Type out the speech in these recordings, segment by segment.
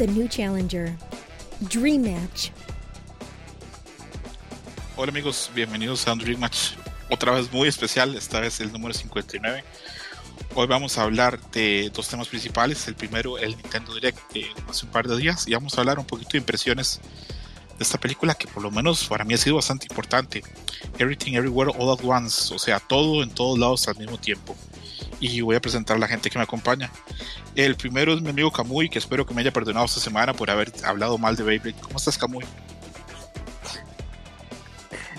A new challenger. Dream Match. Hola amigos, bienvenidos a un Dream Match. Otra vez muy especial, esta vez el número 59. Hoy vamos a hablar de dos temas principales. El primero, el Nintendo Direct de hace un par de días. Y vamos a hablar un poquito de impresiones esta película que por lo menos para mí ha sido bastante importante. Everything Everywhere All at Once, o sea, todo en todos lados al mismo tiempo. Y voy a presentar a la gente que me acompaña. El primero es mi amigo Kamui, que espero que me haya perdonado esta semana por haber hablado mal de Beyblade. ¿Cómo estás, Kamui?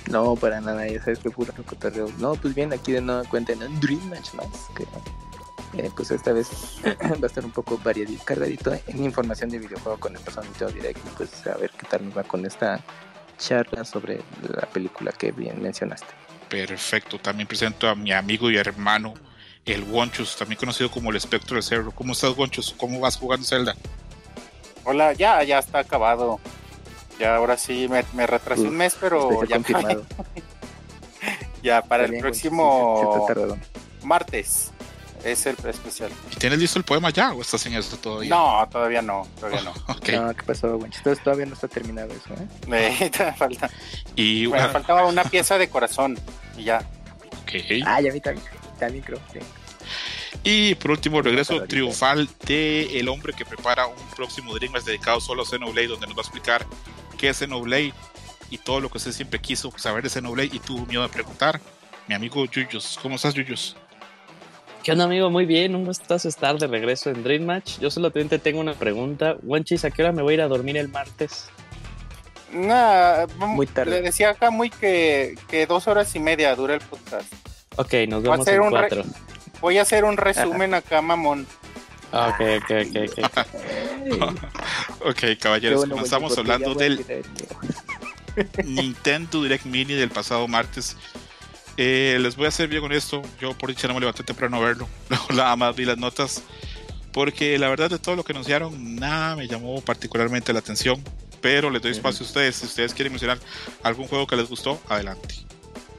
No, para nada, ya sabes que puro cotorreo. No, pues bien, aquí de nueva cuenta en un Dream Match más. Que, eh, pues esta vez va a estar un poco variadito, cargadito en información de videojuego con el personaje directo. Pues a ver qué tal nos va con esta charla sobre la película que bien mencionaste. Perfecto, también presento a mi amigo y hermano, el Wonchus, también conocido como el Espectro del Cerro. ¿Cómo estás, Wonchus? ¿Cómo vas jugando Zelda? Hola, ya, ya está acabado. Ya ahora sí me, me retrasé un mes, pero ya confirmado. ya para el próximo martes es el especial. ¿Y tienes listo el poema ya o estás en eso todavía? No, todavía no, todavía no. okay. No, ¿qué pasó, güey? Entonces todavía no está terminado eso, ¿eh? Me falta. Y me faltaba una pieza de corazón y ya. Ok. Ah, ya vi también, también creo, sí. Y por último, regreso triunfal de el hombre que prepara un próximo Dream dedicado solo a Xenoblade, donde nos va a explicar qué es Xenoblade y todo lo que usted siempre quiso saber de Xenoblade y tuvo miedo de preguntar. Mi amigo Yuyos, ¿cómo estás, Yuyos? ¿Qué onda, amigo? Muy bien, un gustazo estar de regreso en Dream Match. Yo solamente tengo una pregunta. Wenchis, ¿a qué hora me voy a ir a dormir el martes? Nah, Muy tarde. Le decía acá muy que, que dos horas y media dura el podcast. Ok, nos vemos en un cuatro. Voy a hacer un resumen acá, mamón. Ok, ok, ok, ok. Ok, caballeros, bueno, comenzamos hablando del. Nintendo Direct Mini del pasado martes. Eh, les voy a ser bien honesto, yo por dicha no me levanté temprano a verlo, nada más vi las notas, porque la verdad de todo lo que anunciaron, nada me llamó particularmente la atención, pero les doy espacio a ustedes, si ustedes quieren mencionar algún juego que les gustó, adelante.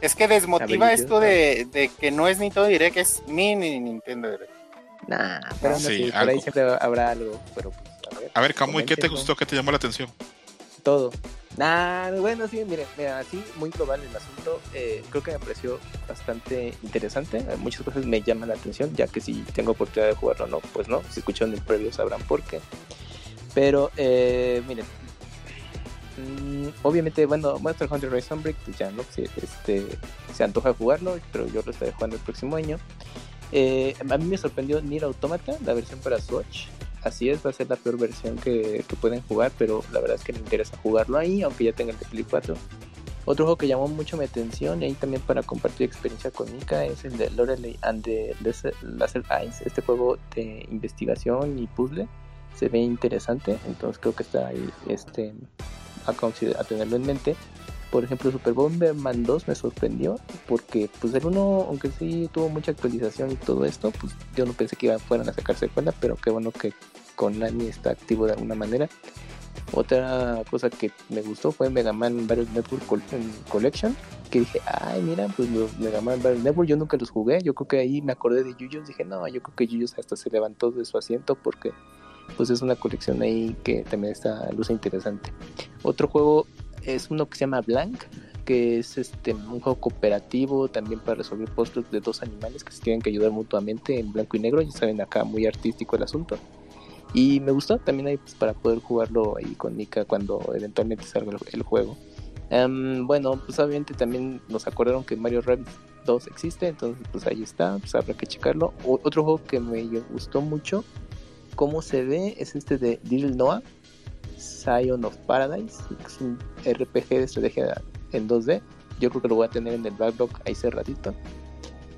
Es que desmotiva esto de, de que no es Nintendo Direct, es mini Nintendo Direct. Nah, pero aún Sí, por ahí siempre habrá algo, pero pues, a ver. A ver, Camuy, ¿qué te gustó, qué te llamó la atención? Todo. Nah, bueno, sí, mire, mira, así muy global el asunto. eh, creo que me pareció bastante interesante. eh, Muchas cosas me llaman la atención, ya que si tengo oportunidad de jugarlo o no, pues no. Si escucharon el previo sabrán por qué. Pero, eh, miren, mm, obviamente, bueno, Monster Hunter Rise Sunbreak, pues ya no, sí, este, se antoja jugarlo, pero yo lo estaré jugando el próximo año. Eh, a mí me sorprendió Nier Automata, la versión para Switch. Así es, va a ser la peor versión que, que pueden jugar, pero la verdad es que me interesa jugarlo ahí, aunque ya tenga el de Play 4. Otro juego que llamó mucho mi atención y ahí también para compartir experiencia con Mika es el de Lorelei and the Laser, Eyes, este juego de investigación y puzzle. Se ve interesante, entonces creo que está ahí este, a, a tenerlo en mente. Por ejemplo, Super Bomberman 2 me sorprendió porque pues el 1, aunque sí tuvo mucha actualización y todo esto, pues yo no pensé que iban, fueran a sacar secuela, pero qué bueno que Konami está activo de alguna manera. Otra cosa que me gustó fue Mega Man Battle Network Col- Collection, que dije, ay, mira, pues los Mega Man Battle Network yo nunca los jugué, yo creo que ahí me acordé de Yuyos, dije, no, yo creo que Yuyos hasta se levantó de su asiento porque pues es una colección ahí que también está luce interesante. Otro juego es uno que se llama Blank, que es este un juego cooperativo también para resolver puzzles de dos animales que se tienen que ayudar mutuamente en blanco y negro, ya saben acá muy artístico el asunto. Y me gustó también ahí pues, para poder jugarlo ahí con Mika cuando eventualmente salga el, juego. Em, bueno, pues obviamente también nos acordaron que Mario Rabbids 2 existe, entonces pues ahí está, pues habrá que checarlo. Otro juego que me gustó mucho, cómo se ve, es este de Little Noah, Zion of Paradise, que es un RPG de estrategia en 2D. Yo creo que lo voy a tener en el backlog ahí cerradito.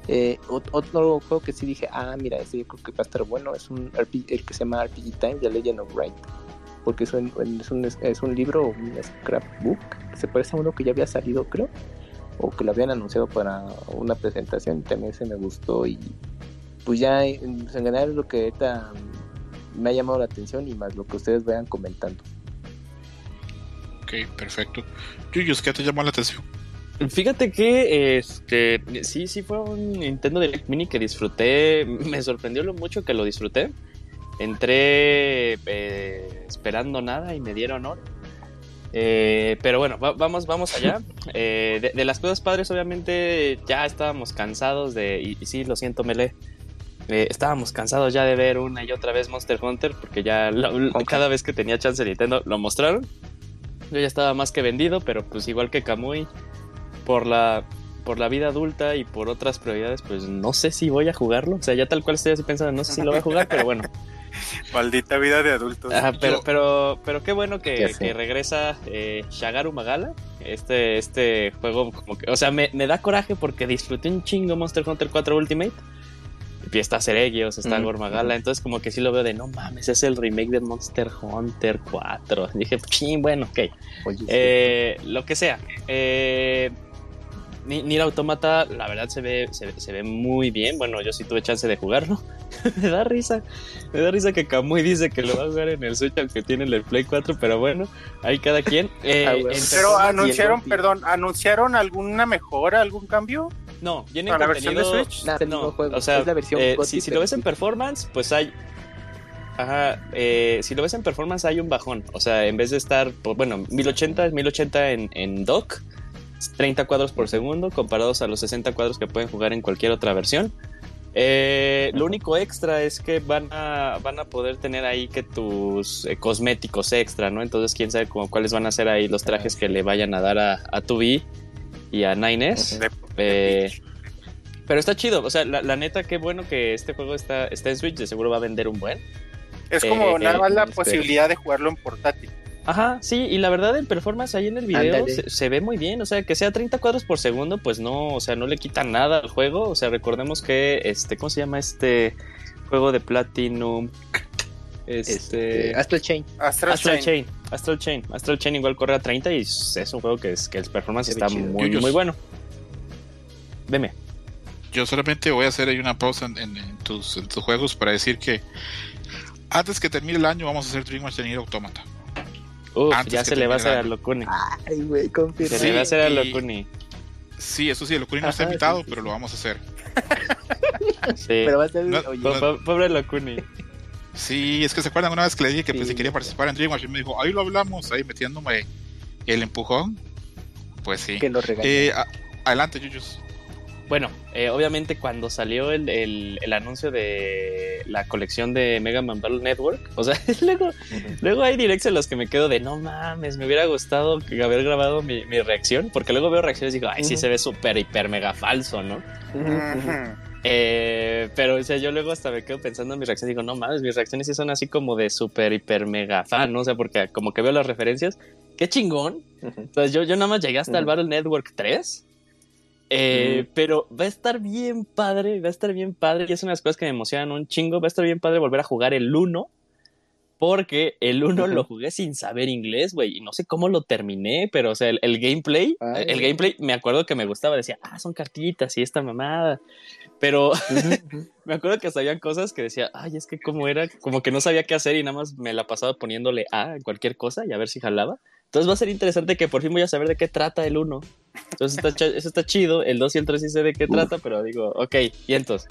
Eh, ot- otro juego que sí dije, ah, mira, ese yo creo que va a estar bueno, es un el que se llama RPG Time, The Legend of Wright. Porque es un, es un, es un libro, scrapbook, que se parece a uno que ya había salido, creo, o que lo habían anunciado para una presentación, y también se me gustó. Y pues ya en, en general es lo que ahorita me ha llamado la atención y más lo que ustedes vayan comentando. Ok, perfecto. Yuyos, ¿qué te llamó la atención? Fíjate que este sí, sí fue un Nintendo Direct Mini que disfruté. Me sorprendió lo mucho que lo disfruté. Entré eh, esperando nada y me dieron oro. Eh, pero bueno, va- vamos, vamos allá. Eh, de, de las cosas padres, obviamente, ya estábamos cansados de. Y, y sí, lo siento, Mele. eh, estábamos cansados ya de ver una y otra vez Monster Hunter, porque ya lo- cada vez que tenía chance Nintendo lo mostraron. Yo ya estaba más que vendido, pero pues igual que Kamui, por la, por la vida adulta y por otras prioridades, pues no sé si voy a jugarlo. O sea, ya tal cual estoy así pensando, no sé si lo voy a jugar, pero bueno. Maldita vida de adultos. Ajá, pero, Yo- pero, pero qué bueno que, que regresa eh, Shagaru Magala. Este, este juego, como que, o sea, me, me da coraje porque disfruté un chingo Monster Hunter 4 Ultimate. Y está Seregios, está Mm, Gormagala, entonces como que sí lo veo de no mames, es el remake de Monster Hunter 4. Dije, "Chin, bueno, ok. Oye, sí. Eh, lo que sea. Eh, Nier Automata, la verdad se ve, se, ve- se ve muy bien. Bueno, yo sí tuve chance de jugarlo. me da risa. Me da risa que Kamui dice que lo va a jugar en el Switch, aunque tiene el Play 4, pero bueno, ahí cada quien. Eh, Ah, bueno. Pero anunciaron, el- perdón, ¿anunciaron alguna mejora, algún cambio? No, viene ¿Para la versión de Switch? No, juego. o sea, es la versión eh, si, lo ves en performance, pues hay. Ajá, eh, si lo ves en performance hay un bajón. O sea, en vez de estar, pues, bueno, 1080 es 1080 en, en dock, 30 cuadros por segundo, comparados a los 60 cuadros que pueden jugar en cualquier otra versión. Eh, lo único extra es que van a, van a poder tener ahí que tus eh, cosméticos extra, ¿no? Entonces, quién sabe como cuáles van a ser ahí los trajes que le vayan a dar a, a 2B y a 9S. De- Eh, pero está chido, o sea, la, la neta, qué bueno que este juego está, está en Switch, de seguro va a vender un buen. es como eh, nada más la espero. posibilidad de jugarlo en portátil. Ajá, sí, y la verdad el performance ahí en el video se, se ve muy bien, o sea, que sea 30 cuadros por segundo, pues no, o sea, no le quita nada al juego, o sea, recordemos que, este, ¿cómo se llama este juego de Platinum? Este... Este, Astral Chain. Astral, Astral Chain. Chain, Astral Chain, Astral Chain igual corre a 30 y es un juego que, es, que el performance está chido. muy, muy bueno. Deme. Yo solamente voy a hacer ahí una pausa en, en- en tus, en tus juegos para decir que antes que termine el año vamos a hacer Dream Nier Automata. Uf, Antes ya se le va a hacer a. Locuni. Ay, güey, confirma. Se Sí, le va a hacer a Locuni. Sí, eso sí, el Locuri no está invitado, sí, sí, pero lo vamos a hacer. Sí. Pero va a ser. No, po- Pobre Locuni. Sí, es que se acuerdan una vez que le dije que pues, Sí. si quería participar en Dream Match y me dijo, ahí lo hablamos, ahí metiéndome el empujón. Pues sí. que lo regalé. Eh, a- adelante, Yuyus. Bueno, eh, obviamente cuando salió el, el- el anuncio de la colección de Mega Man Battle Network, o sea, luego, luego hay directs en los que me quedo de no mames, me hubiera gustado que haber grabado mi, mi reacción, porque luego veo reacciones y digo, ay, sí se ve súper, hiper, mega falso, ¿no? Eh, pero o sea, yo luego hasta me quedo pensando en mis reacciones y digo, no mames, mis reacciones sí son así como de súper, hiper, mega fan, ¿no? O sea, porque como que veo las referencias, qué chingón, entonces yo, yo nada más llegué hasta el. Battle Network 3. Eh, Ujú. Pero va a estar bien padre, va a estar bien padre. Y es una de las cosas que me emocionan un chingo. Va a estar bien padre volver a jugar el 1. Porque el 1 Ujú. lo jugué sin saber inglés, güey. Y no sé cómo lo terminé, pero o sea, el, el gameplay, Ay, el gameplay me acuerdo que me gustaba. Decía, ah, son cartitas y esta mamada. Pero me acuerdo que hasta habían cosas que decía, ay, es que cómo era, como que no sabía qué hacer y nada más me la pasaba poniéndole A en cualquier cosa y a ver si jalaba. Entonces va a ser interesante que por fin voy a saber de qué trata el 1. Entonces está eso está chido. El 2 y el 3 sí sé de qué trata, pero digo, ok, y entonces.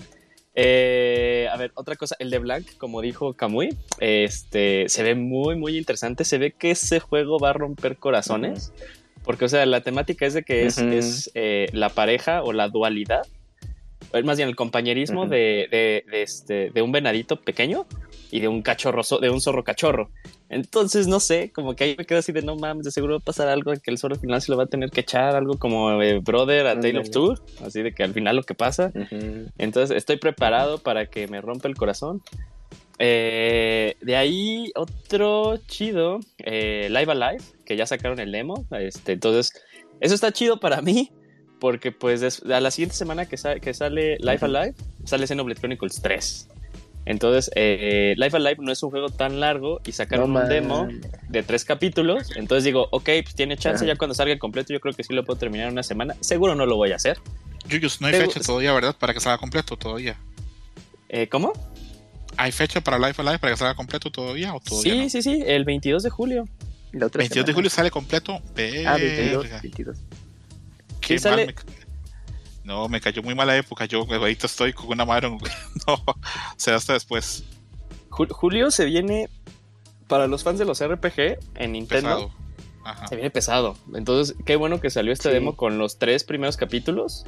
Eh, a ver, otra cosa, el de Blank, como dijo Kamui, este, se ve muy, muy interesante. Se ve que ese juego va a romper corazones. Porque, o sea, la temática es de que es, Ujú. es, eh, la pareja o la dualidad, más bien el compañerismo Ujú. de, de- de este, de un venadito pequeño y de un cachorro, de un zorro cachorro. Entonces, no sé, como que ahí me quedo así de no mames, de seguro va a pasar algo que el zorro al final se lo va a tener que echar, algo como eh, Brother a Tale of. Two, así de que al final lo que pasa. Ujú. Entonces estoy preparado para que me rompa el corazón. Eh, de ahí otro chido, eh, Live Alive, que ya sacaron el demo. Este, entonces, eso está chido para mí, porque pues a la siguiente semana que, sa- que sale Live. Alive, sale Xenoblade Chronicles 3. Entonces, eh, Live Alive no es un juego tan largo y sacaron No un demo de tres capítulos. Entonces digo, ok, pues tiene chance, Ajá. ya cuando salga completo, yo creo que sí lo puedo terminar en una semana. Seguro no lo voy a hacer. Yuyus, no hay fecha todavía, ¿verdad? Para que salga completo todavía. Eh, ¿Cómo? ¿Hay fecha para Life Alive para que salga completo todavía o todavía Sí, no? sí, sí, el 22 de julio. La otra 22 de julio sale completo. Ah, 22, Verga, 22. qué Sí, sale- me No, me cayó muy mala época. Yo ahorita estoy con una madre. No, o sea, hasta después. Ju- Julio se viene, para los fans de los RPG en Nintendo, Pesado. Ajá. se viene pesado. Entonces, qué bueno que salió este Sí. demo con los tres primeros capítulos.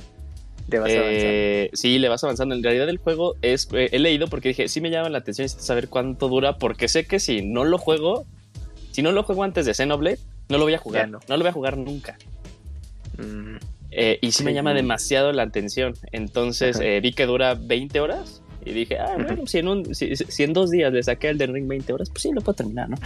Te vas a avanzar. Eh, sí, le vas avanzando. En realidad el juego es, eh, he leído porque dije, sí me llama la atención, saber cuánto dura, porque sé que si no lo juego, si no lo juego antes de Xenoblade, no lo voy a jugar, no. lo voy a jugar nunca. Mm, Eh, y sí me llama demasiado la atención. Entonces eh, vi que dura 20 horas y dije, ah, bueno, si en, un, si, si en dos días le saqué el del ring 20 horas, pues sí, lo puedo terminar, ¿no?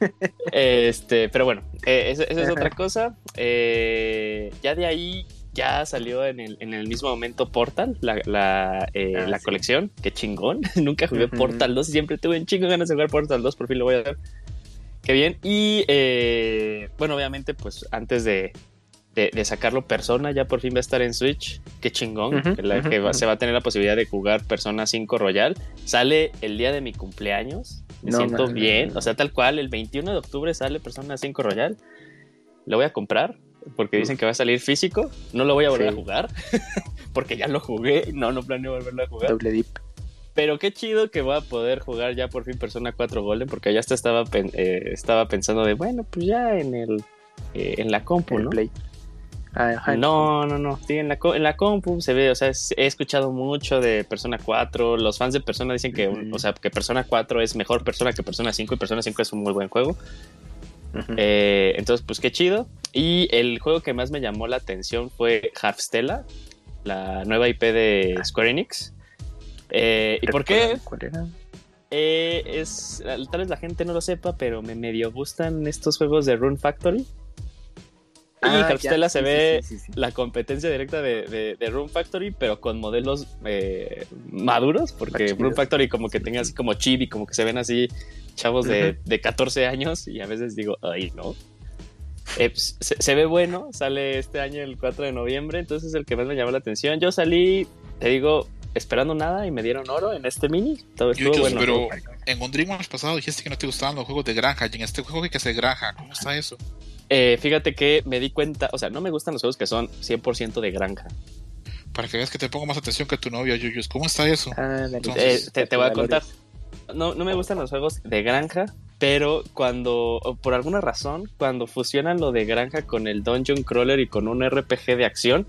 este, pero bueno, eh, esa, esa es otra cosa. Eh, ya de ahí ya salió en el, en el mismo momento Portal, la, la, eh, Ah, la sí. colección. Qué chingón. Nunca jugué. Portal 2 y siempre tuve un chingo ganas de jugar Portal 2, por fin lo voy a ver. Qué bien. Y eh, bueno, obviamente, pues antes de, de, de sacarlo Persona, ya por fin va a estar en Switch. Qué chingón. Que la- que va- se va a tener la posibilidad de jugar Persona 5 Royal. Sale el día de mi cumpleaños. Me No siento bien. O sea, tal cual, el 21 de octubre sale Persona 5 Royal. Lo voy a comprar porque dicen que va a salir físico. No lo voy a volver Sí. a jugar porque ya lo jugué. No, no planeo volverlo a jugar. Doble dip. Pero qué chido que voy a poder jugar ya por fin Persona 4 Golden, porque ya hasta estaba, eh, estaba pensando de, bueno, pues ya en el eh, en la compu, el ¿no? Play. Ah, ajá, No, no, no. Sí, en la, en la compu se ve, o sea, es- he escuchado mucho de Persona 4. Los fans de Persona dicen que, o sea, que Persona 4 es mejor Persona que Persona 5 y Persona 5 es un muy buen juego. Eh, entonces, pues qué chido. Y el juego que más me llamó la atención fue Half-Stella, la nueva IP de Square Enix. Eh, ¿Y por qué? ¿Cuál era? Eh, es, tal vez la gente no lo sepa, pero me medio gustan estos juegos de Rune Factory. Y Ah, Half-Stella ya, se sí, ve sí, sí, sí. la competencia directa de, de, de Rune Factory, pero con modelos eh, maduros, porque chidos. Rune Factory como que tenga así como chibi, como que se ven así chavos de, Ujú. de 14 años y a veces digo, ay, no. Eh, pues, se, se ve bueno, sale este año el 4 de noviembre, entonces es el que más me llamó la atención. Yo salí, te digo, esperando nada y me dieron oro en este mini. Todo estuvo bueno. pero en un Dream Match pasado dijiste que no te gustaban los juegos de granja y en este juego hay que hacer granja. ¿Cómo está eso? Eh, fíjate que me di cuenta, o sea, no me gustan los juegos que son 100% de granja. Para que veas que te pongo más atención que tu novia, Yuyos. ¿Cómo está eso? Ah. Entonces, Eh, te, te voy a contar. No, no me gustan los juegos de granja, pero cuando, por alguna razón, cuando fusionan lo de granja con el Dungeon Crawler y con un RPG de acción,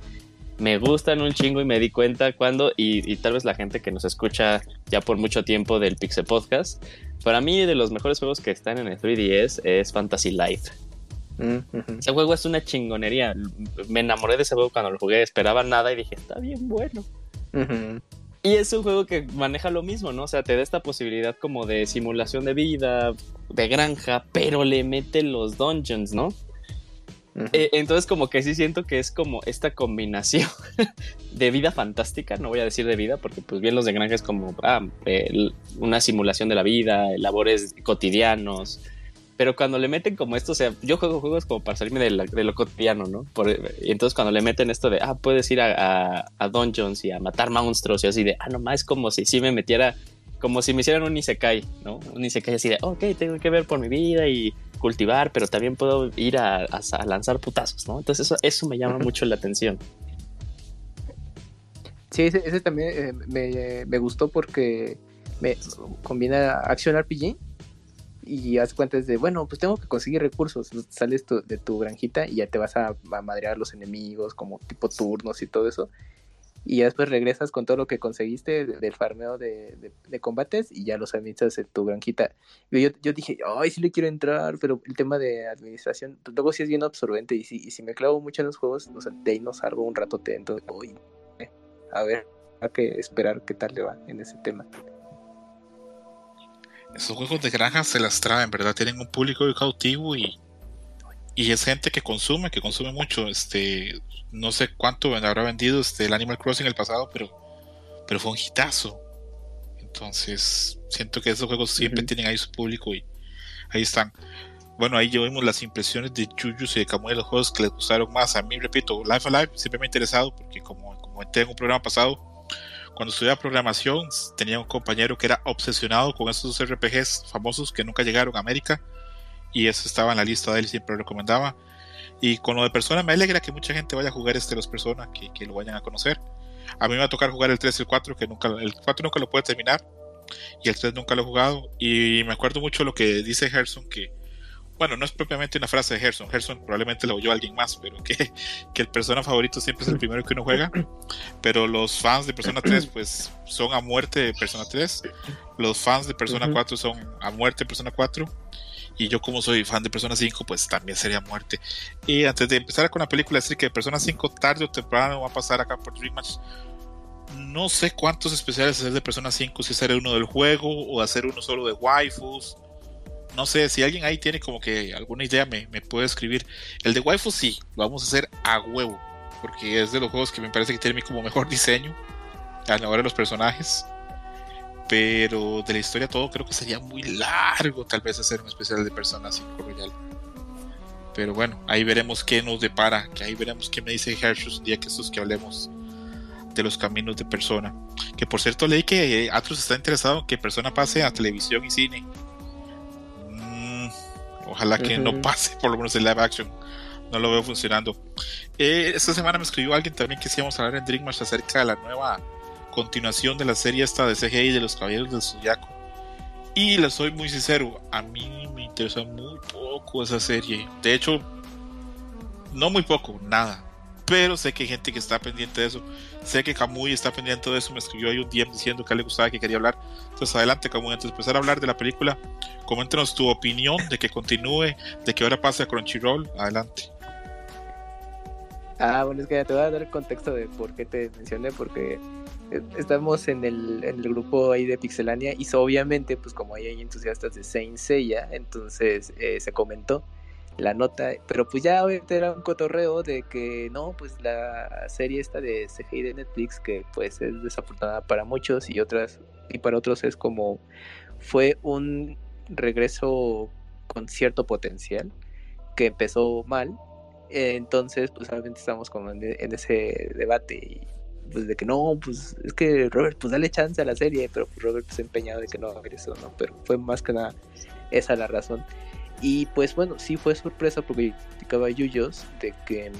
me gustan un chingo y me di cuenta cuando, y, y tal vez la gente que nos escucha ya por mucho tiempo del Pixel Podcast, para mí de los mejores juegos que están en el 3DS es Fantasy Life. Ese juego es una chingonería. Me enamoré de ese juego cuando lo jugué, esperaba nada y dije, está bien bueno. Y es un juego que maneja lo mismo, ¿no? O sea, te da esta posibilidad como de simulación de vida, de granja, pero le mete los dungeons, ¿no? Eh, entonces como que sí siento que es como esta combinación de vida fantástica, no voy a decir de vida, porque pues bien los de granja es como ah, eh, una simulación de la vida, labores cotidianos, pero cuando le meten como esto, o sea, yo juego juegos como para salirme de, la- de lo cotidiano, ¿no? Por- y entonces cuando le meten esto de, ah, puedes ir a, a- a dungeons y a matar monstruos y así de, ah, no más, es como si sí me metiera, como si me hicieran un isekai, ¿no? Un isekai así de, ok, tengo que ver por mi vida y cultivar, pero también puedo ir a, a- lanzar putazos, ¿no? Entonces eso, eso me llama mucho la atención. Sí, ese, ese también eh, me, me gustó porque me combina Action RPG y haz cuentas de, bueno, pues tengo que conseguir recursos. Sales tu- de tu granjita y ya te vas a, a madrear los enemigos, como tipo turnos y todo eso. Y ya después regresas con todo lo que conseguiste de- del farmeo de, de- de combates y ya los administras en tu granjita. Yo, yo dije, ay, sí le quiero entrar, pero el tema de administración, pues, luego sí es bien absorbente. Y si, y si me clavo mucho en los juegos, o sea, de ahí no salgo un rato. Entonces, uy, eh, a ver, hay que esperar qué tal le va en ese tema. Esos juegos de granja se las traen, ¿verdad? Tienen un público cautivo y, y es gente que consume, que consume mucho. Este, no sé cuánto habrá vendido este, el Animal Crossing el pasado, pero, pero fue un hitazo. Entonces, siento que esos juegos siempre Ujú. tienen ahí su público y ahí están. Bueno, ahí ya vimos las impresiones de Yuyus y de Camuy de los juegos que les gustaron más. A mí, repito, Life Alive siempre me ha interesado porque, como comenté en un programa pasado, cuando estudiaba programación, tenía un compañero que era obsesionado con esos RPGs famosos que nunca llegaron a América y eso estaba en la lista de él, siempre lo recomendaba. Y con lo de Persona me alegra que mucha gente vaya a jugar este los Persona, que, que lo vayan a conocer. A mí me va a tocar jugar el 3 y el 4, que nunca, el 4 nunca lo puede terminar. y el 3 nunca lo he jugado. Y me acuerdo mucho lo que dice Gerson, que, bueno, no es propiamente una frase de Gerson, Gerson probablemente lo oyó alguien más, pero que, que el persona favorito siempre es el primero que uno juega. Pero los fans de Persona 3, pues son a muerte de Persona 3. Los fans de Persona 4 son a muerte de Persona 4. Y yo como soy fan de Persona 5, pues también sería muerte. Y antes de empezar con la película, decir que Persona 5 tarde o temprano va a pasar acá por Dream Match. No sé cuántos especiales hacer de Persona 5, si hacer uno del juego o hacer uno solo de waifus. No sé, si alguien ahí tiene como que alguna idea me, me puede escribir. El de waifus sí, lo vamos a hacer a huevo. Porque es de los juegos que me parece que tiene como mejor diseño a la hora de los personajes pero de la historia todo creo que sería muy largo tal vez hacer un especial de Persona 5 Royal. Pero bueno, ahí veremos qué nos depara, que ahí veremos qué me dice Hershus un día que estos que hablemos de los caminos de Persona. Que por cierto leí que Atlus está interesado en que Persona pase a televisión y cine. Ojalá que no pase, por lo menos en live action. No lo veo funcionando. Eh, esta semana me escribió alguien también que sí vamos a hablar en Dreamers acerca de la nueva continuación de la serie esta de CGI de los Caballeros del Zodiaco. Y les soy muy sincero, a mí me interesa muy poco esa serie. De hecho, no muy poco, nada. Pero sé que hay gente que está pendiente de eso. Sé que Camuy está pendiente de eso. Me escribió ahí un DM diciendo que le gustaba, que quería hablar. Entonces, adelante, Camuy. Antes de empezar a hablar de la película, coméntenos tu opinión de que continúe, de que ahora pase a Crunchyroll. Adelante. Ah, bueno, es que ya te voy a dar el contexto de por qué te mencioné, porque estamos en el, en el grupo ahí de Pixelania y obviamente, pues como hay entusiastas de Saint Seiya, entonces eh, se comentó la nota, pero pues ya obviamente era un cotorreo de que no, pues la serie esta de CGI de Netflix, que pues es desafortunada para muchos y otras, y para otros es como fue un regreso con cierto potencial que empezó mal entonces pues obviamente estamos como en, ese debate y pues de que no, pues es que Robert, pues dale chance a la serie, pero pues Robert ha empeñado de que no va a ver eso, ¿no? Pero fue más que nada esa la razón. Y pues bueno, sí fue sorpresa porque explicaba Yuyos de que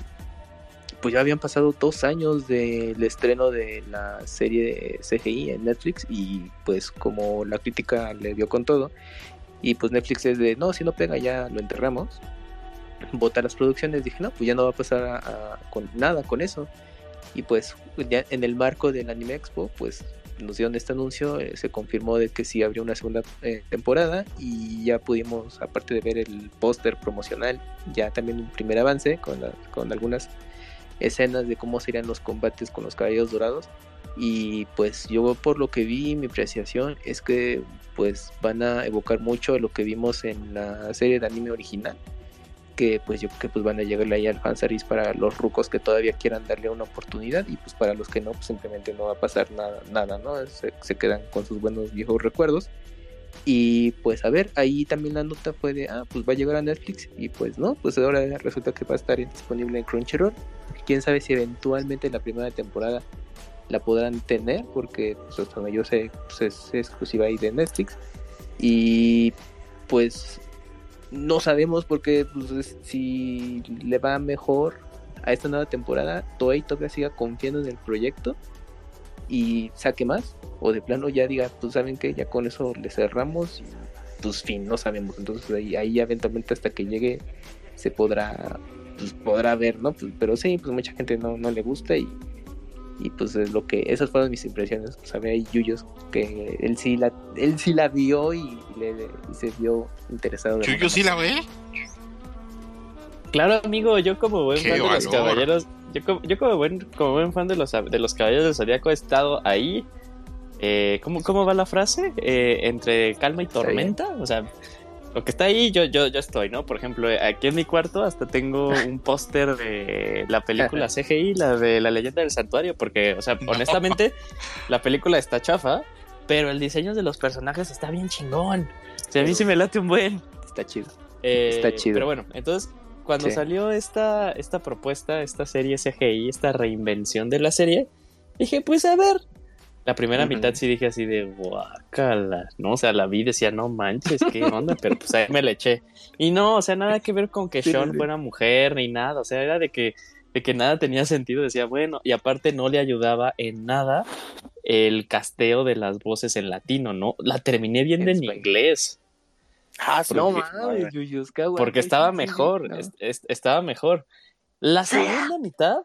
pues ya habían pasado dos años del estreno de la serie de CGI en Netflix y pues como la crítica le dio con todo y pues Netflix es de no, si no pega ya lo enterramos, vota las producciones, dije no, pues ya no va a pasar con nada con eso y pues ya en el marco del Anime Expo, pues nos dieron este anuncio, eh, se confirmó de que sí habría una segunda eh, temporada y ya pudimos, aparte de ver el póster promocional, ya también un primer avance con, con algunas escenas de cómo serían los combates con los caballos dorados. Y pues yo por lo que vi, mi apreciación es que pues van a evocar mucho lo que vimos en la serie de anime original que pues yo creo que pues van a llegarle ahí al fanservice para los rucos que todavía quieran darle una oportunidad y pues para los que no pues simplemente no va a pasar nada, nada ¿no? Se, quedan con sus buenos viejos recuerdos y pues a ver, ahí también la nota fue de, ah, pues va a llegar a Netflix y pues no, pues ahora resulta que va a estar disponible en Crunchyroll. Quién sabe si eventualmente la primera temporada la podrán tener porque pues hasta yo sé pues, es exclusiva ahí de Netflix y pues no sabemos porque pues, si le va mejor a esta nueva temporada, Toei todavía siga confiando en el proyecto y saque más, o de plano ya diga, pues saben que ya con eso le cerramos y pues fin, no sabemos. Entonces ahí, ahí eventualmente hasta que llegue se podrá, pues podrá ver, ¿no? Pues, pero sí, pues mucha gente no, no le gusta y y pues es lo que esas fueron mis impresiones pues había Yuyos que él sí la él sí la vio y, se vio interesado ¿Yuyo sí la ve? claro amigo yo como buen fan de los caballeros yo como, yo como buen como buen fan de los de los caballeros del zodiaco he estado ahí eh, ¿cómo, ¿cómo va la frase? Eh, entre calma y tormenta o sea lo que está ahí, yo, yo, yo estoy, ¿no? Por ejemplo, aquí en mi cuarto hasta tengo un póster de la película CGI, la de la leyenda del santuario, porque, o sea, honestamente, la película está chafa, pero el diseño de los personajes está bien chingón. O sea, a mí sí me late un buen. Está chido. Eh, está chido. Pero bueno, entonces, cuando salió esta, esta propuesta, esta serie CGI, esta reinvención de la serie, dije, pues a ver, la primera mitad sí dije así de guacala, ¿no? O sea, la vi decía, no manches, qué onda, pero pues ahí me le eché. Y no, o sea, nada que ver con que Sean fuera mujer ni nada, o sea, era de que, de que nada tenía sentido, decía, bueno, y aparte no le ayudaba en nada el casteo de las voces en latino, ¿no? La terminé viendo En en inglés. Ah, sí, No sí, mames, porque estaba sí, sí, sí, mejor, no. es- es- estaba mejor. La segunda mitad,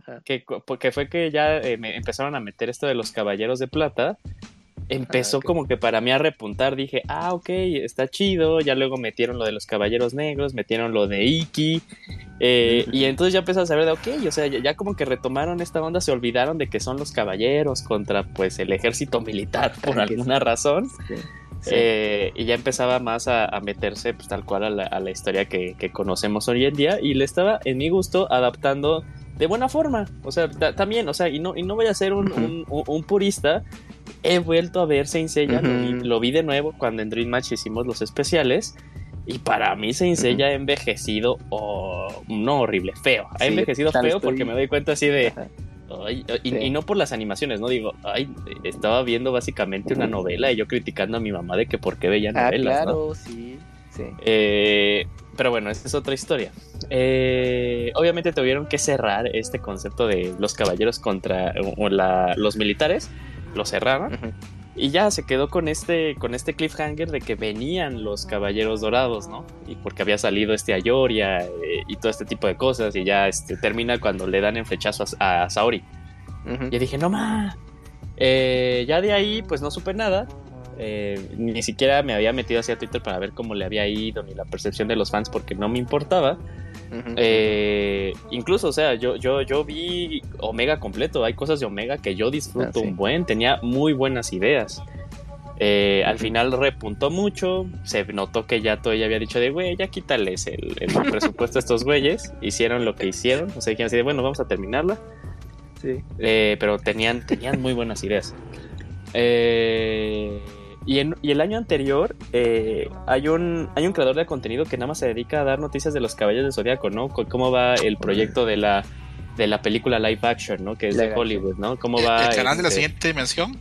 Ajá. que, porque fue que ya eh, me empezaron a meter esto de los caballeros de plata, empezó Ah, como que para mí a repuntar, dije, ah, ok, está chido, ya luego metieron lo de los caballeros negros, metieron lo de Iki, eh, y entonces ya empecé a saber de, ok, o sea, ya, ya como que retomaron esta onda, se olvidaron de que son los caballeros contra pues el ejército militar por alguna razón. Sí. Sí. Eh, y ya empezaba más a, a meterse pues, tal cual a la, a la historia que, que conocemos hoy en día y le estaba en mi gusto adaptando de buena forma o sea ta- también o sea y no, y no voy a ser un, un- un- un purista he vuelto a ver Saint Seiya lo, vi, Ujú. lo vi de nuevo cuando en Dream Match hicimos los especiales y para mí Saint Seiya ha envejecido oh, no horrible feo ha Sí, envejecido feo estoy- porque me doy cuenta así de. Ay, y, Sí. y no por las animaciones, ¿no? Digo, ay, estaba viendo básicamente una novela y yo criticando a mi mamá de que por qué veía Ah, novelas, ¿no? claro, sí. Sí. Eh, pero bueno, esa es otra historia. Eh, obviamente tuvieron que cerrar este concepto de los caballeros contra o la- los militares, lo cerraron Ujú. y ya se quedó con este, con este cliffhanger de que venían los caballeros dorados, ¿no? Y porque había salido este Ayoria eh, y todo este tipo de cosas y ya este, termina cuando le dan el flechazo a, a Saori. Ujú. Y dije, no más. ya de ahí, pues no supe nada. Eh, ni siquiera me había metido hacia Twitter para ver cómo le había ido, ni la percepción de los fans, porque no me importaba. Eh, incluso, o sea, yo, yo, yo vi Omega completo. Hay cosas de Omega que yo disfruto Ah, sí. un buen. Tenía muy buenas ideas. Eh, al final repuntó mucho. Se notó que ya todo ya había dicho de, güey, ya quítales el, el presupuesto a estos güeyes. Hicieron lo que hicieron. O sea, dijeron así de, bueno, vamos a terminarla. Sí. Pero tenían, tenían muy buenas ideas. Eh, y, en- y el año anterior eh, hay, un, hay un creador de contenido que nada más se dedica a dar noticias de los caballos del zodiaco, ¿no? ¿Cómo va el proyecto de la, de la película live action, ¿no? Que es de. Hollywood, ¿no? ¿Cómo ¿El, va? el canal de la este, siguiente dimensión?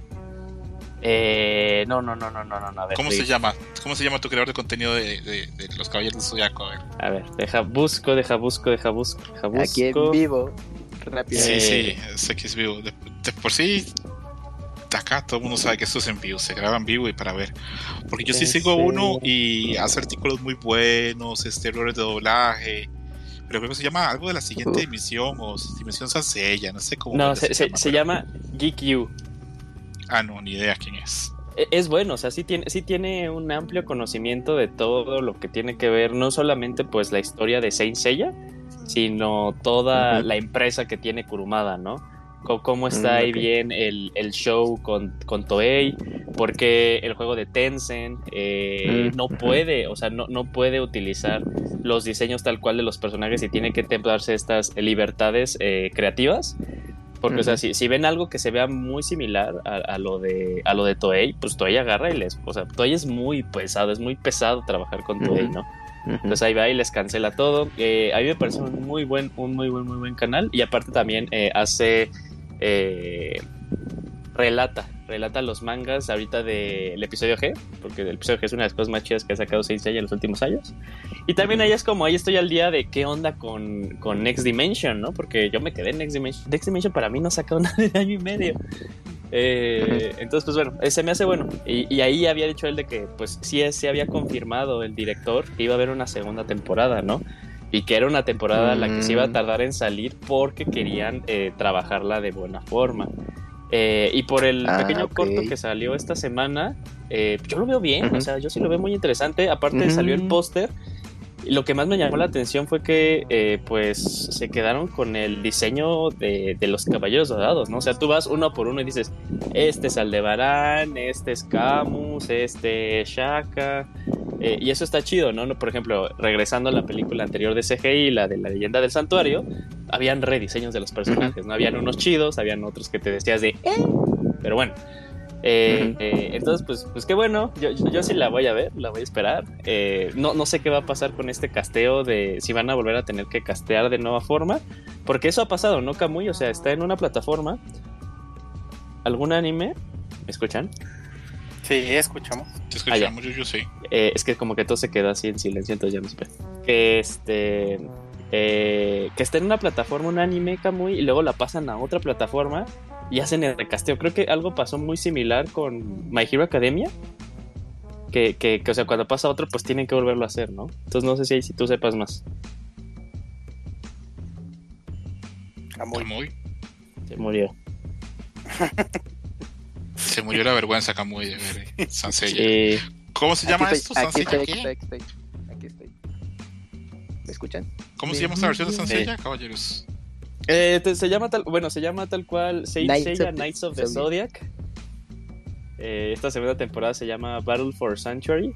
eh, no, no, no, no, no, no, a ver. ¿Cómo sí, se llama? ¿Cómo se llama tu creador de contenido de, de- de los caballeros del Zodiaco? A ver. A ver, deja busco, deja busco, deja busco, deja busco. Aquí en vivo. Rápido. Sí, Eh, sí, es X vivo. De, de por sí, de acá todo el mundo sabe que esto es en vivo, se graba en vivo y para ver. Porque yo sí ¿En sigo uno y hace artículos muy buenos, este, errores de doblaje. Pero creo que se llama algo de la siguiente emisión o dimensión Sansella, no sé cómo. No, se, se- se pero- llama GQ. Ah, no, ni idea quién es. E- Es bueno, o sea, sí tiene, sí tiene un amplio conocimiento de todo lo que tiene que ver, no solamente pues la historia de Saint Seiya, sino toda la empresa que tiene Kurumada, ¿no? Cómo está Mm, ahí bien el, el show con, con Toei, porque el juego de Tencent eh, Mm, no puede, o sea, no, no puede utilizar los diseños tal cual de los personajes y tiene que darse estas libertades eh, creativas. Porque, o sea, si, si ven algo que se vea muy similar a, a lo de a lo de Toei, pues Toei agarra y les. O sea, Toei es muy pesado, es muy pesado trabajar con Toei. ¿no? Entonces ahí va y les cancela todo. Eh, a mí me parece un muy buen, un muy buen, muy buen canal. Y aparte también eh, hace. Eh, relata, relata los mangas ahorita del episodio G, porque el episodio G es una de las cosas más chidas que ha sacado Saint Seiya en los últimos años. Y también ahí es como, ahí estoy al día de qué onda con, con Next Dimension, ¿no? Porque yo me quedé en Next Dimension. Next Dimension para mí no ha sacado nada de año y medio. Eh, entonces, pues bueno, eh, se me hace bueno. Y, y ahí había dicho él de que, pues sí, se había confirmado el director que iba a haber una segunda temporada, ¿no? Y que era una temporada la que se iba a Mm. tardar en salir porque querían eh, trabajarla de buena forma. Eh, y por el Ah, pequeño corto que salió esta semana, eh, yo lo veo bien, o sea, yo sí lo veo muy interesante. Aparte salió el Ujú. póster. Lo que más me llamó la atención fue que, eh, pues, se quedaron con el diseño de, de los caballeros dorados, ¿no? O sea, tú vas uno por uno y dices, este es Aldebarán, este es Camus, este es Shaka. Eh, y eso está chido, ¿no? Por ejemplo, regresando a la película anterior de CGI, la de la leyenda del santuario, habían rediseños de los personajes, ¿no? Habían unos chidos, habían otros que te decías de, "Eh", pero bueno. Eh, eh, entonces, pues, pues qué bueno, yo, yo, yo sí la voy a ver, la voy a esperar. Eh, no, no sé qué va a pasar con este casteo de si van a volver a tener que castear de nueva forma, porque eso ha pasado, ¿no, Camuy? O sea, está en una plataforma, algún anime, ¿me escuchan? Sí, escuchamos. Te Ah, escuchamos, yo, yo sí. Eh, es que como que todo se quedó así en silencio, entonces ya me espero. Que este. Eh, que está en una plataforma, un anime, Kamui, y luego la pasan a otra plataforma y hacen el recasteo. Creo que algo pasó muy similar con My Hero Academia. Que, que, que, o sea, cuando pasa otro, pues tienen que volverlo a hacer, ¿no? Entonces no sé si, si tú sepas más. Kamui. Kamui. Se murió. Se murió la vergüenza, Kamui, de ver Sansella. ¿Cómo se llama aquí esto? estoy, aquí ¿Sansella estoy, aquí qué? estoy, ¿Me escuchan? ¿Cómo se llama esta versión de Sansella, caballeros? eh, te- se llama tal, bueno, se llama tal cual Saint Knights Seiya of the Knights of the Zodiac. Eh, esta segunda temporada se llama Battle for Sanctuary.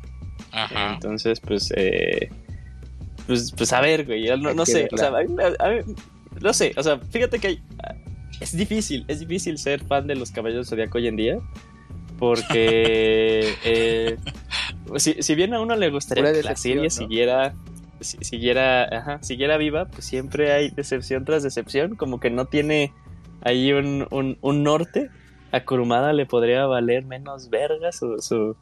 Ajá. Entonces, pues, eh, pues, pues a ver, güey, no, sé, o sea, a a no sé, o sea, fíjate que hay- es difícil, es difícil ser fan de los Caballeros del Zodiaco hoy en día, porque eh, si, si bien a uno le gustaría que la serie ¿no? siguiera, si- siguiera, ajá, siguiera viva, pues siempre hay decepción tras decepción, como que no tiene ahí un, un, un norte. A Kurumada le podría valer menos verga su, su,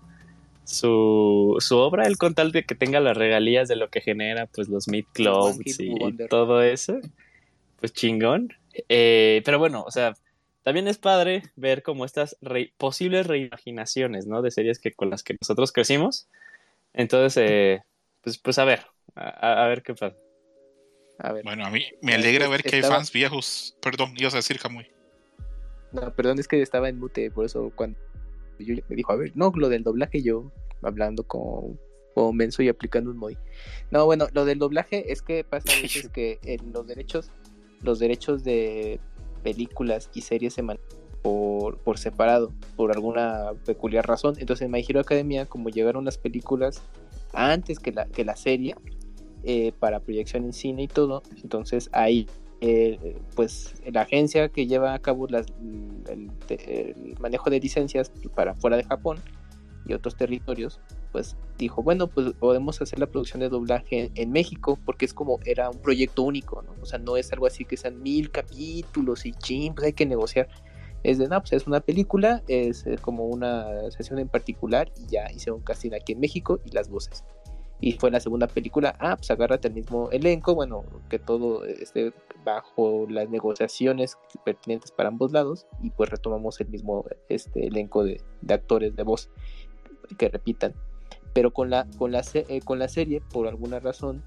su, su obra, el con tal de que tenga las regalías de lo que genera, pues los mid clubs y todo eso, pues chingón. Eh, pero bueno, o sea, también es padre ver como estas re- posibles reimaginaciones, ¿no? De series que con las que nosotros crecimos. Entonces, eh, pues, pues a ver, a, a ver qué pasa. A ver. Bueno, a mí me alegra ver que hay fans viejos. Perdón, ibas a decir, Kamui. No, perdón, es que estaba en mute, por eso cuando yo me dijo, a ver, no, lo del doblaje yo hablando con, con Menso y aplicando un muy. No, bueno, lo del doblaje es que pasa a veces que en los derechos, los derechos de películas y series se manejan por, por separado, por alguna peculiar razón. Entonces en My Hero Academia, como llegaron las películas antes que la, que la serie, eh, para proyección en cine y todo, entonces ahí eh, pues la agencia que lleva a cabo las- el, el manejo de licencias para fuera de Japón y otros territorios, pues dijo, bueno, pues podemos hacer la producción de doblaje en México porque es como era un proyecto único, ¿no? O sea, no es algo así que sean mil capítulos y ching, pues hay que negociar. Es de, no, pues es una película, es, eh, como una sesión en particular y ya hicieron casting aquí en México y las voces. Y fue la segunda película, ah, pues agárrate el mismo elenco, bueno, que todo esté bajo las negociaciones pertinentes para ambos lados y pues retomamos el mismo este elenco de, de actores de voz que repitan. Pero con la, con la, eh, con la serie, por alguna razón,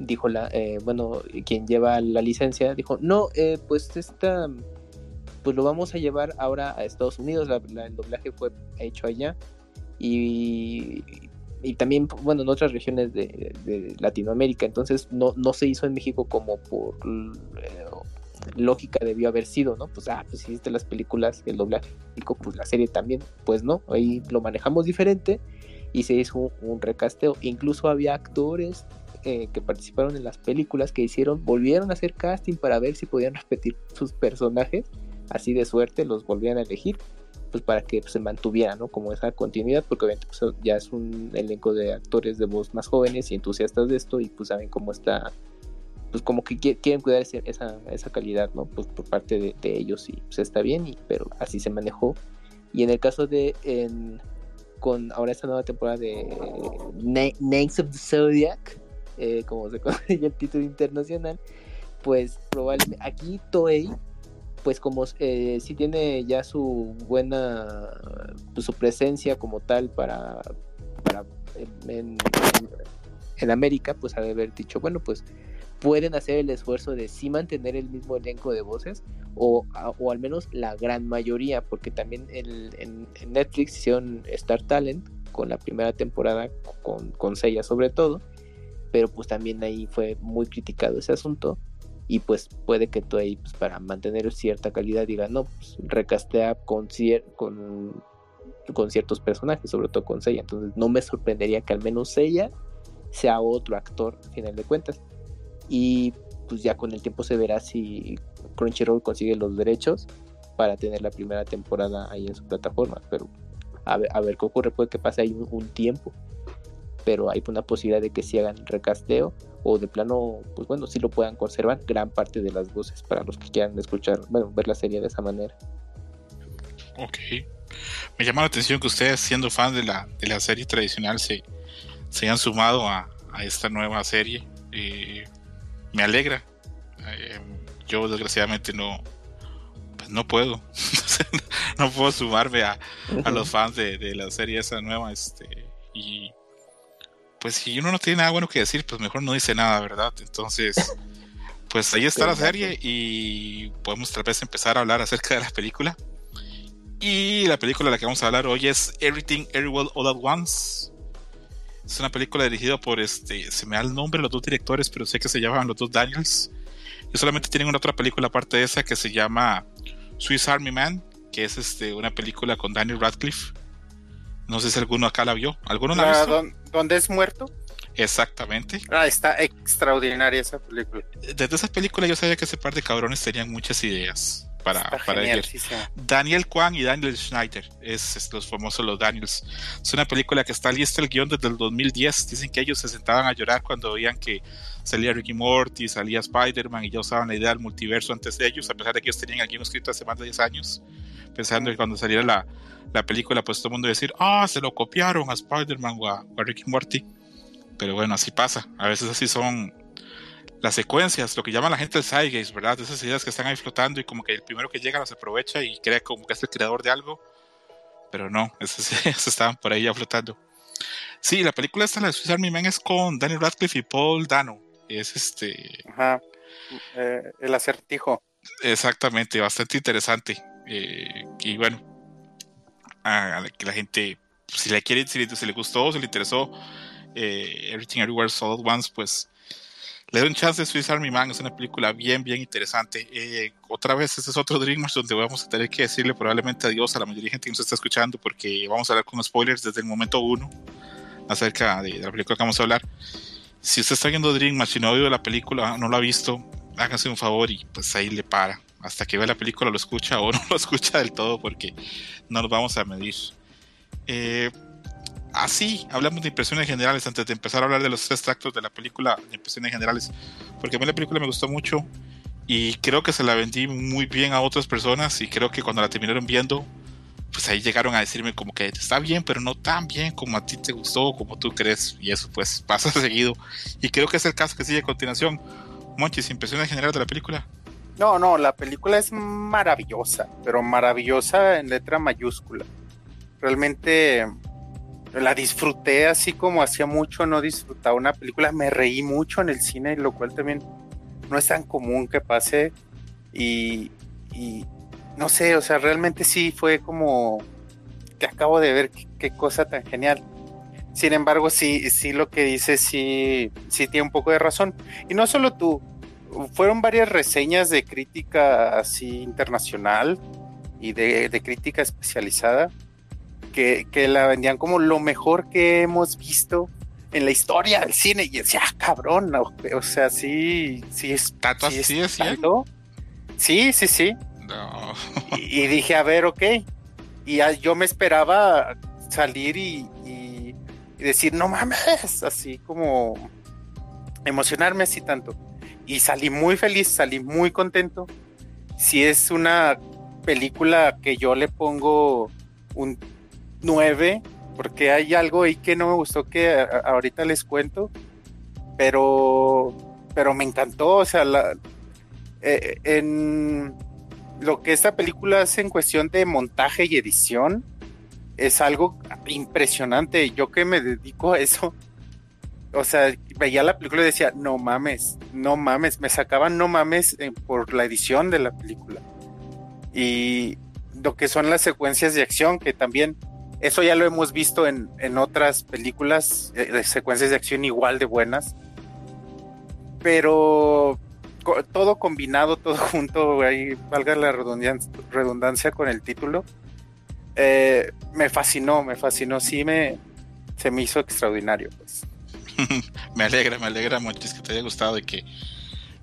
dijo la, eh, bueno, quien lleva la licencia, dijo, no, eh, pues esta, pues lo vamos a llevar ahora a Estados Unidos, la- la- el doblaje fue hecho allá y, y también, bueno, en otras regiones de, Latinoamérica, entonces no, no se hizo en México como por eh, lógica debió haber sido, ¿no? Pues, ah, pues hiciste las películas, el doblaje, pues la serie también, pues no, ahí lo manejamos diferente y se hizo un, un recasteo, incluso había actores eh, que participaron en las películas que hicieron, volvieron a hacer casting para ver si podían repetir sus personajes, así de suerte los volvían a elegir pues para que pues, se mantuviera, ¿no? Como esa continuidad, porque obviamente pues, ya es un elenco de actores de voz más jóvenes y entusiastas de esto y pues saben cómo está, pues como que qui- quieren cuidar ese- esa, esa calidad, ¿no? Pues por parte de, de ellos y pues está bien, y, pero así se manejó. Y en el caso de, en- con ahora esta nueva temporada de Na- Knights of the Zodiac, eh, como se conoce el título internacional, pues probablemente aquí Toei pues como eh, sí tiene ya su buena pues, su presencia como tal para en, América pues ha de haber dicho bueno pues pueden hacer el esfuerzo de sí mantener el mismo elenco de voces o, o al menos la gran mayoría porque también en, Netflix hicieron Star Talent con la primera temporada con, con Seiya sobre todo pero pues también ahí fue muy criticado ese asunto y pues puede que tú ahí pues, para mantener cierta calidad diga no pues recastea con, cier- con con ciertos personajes sobre todo con Seiya entonces no me sorprendería que al menos Seiya sea otro actor a final de cuentas. Y pues ya con el tiempo se verá si Crunchyroll consigue los derechos para tener la primera temporada ahí en su plataforma pero a ver, a ver qué ocurre puede que pase ahí un tiempo pero hay una posibilidad de que si hagan recasteo o de plano, pues bueno, sí lo puedan conservar gran parte de las voces para los que quieran escuchar, bueno, ver la serie de esa manera. Ok. Me llama la atención que ustedes, siendo fans de la, de la serie tradicional, se, se hayan sumado a, a esta nueva serie. Eh, me alegra. Eh, yo desgraciadamente no, pues no puedo. no puedo sumarme a, a los fans de, de, la serie esa nueva. Este, y pues si uno no tiene nada bueno que decir, pues mejor no dice nada, ¿verdad? Entonces, pues ahí está la serie y podemos tal vez empezar a hablar acerca de la película. Y la película de la que vamos a hablar hoy es Everything Everywhere All at Once. Es una película dirigida por este, se me da el nombre de los dos directores, pero sé que se llaman los dos Daniels. Y solamente tienen una otra película aparte de esa que se llama Swiss Army Man, que es este, una película con Daniel Radcliffe. No sé si alguno acá la vio. ¿Alguno la visto? ¿Dónde es muerto? Exactamente. Ah, está extraordinaria esa película. Desde esa película yo sabía que ese par de cabrones tenían muchas ideas para, para Daniel Kwan y Daniel Schneider, es, los famosos los Daniels. Es una película que está lista el guion desde el 2010. Dicen que ellos se sentaban a llorar cuando veían que salía Ricky Morty, salía Spider-Man y ya usaban la idea del multiverso antes de ellos, a pesar de que ellos tenían el guion escrito hace más de 10 años, pensando que cuando saliera la, la película, pues todo el mundo iba a decir, ah, se lo copiaron a Spider-Man o, a, Ricky Morty. Pero bueno, así pasa. A veces así son las secuencias, lo que llaman la gente el Zeitgeist, ¿verdad? Esas ideas que están ahí flotando y como que el primero que llega las aprovecha y cree como que es el creador de algo. Pero no, esas ideas estaban por ahí ya flotando. Sí, la película esta, la de Swiss Army Man, es con Daniel Radcliffe y Paul Dano. Es este. Ajá. Eh, el acertijo. Exactamente, bastante interesante. Eh, y bueno, a, que la gente, si le quiere, si le, gustó, si le interesó eh, Everything Everywhere All at Once, pues le doy un chance de Swiss Army Man. Es una película bien, bien interesante. Eh, otra vez, este es otro Dreamers donde vamos a tener que decirle probablemente adiós a la mayoría de gente que nos está escuchando porque vamos a hablar con spoilers desde el momento uno acerca de, la película que vamos a hablar. Si usted está viendo Dream Match y no ha oído la película, no lo ha visto, hágase un favor y pues ahí le para. Hasta que vea la película lo escucha o no lo escucha del todo porque no nos vamos a medir. Eh, así hablamos de impresiones generales antes de empezar a hablar de los extractos de la película de impresiones generales. Porque a mí la película me gustó mucho y creo que se la vendí muy bien a otras personas y creo que cuando la terminaron viendo pues ahí llegaron a decirme como que está bien, pero no tan bien como a ti te gustó, como tú crees, y eso pues pasa seguido. Y creo que es el caso que sigue a continuación. Monchis, impresiones generales de la película. No, no, la película es maravillosa, pero maravillosa en letra mayúscula. Realmente la disfruté así como hacía mucho no disfrutaba una película, me reí mucho en el cine, lo cual también no es tan común que pase. Y, no sé, o sea, realmente sí fue como que acabo de ver qué, cosa tan genial. Sin embargo, sí, sí lo que dice sí, sí tiene un poco de razón. Y no solo tú, fueron varias reseñas de crítica así internacional y de, crítica especializada que, la vendían como lo mejor que hemos visto en la historia del cine. Y decía, ah, cabrón, o sea, sí, sí es. ¿Tanto sí, sí, sí, sí, sí. Y, dije, a ver, ok. Y yo me esperaba salir y, y, decir, no mames, así como emocionarme así tanto. Y salí muy feliz, salí muy contento. Si es una película que yo le pongo un 9, porque hay algo ahí que no me gustó que ahorita les cuento, pero, pero me encantó, o sea, eh, en lo que esta película hace en cuestión de montaje y edición es algo impresionante. Yo que me dedico a eso, o sea, veía la película y decía, no mames, no mames, me sacaban no mames eh, por la edición de la película. Y lo que son las secuencias de acción, que también, eso ya lo hemos visto en, otras películas, eh, secuencias de acción igual de buenas. Pero todo combinado, todo junto, ahí valga la redundancia, con el título, eh, me fascinó, me fascinó, sí me, se me hizo extraordinario. Pues. me alegra, me alegra mucho que te haya gustado y que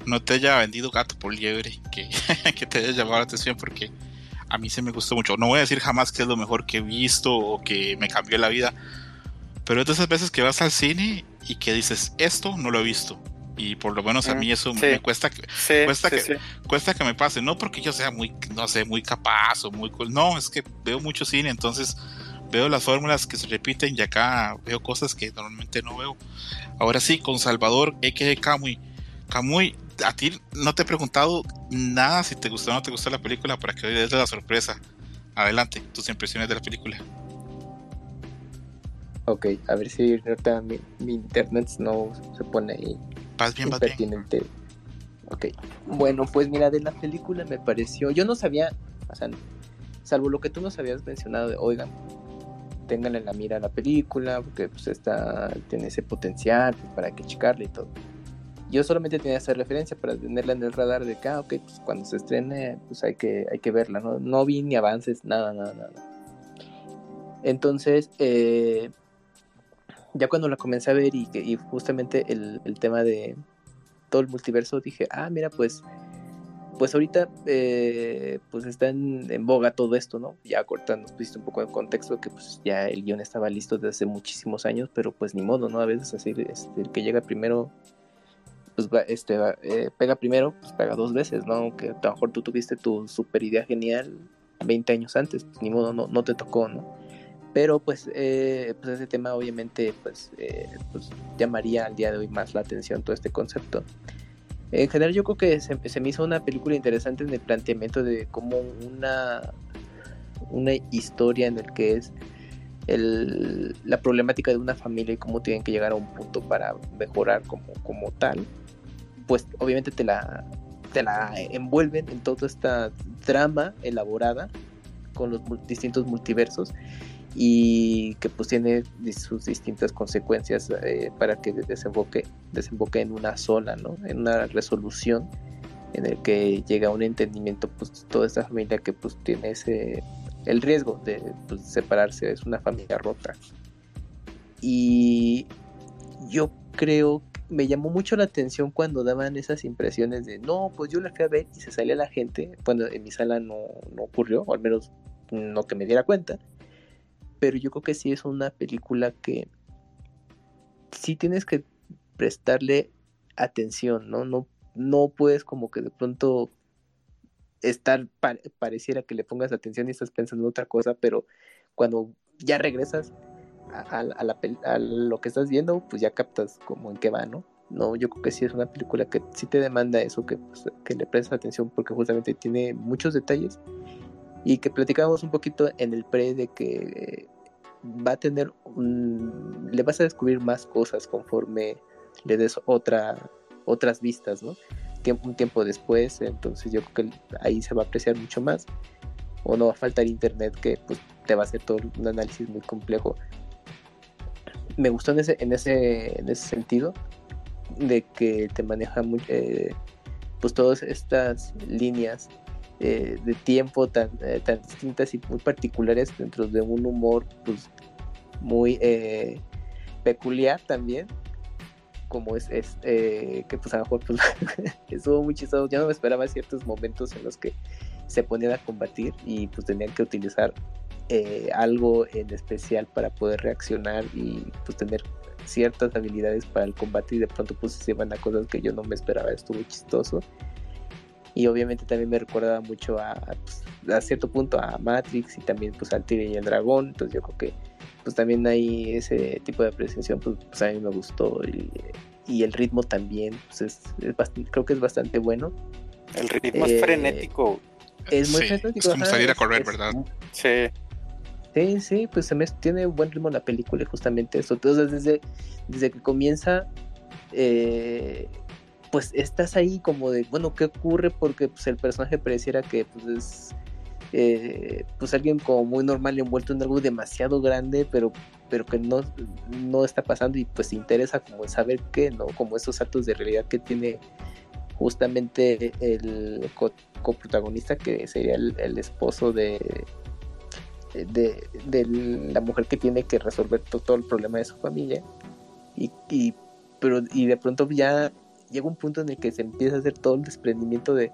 no te haya vendido gato por liebre, que, que te haya llamado la atención porque a mí se me gustó mucho. No voy a decir jamás que es lo mejor que he visto o que me cambió la vida, pero es de esas veces que vas al cine y que dices, esto no lo he visto y por lo menos a mí eso me cuesta que, cuesta, que cuesta que me pase. No porque yo sea muy no sé muy capaz o muy no es que veo mucho cine entonces veo las fórmulas que se repiten y acá veo cosas que normalmente no veo. Ahora sí con Salvador A.K.A. Camuy Camuy, a ti no te he preguntado nada si te gustó o no te gustó la película para que hoy des la sorpresa. Adelante, tus impresiones de la película. Ok, a ver si ahorita mi, internet no se pone ahí vas bien, vas bien. Ok, bueno, pues mira, de la película me pareció, yo no sabía, o sea, salvo lo que tú nos habías mencionado de, oigan, tengan en la mira la película, porque pues está, tiene ese potencial pues, para que checarle y todo. Yo solamente tenía esa referencia para tenerla en el radar de que, ah, ok, pues cuando se estrene, pues hay que, hay que verla, ¿no? No vi ni avances, nada, nada, nada. Entonces, eh, ya cuando la comencé a ver y, y justamente el, el, tema de todo el multiverso, dije, ah, mira, pues, pues ahorita eh, pues está en, boga todo esto, ¿no? Ya cortando, pusiste un poco de contexto que pues ya el guion estaba listo desde hace muchísimos años, pero pues ni modo, ¿no? A veces así, este, el que llega primero, pues este, eh, pega primero, pues pega dos veces, ¿no? Aunque a lo mejor tú tuviste tu super idea genial 20 años antes, pues ni modo, no, no te tocó, ¿no? pero pues, eh, pues ese tema obviamente pues, eh, pues, llamaría al día de hoy más la atención todo este concepto. En general yo creo que se, me hizo una película interesante en el planteamiento de cómo una, una historia en el que es el, la problemática de una familia y cómo tienen que llegar a un punto para mejorar como, como tal, pues obviamente te la, te la envuelven en toda esta drama elaborada con los distintos multiversos y que pues tiene sus distintas consecuencias eh, para que desemboque, desemboque en una sola, ¿no? En una resolución en el que llega a un entendimiento pues toda esta familia que pues tiene ese el riesgo de pues, separarse, es una familia rota. Y yo creo me llamó mucho la atención cuando daban esas impresiones de no, pues yo la fui a ver y se salía la gente. Bueno, en mi sala no, no ocurrió, o al menos no que me diera cuenta pero yo creo que sí es una película que sí tienes que prestarle atención, ¿no? No, no puedes como que de pronto estar, pareciera que le pongas atención y estás pensando en otra cosa, pero cuando ya regresas a, a, lo que estás viendo, pues ya captas como en qué va, ¿no? No, yo creo que sí es una película que sí te demanda eso, que, pues, que le prestes atención porque justamente tiene muchos detalles y que platicábamos un poquito en el pre de que va a tener un, le vas a descubrir más cosas conforme le des otra otras vistas, ¿no? Tiempo, un tiempo después, entonces yo creo que ahí se va a apreciar mucho más. O no va a faltar internet que pues, te va a hacer todo un análisis muy complejo. Me gustó en ese, en ese, en ese sentido de que te maneja muy, eh, pues todas estas líneas eh, de tiempo tan, eh, tan distintas y muy particulares dentro de un humor pues muy eh, peculiar también como es, es que pues a lo mejor pues, estuvo muy chistoso. Yo no me esperaba ciertos momentos en los que se ponían a combatir y pues tenían que utilizar algo en especial para poder reaccionar y pues tener ciertas habilidades para el combate y de pronto pues se iban a cosas que yo no me esperaba estuvo chistoso y obviamente también me recordaba mucho a, pues, a cierto punto a Matrix y también pues al Tigre y el Dragón, entonces yo creo que pues también hay ese tipo de apreciación, pues, pues a mí me gustó y, y el ritmo también, pues es, creo que es bastante bueno. El ritmo es eh, frenético. Es muy frenético. Es como salir a correr, ¿verdad? Sí. Sí, sí, pues se me, tiene buen ritmo la película justamente eso. Entonces desde, desde que comienza eh, pues estás ahí como de, bueno, ¿qué ocurre? Porque pues el personaje pareciera que pues es eh, pues alguien como muy normal envuelto en algo demasiado grande, pero, pero que no, no está pasando y pues interesa como saber qué, ¿no? Como esos actos de realidad que tiene justamente el coprotagonista que sería el, esposo de, de, de, la mujer que tiene que resolver todo, el problema de su familia. Y, y, pero y de pronto ya llega un punto en el que se empieza a hacer todo el desprendimiento de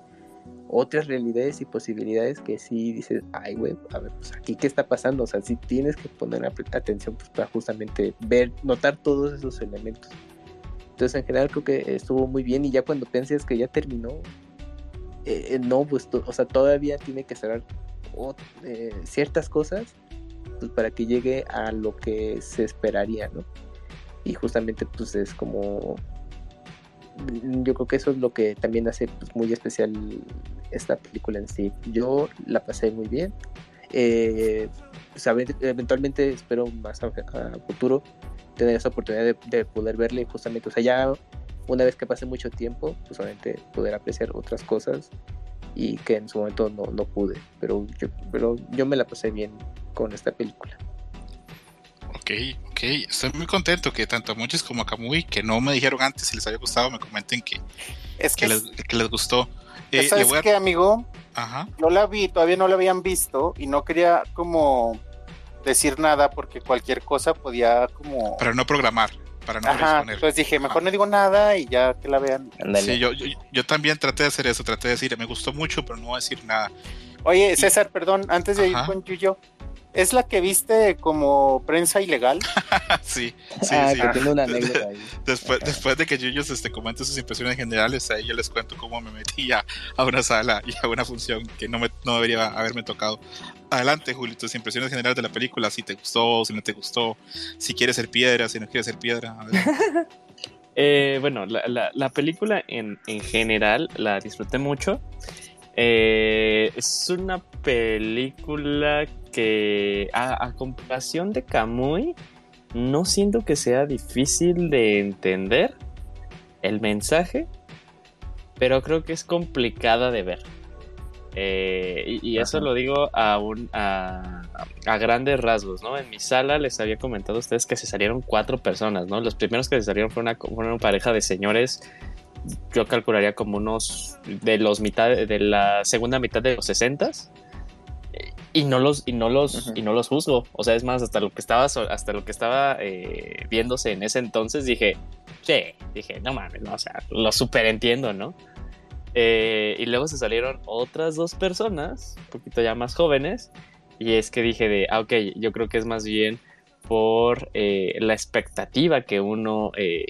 otras realidades y posibilidades que sí dices, ay, güey, a ver, pues aquí qué está pasando, o sea, sí tienes que poner atención pues, para justamente ver, notar todos esos elementos. Entonces, en general creo que estuvo muy bien. Y ya cuando piensas que ya terminó, eh, eh, no, pues, o sea, todavía tiene que cerrar eh, ciertas cosas pues, para que llegue a lo que se esperaría, ¿no? Y justamente, pues, es como yo creo que eso es lo que también hace pues, muy especial esta película en sí. Yo la pasé muy bien. Eh, pues, eventualmente espero más a, futuro tener esa oportunidad de, poder verle justamente, o sea, ya una vez que pase mucho tiempo, pues poder apreciar otras cosas y que en su momento no, no pude, pero yo, pero yo me la pasé bien con esta película. Ok, ok, estoy muy contento que tanto a muchos como a Kamui, que no me dijeron antes si les había gustado, me comenten que, es que, les, que les, gustó. Eh, ¿Sabes qué, amigo? Ajá. Yo la vi, todavía no la habían visto y no quería como decir nada porque cualquier cosa podía como... Para no programar, para no Ajá, Entonces dije, mejor no digo nada y ya que la vean. Sí, yo, yo, también traté de hacer eso, traté de decir, me gustó mucho, pero no voy a decir nada. Oye, César, perdón, antes de ir con Yuyo, ¿Es la que viste como prensa ilegal? sí, sí, ah, sí. tengo una anécdota ahí. Después, después de que Yuyos este, comente sus impresiones generales, ahí yo les cuento cómo me metí a, una sala y a una función que no, me, no debería haberme tocado. Adelante, Juli, tus impresiones generales de la película, si te gustó, si no te gustó, si quieres ser piedra, si no quieres ser piedra. eh, bueno, la, la, la película en, en general la disfruté mucho. Eh, es una película que, a, comparación de Kamui, no siento que sea difícil de entender el mensaje, pero creo que es complicada de ver. Eh, y, eso lo digo a, un, a, grandes rasgos, ¿no? En mi sala les había comentado a ustedes que se salieron cuatro personas, ¿no? Los primeros que se salieron fue una, una pareja de señores yo calcularía como unos de los mitad de la segunda mitad de los 60 y no los y no los y no los juzgo. O sea es más hasta lo que estaba hasta lo que estaba eh, viéndose en ese entonces dije sí dije no mames no, o sea lo super entiendo no eh, y luego se salieron otras dos personas un poquito ya más jóvenes y es que dije de ah ok yo creo que es más bien por eh, la expectativa que uno eh,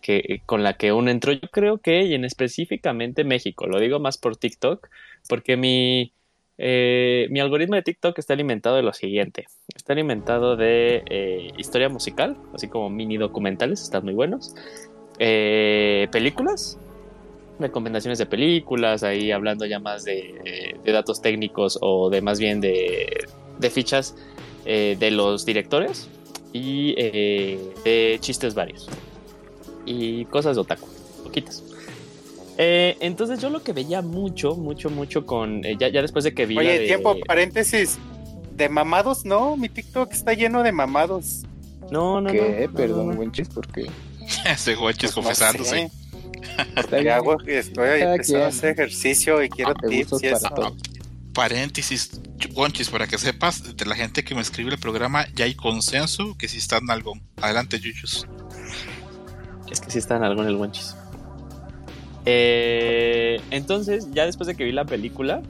que, con la que uno entró. Yo creo que y en específicamente México lo digo más por TikTok porque mi mi algoritmo de TikTok está alimentado de lo siguiente. Está alimentado de historia musical así como mini documentales están muy buenos. Películas recomendaciones de películas ahí hablando ya más de, de datos técnicos o de más bien de, de fichas eh, de los directores y eh, de chistes varios. Y cosas de otaku, poquitas. Eh, entonces yo lo que veía mucho, mucho, mucho con... ya, ya después de que vi... Oye, tiempo, paréntesis. De mamados, no, mi TikTok está lleno de mamados. No, no, ¿Qué? no. Perdón, no, ¿por qué? Ese Wenchis pues confesándose. Porque hago, estoy empezando a hacer ejercicio y quiero ah, tips y eso paréntesis, Gonchis, para que sepas, de la gente que me escribe el programa, ya hay consenso que si está en algo. Adelante, Yuyus. Es que sí está en algo en el Gonchis. Eh, entonces, ya después de que vi la película,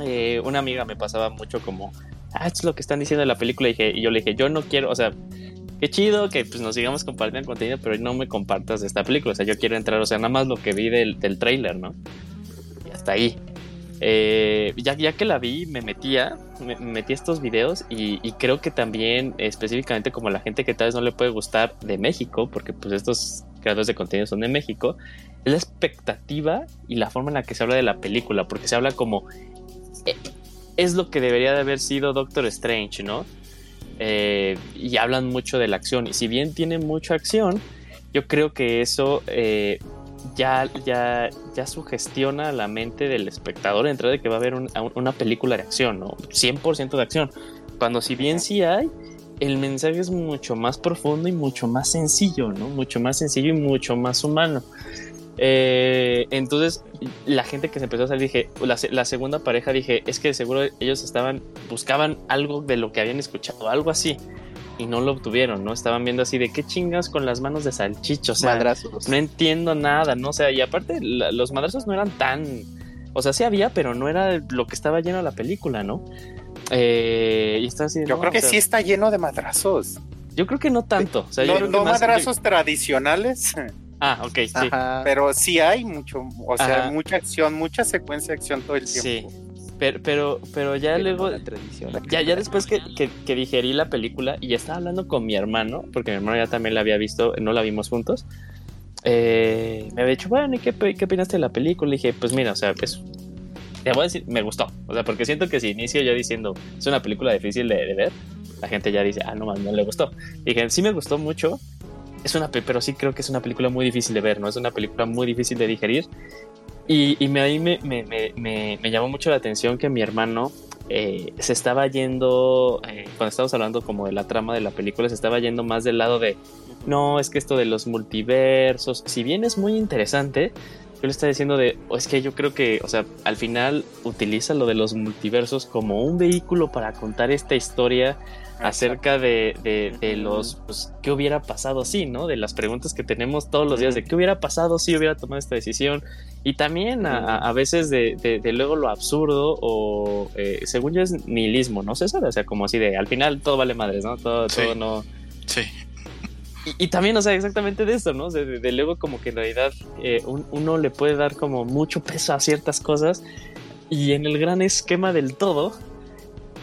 eh, una amiga me pasaba mucho como, ah, esto es lo que están diciendo de la película. Y, dije, y yo le dije, yo no quiero, o sea, qué chido que pues, nos sigamos compartiendo contenido, pero no me compartas esta película. O sea, yo quiero entrar, o sea, nada más lo que vi del, del trailer, ¿no? Y hasta ahí. Eh, ya, ya que la vi, me metía, me, metí estos videos y, creo que también específicamente como la gente que tal vez no le puede gustar de México, porque pues estos creadores de contenido son de México, es la expectativa y la forma en la que se habla de la película, porque se habla como eh, es lo que debería de haber sido Doctor Strange, ¿no? Eh, y hablan mucho de la acción y si bien tiene mucha acción, yo creo que eso ya, ya, ya sugestiona la mente del espectador entre de que va a haber una película de acción, ¿no? 100% de acción. Cuando si bien sí hay, el mensaje es mucho más profundo y mucho más sencillo, ¿no? Mucho más sencillo y mucho más humano. Eh, entonces, la gente que se empezó a salir, dije, la, la, segunda pareja, dije, es que seguro ellos estaban, buscaban algo de lo que habían escuchado, algo así y no lo obtuvieron, ¿no? Estaban viendo así de qué chingas con las manos de salchicho, o sea, madrazos. no entiendo nada, ¿no? O sea, y aparte los madrazos no eran tan, o sea, sí había, pero no era lo que estaba lleno de la película, ¿no? Eh, y está así, Yo creo que sí está lleno de madrazos. Yo creo que no tanto. O sea, no, madrazos tradicionales. Ah, ok, sí. Pero sí hay mucho, o sea, mucha acción, mucha secuencia de acción todo el tiempo. Sí. Pero, pero, pero ya luego, ya, ya después que, que, digerí la película y ya estaba hablando con mi hermano, porque mi hermano ya también la había visto, no la vimos juntos, eh, me había dicho, bueno, ¿y qué, qué opinaste de la película? Le dije, pues mira, o sea, pues te voy a decir, me gustó. O sea, porque siento que si inicio yo diciendo, es una película difícil de, ver, la gente ya dice, ah, no, no le gustó. Y dije, sí me gustó mucho, es una, pero sí creo que es una película muy difícil de ver, ¿no? Es una película muy difícil de digerir. Y, y me, ahí me, me, me, me, llamó mucho la atención que mi hermano eh, se estaba yendo, eh, cuando estábamos hablando como de la trama de la película, se estaba yendo más del lado de, no, es que esto de los multiversos, si bien es muy interesante, yo le estaba diciendo de, o es que yo creo que, o sea, al final utiliza lo de los multiversos como un vehículo para contar esta historia acerca de, de, los, pues, qué hubiera pasado si, ¿no? De las preguntas que tenemos todos los días, de qué hubiera pasado si hubiera tomado esta decisión. Y también a, a veces de, de, luego lo absurdo o, eh, según yo, es nihilismo, ¿no, César? O sea, como así de, al final todo vale madres, ¿no? Todo, todo no... Sí. Y, también, o sea, exactamente de esto, ¿no? De, luego como que en realidad eh, uno le puede dar como mucho peso a ciertas cosas y en el gran esquema del todo,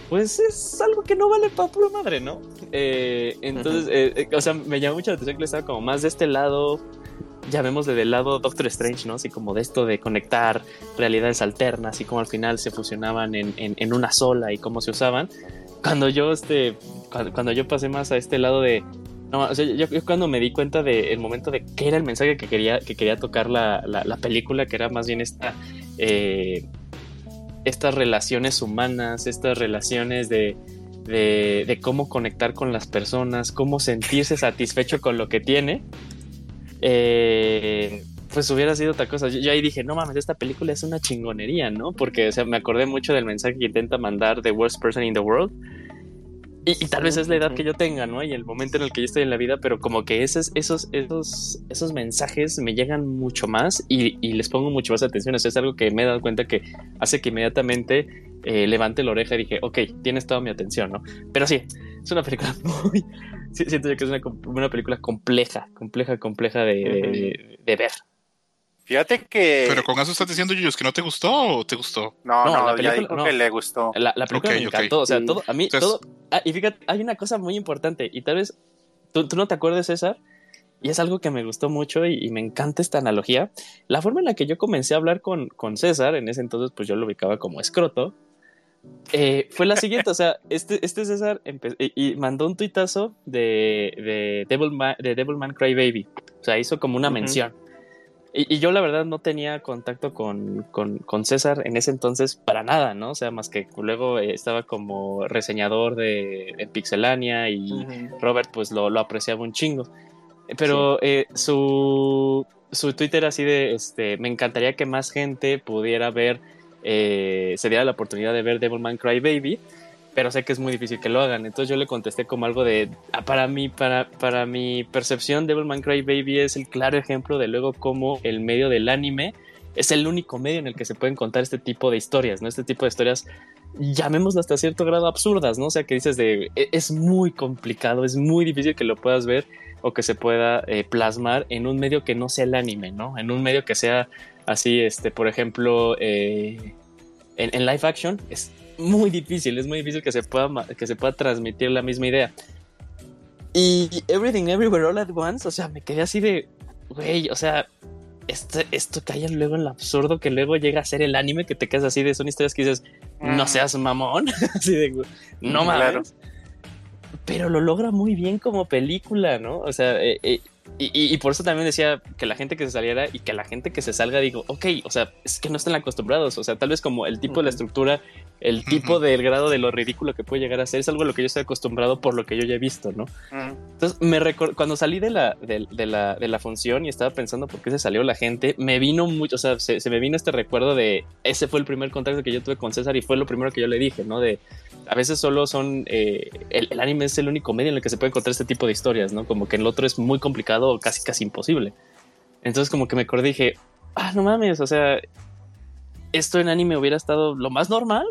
pues es algo que no vale para pura madre, ¿no? Eh, entonces, eh, o sea, me llama mucho la atención que le estaba como más de este lado, llamémosle del lado Doctor Strange, ¿no? Así como de esto de conectar realidades alternas y cómo al final se fusionaban en, en, una sola y cómo se usaban. Cuando yo, este, cuando yo pasé más a este lado de no, o sea, yo, cuando me di cuenta del momento de qué era el mensaje que quería, que quería tocar la, la, película, que era más bien esta, eh, estas relaciones humanas, estas relaciones de, de, cómo conectar con las personas, cómo sentirse satisfecho con lo que tiene, eh, pues hubiera sido otra cosa. Yo, ahí dije, no mames, esta película es una chingonería, ¿no? Porque, o sea, me acordé mucho del mensaje que intenta mandar The Worst Person in the World y, tal vez es la edad que yo tenga, ¿no? Y el momento en el que yo estoy en la vida, pero como que esos, esos, esos, esos mensajes me llegan mucho más y, les pongo mucho más atención. Eso es algo que me he dado cuenta que hace que inmediatamente eh, levante la oreja y dije, ok, tienes toda mi atención, ¿no? Pero sí, es una película muy... siento yo que es una, una película compleja, compleja, compleja de, de ver. Fíjate que. Pero con eso estás diciendo, Yuyos, que no te gustó o te gustó. No, no, la película, ya que le gustó. La, película me encantó. O sea, todo, a mí, todo. Ah, y fíjate, hay una cosa muy importante, y tal vez tú, no te acuerdes, César, y es algo que me gustó mucho y, me encanta esta analogía. La forma en la que yo comencé a hablar con, con César, en ese entonces, pues yo lo ubicaba como escroto, eh, fue la siguiente, o sea, este, este César y, mandó un tuitazo de, de, Devil de Devilman Cry Baby. O sea, hizo como una mención. Y, yo la verdad no tenía contacto con, con, César en ese entonces para nada, ¿no? O sea, más que luego eh, estaba como reseñador de, Pixelania y Robert pues lo, lo, apreciaba un chingo. Pero eh, su, su Twitter así de, este, me encantaría que más gente pudiera ver, eh, se diera la oportunidad de ver Devilman Cry Baby pero sé que es muy difícil que lo hagan. Entonces yo le contesté como algo de, ah, para mí, para, para mi percepción, Devilman Cry Baby es el claro ejemplo de luego cómo el medio del anime es el único medio en el que se pueden contar este tipo de historias, ¿no? Este tipo de historias, llamémoslo hasta cierto grado absurdas, ¿no? O sea, que dices de, e, es muy complicado, es muy difícil que lo puedas ver o que se pueda eh, plasmar en un medio que no sea el anime, ¿no? En un medio que sea así, este, por ejemplo, eh, en, en live action, es muy difícil, es muy difícil que se pueda, que se pueda transmitir la misma idea. Y Everything Everywhere All at Once, o sea, me quedé así de, güey, o sea, esto, esto cae luego en lo absurdo que luego llega a ser el anime que te quedas así de, son historias que dices, no seas mamón, así de, no mames. Pero lo logra muy bien como película, ¿no? O sea, eh, eh, y, por eso también decía que la gente que se saliera y que la gente que se salga, digo, ok, o sea, es que no están acostumbrados, o sea, tal vez como el tipo de la estructura el tipo del grado de lo ridículo que puede llegar a ser es algo a lo que yo estoy acostumbrado por lo que yo ya he visto, ¿no? Entonces, me cuando salí de la, de, la, de la función y estaba pensando por qué se salió la gente, me vino mucho, o sea, se, me vino este recuerdo de ese fue el primer contacto que yo tuve con César y fue lo primero que yo le dije, ¿no? De a veces solo son, eh, el, el, anime es el único medio en el que se puede encontrar este tipo de historias, ¿no? Como que en el otro es muy complicado o casi, casi imposible. Entonces, como que me acordé y dije, ah, no mames, o sea, esto en anime hubiera estado lo más normal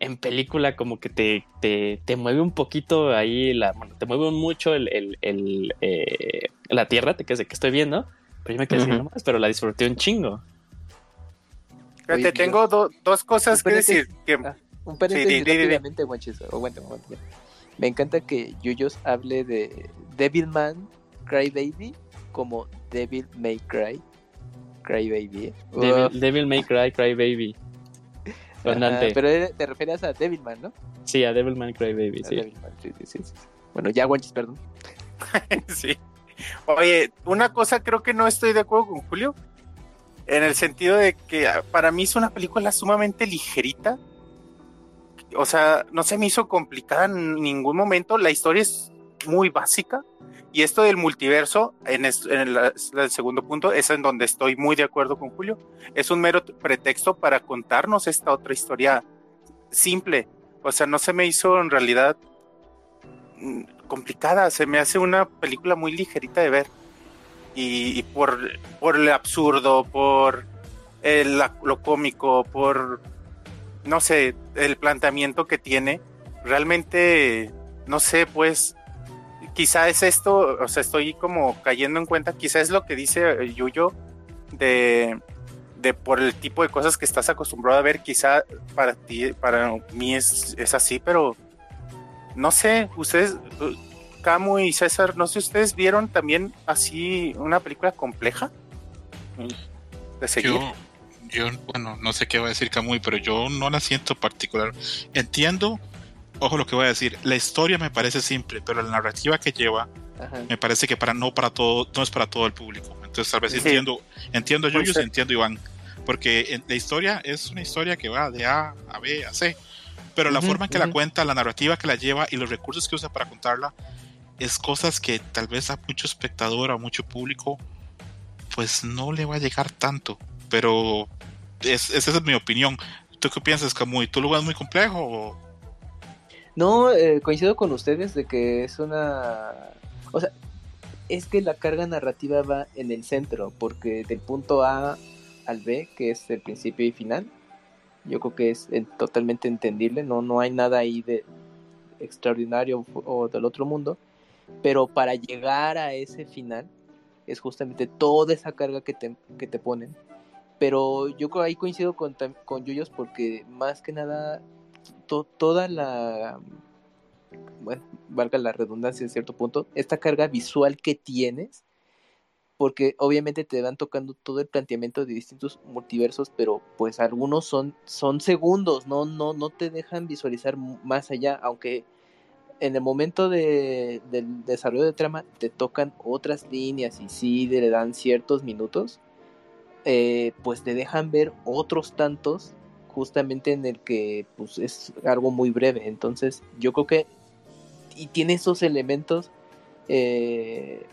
en película como que te, te, te, mueve un poquito ahí, la, bueno, te mueve mucho el, el, el eh, la tierra, te quedas que estoy viendo, pero yo me quedé uh pero la disfruté un chingo. te tengo dos cosas que decir. Que... Ah, un paréntesis rápidamente, Me encanta que Yuyos hable de Devilman Crybaby como Devil May Cry. Cry Baby. Devil, Devil May Cry, Cry Baby. pero te refieres a Devilman, ¿no? Sí, a Devilman Cry Baby, sí. sí, sí, sí, Bueno, ya guanches, perdón. sí. Oye, una cosa creo que no estoy de acuerdo con Julio. En el sentido de que ah, para mí es una película sumamente ligerita. O sea, no se me hizo complicada en ningún momento. La historia es muy básica. Y esto del multiverso, en, el, segundo punto, es en donde estoy muy de acuerdo con Julio. Es un mero pretexto para contarnos esta otra historia simple. O sea, no se me hizo en realidad mm, complicada, se me hace una película muy ligerita de ver. Y, por, por el absurdo, por el, lo cómico, por, no sé, el planteamiento que tiene, realmente, no sé, pues quizá es esto, o sea, estoy como cayendo en cuenta, quizá es lo que dice Yuyo de, de por el tipo de cosas que estás acostumbrado a ver, quizá para ti, para mí es, es así, pero no sé, ustedes, Camu y César, no sé, ustedes vieron también así una película compleja de seguir. Yo, yo, bueno, no sé qué va a decir Camuy, pero yo no la siento particular. Entiendo ojo lo que voy a decir, la historia me parece simple, pero la narrativa que lleva me parece que para no para todo no es para todo el público. Entonces tal vez entiendo entiendo a Yuyos y entiendo Iván, porque la historia es una historia que va de A a B a C, pero la forma en que la cuenta, la narrativa que la lleva y los recursos que usa para contarla es cosas que tal vez a mucho espectador, a mucho público, pues no le va a llegar tanto. Pero esa es mi opinión. ¿Tú qué piensas, Camuy? ¿Tú lo ves muy complejo o, no, eh, coincido con ustedes de que es una... O sea, es que la carga narrativa va en el centro, porque del punto A al B, que es el principio y final, yo creo que es totalmente entendible, no, no hay nada ahí de extraordinario o del otro mundo, pero para llegar a ese final es justamente toda esa carga que te, que te ponen. Pero yo ahí coincido con, con Yuyos porque más que nada toda la, bueno, valga la redundancia en cierto punto, esta carga visual que tienes, porque obviamente te van tocando todo el planteamiento de distintos multiversos, pero pues algunos son, son segundos, no, no, no te dejan visualizar más allá, aunque en el momento de, del desarrollo de trama te tocan otras líneas y sí le dan ciertos minutos, eh, pues te dejan ver otros tantos justamente en el que pues es algo muy breve. Entonces yo creo que y tiene esos elementos eh,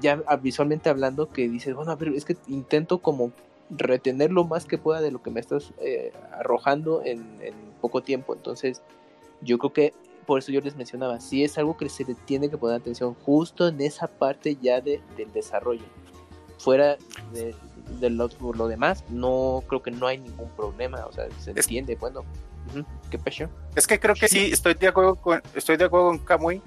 ya visualmente hablando que dices, bueno, pero es que intento como retener lo más que pueda de lo que me estás eh, arrojando en, poco tiempo. Entonces yo creo que por eso yo les mencionaba, si es algo que se le tiene que poner atención justo en esa parte ya de, del desarrollo. Fuera de, de lo, lo demás, no creo que no hay ningún problema, o sea, se entiende, bueno, qué pecho. Es que creo que sí, estoy de acuerdo con, estoy de acuerdo con Kamui.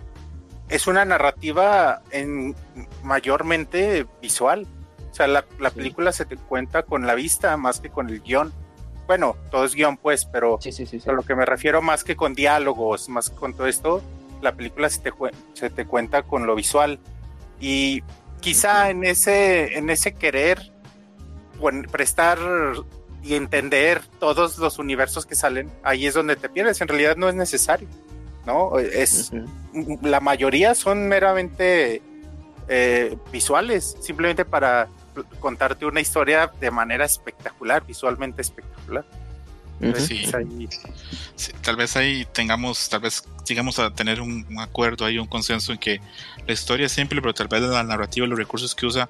Es una narrativa en mayormente visual. O sea, la, la película se te cuenta con la vista más que con el guion. Bueno, todo es guion, pues, pero a lo que me refiero más que con diálogos, más que con todo esto, la película se te, se te cuenta con lo visual. Y quizá en ese, en ese querer prestar y entender todos los universos que salen, ahí es donde te pierdes. En realidad no es necesario, ¿no? Es, La mayoría son meramente eh, visuales, simplemente para contarte una historia de manera espectacular, visualmente espectacular. tal vez ahí tengamos, tal vez llegamos a tener un, un, acuerdo ahí, un consenso en que la historia es simple, pero tal vez la narrativa, los recursos que usa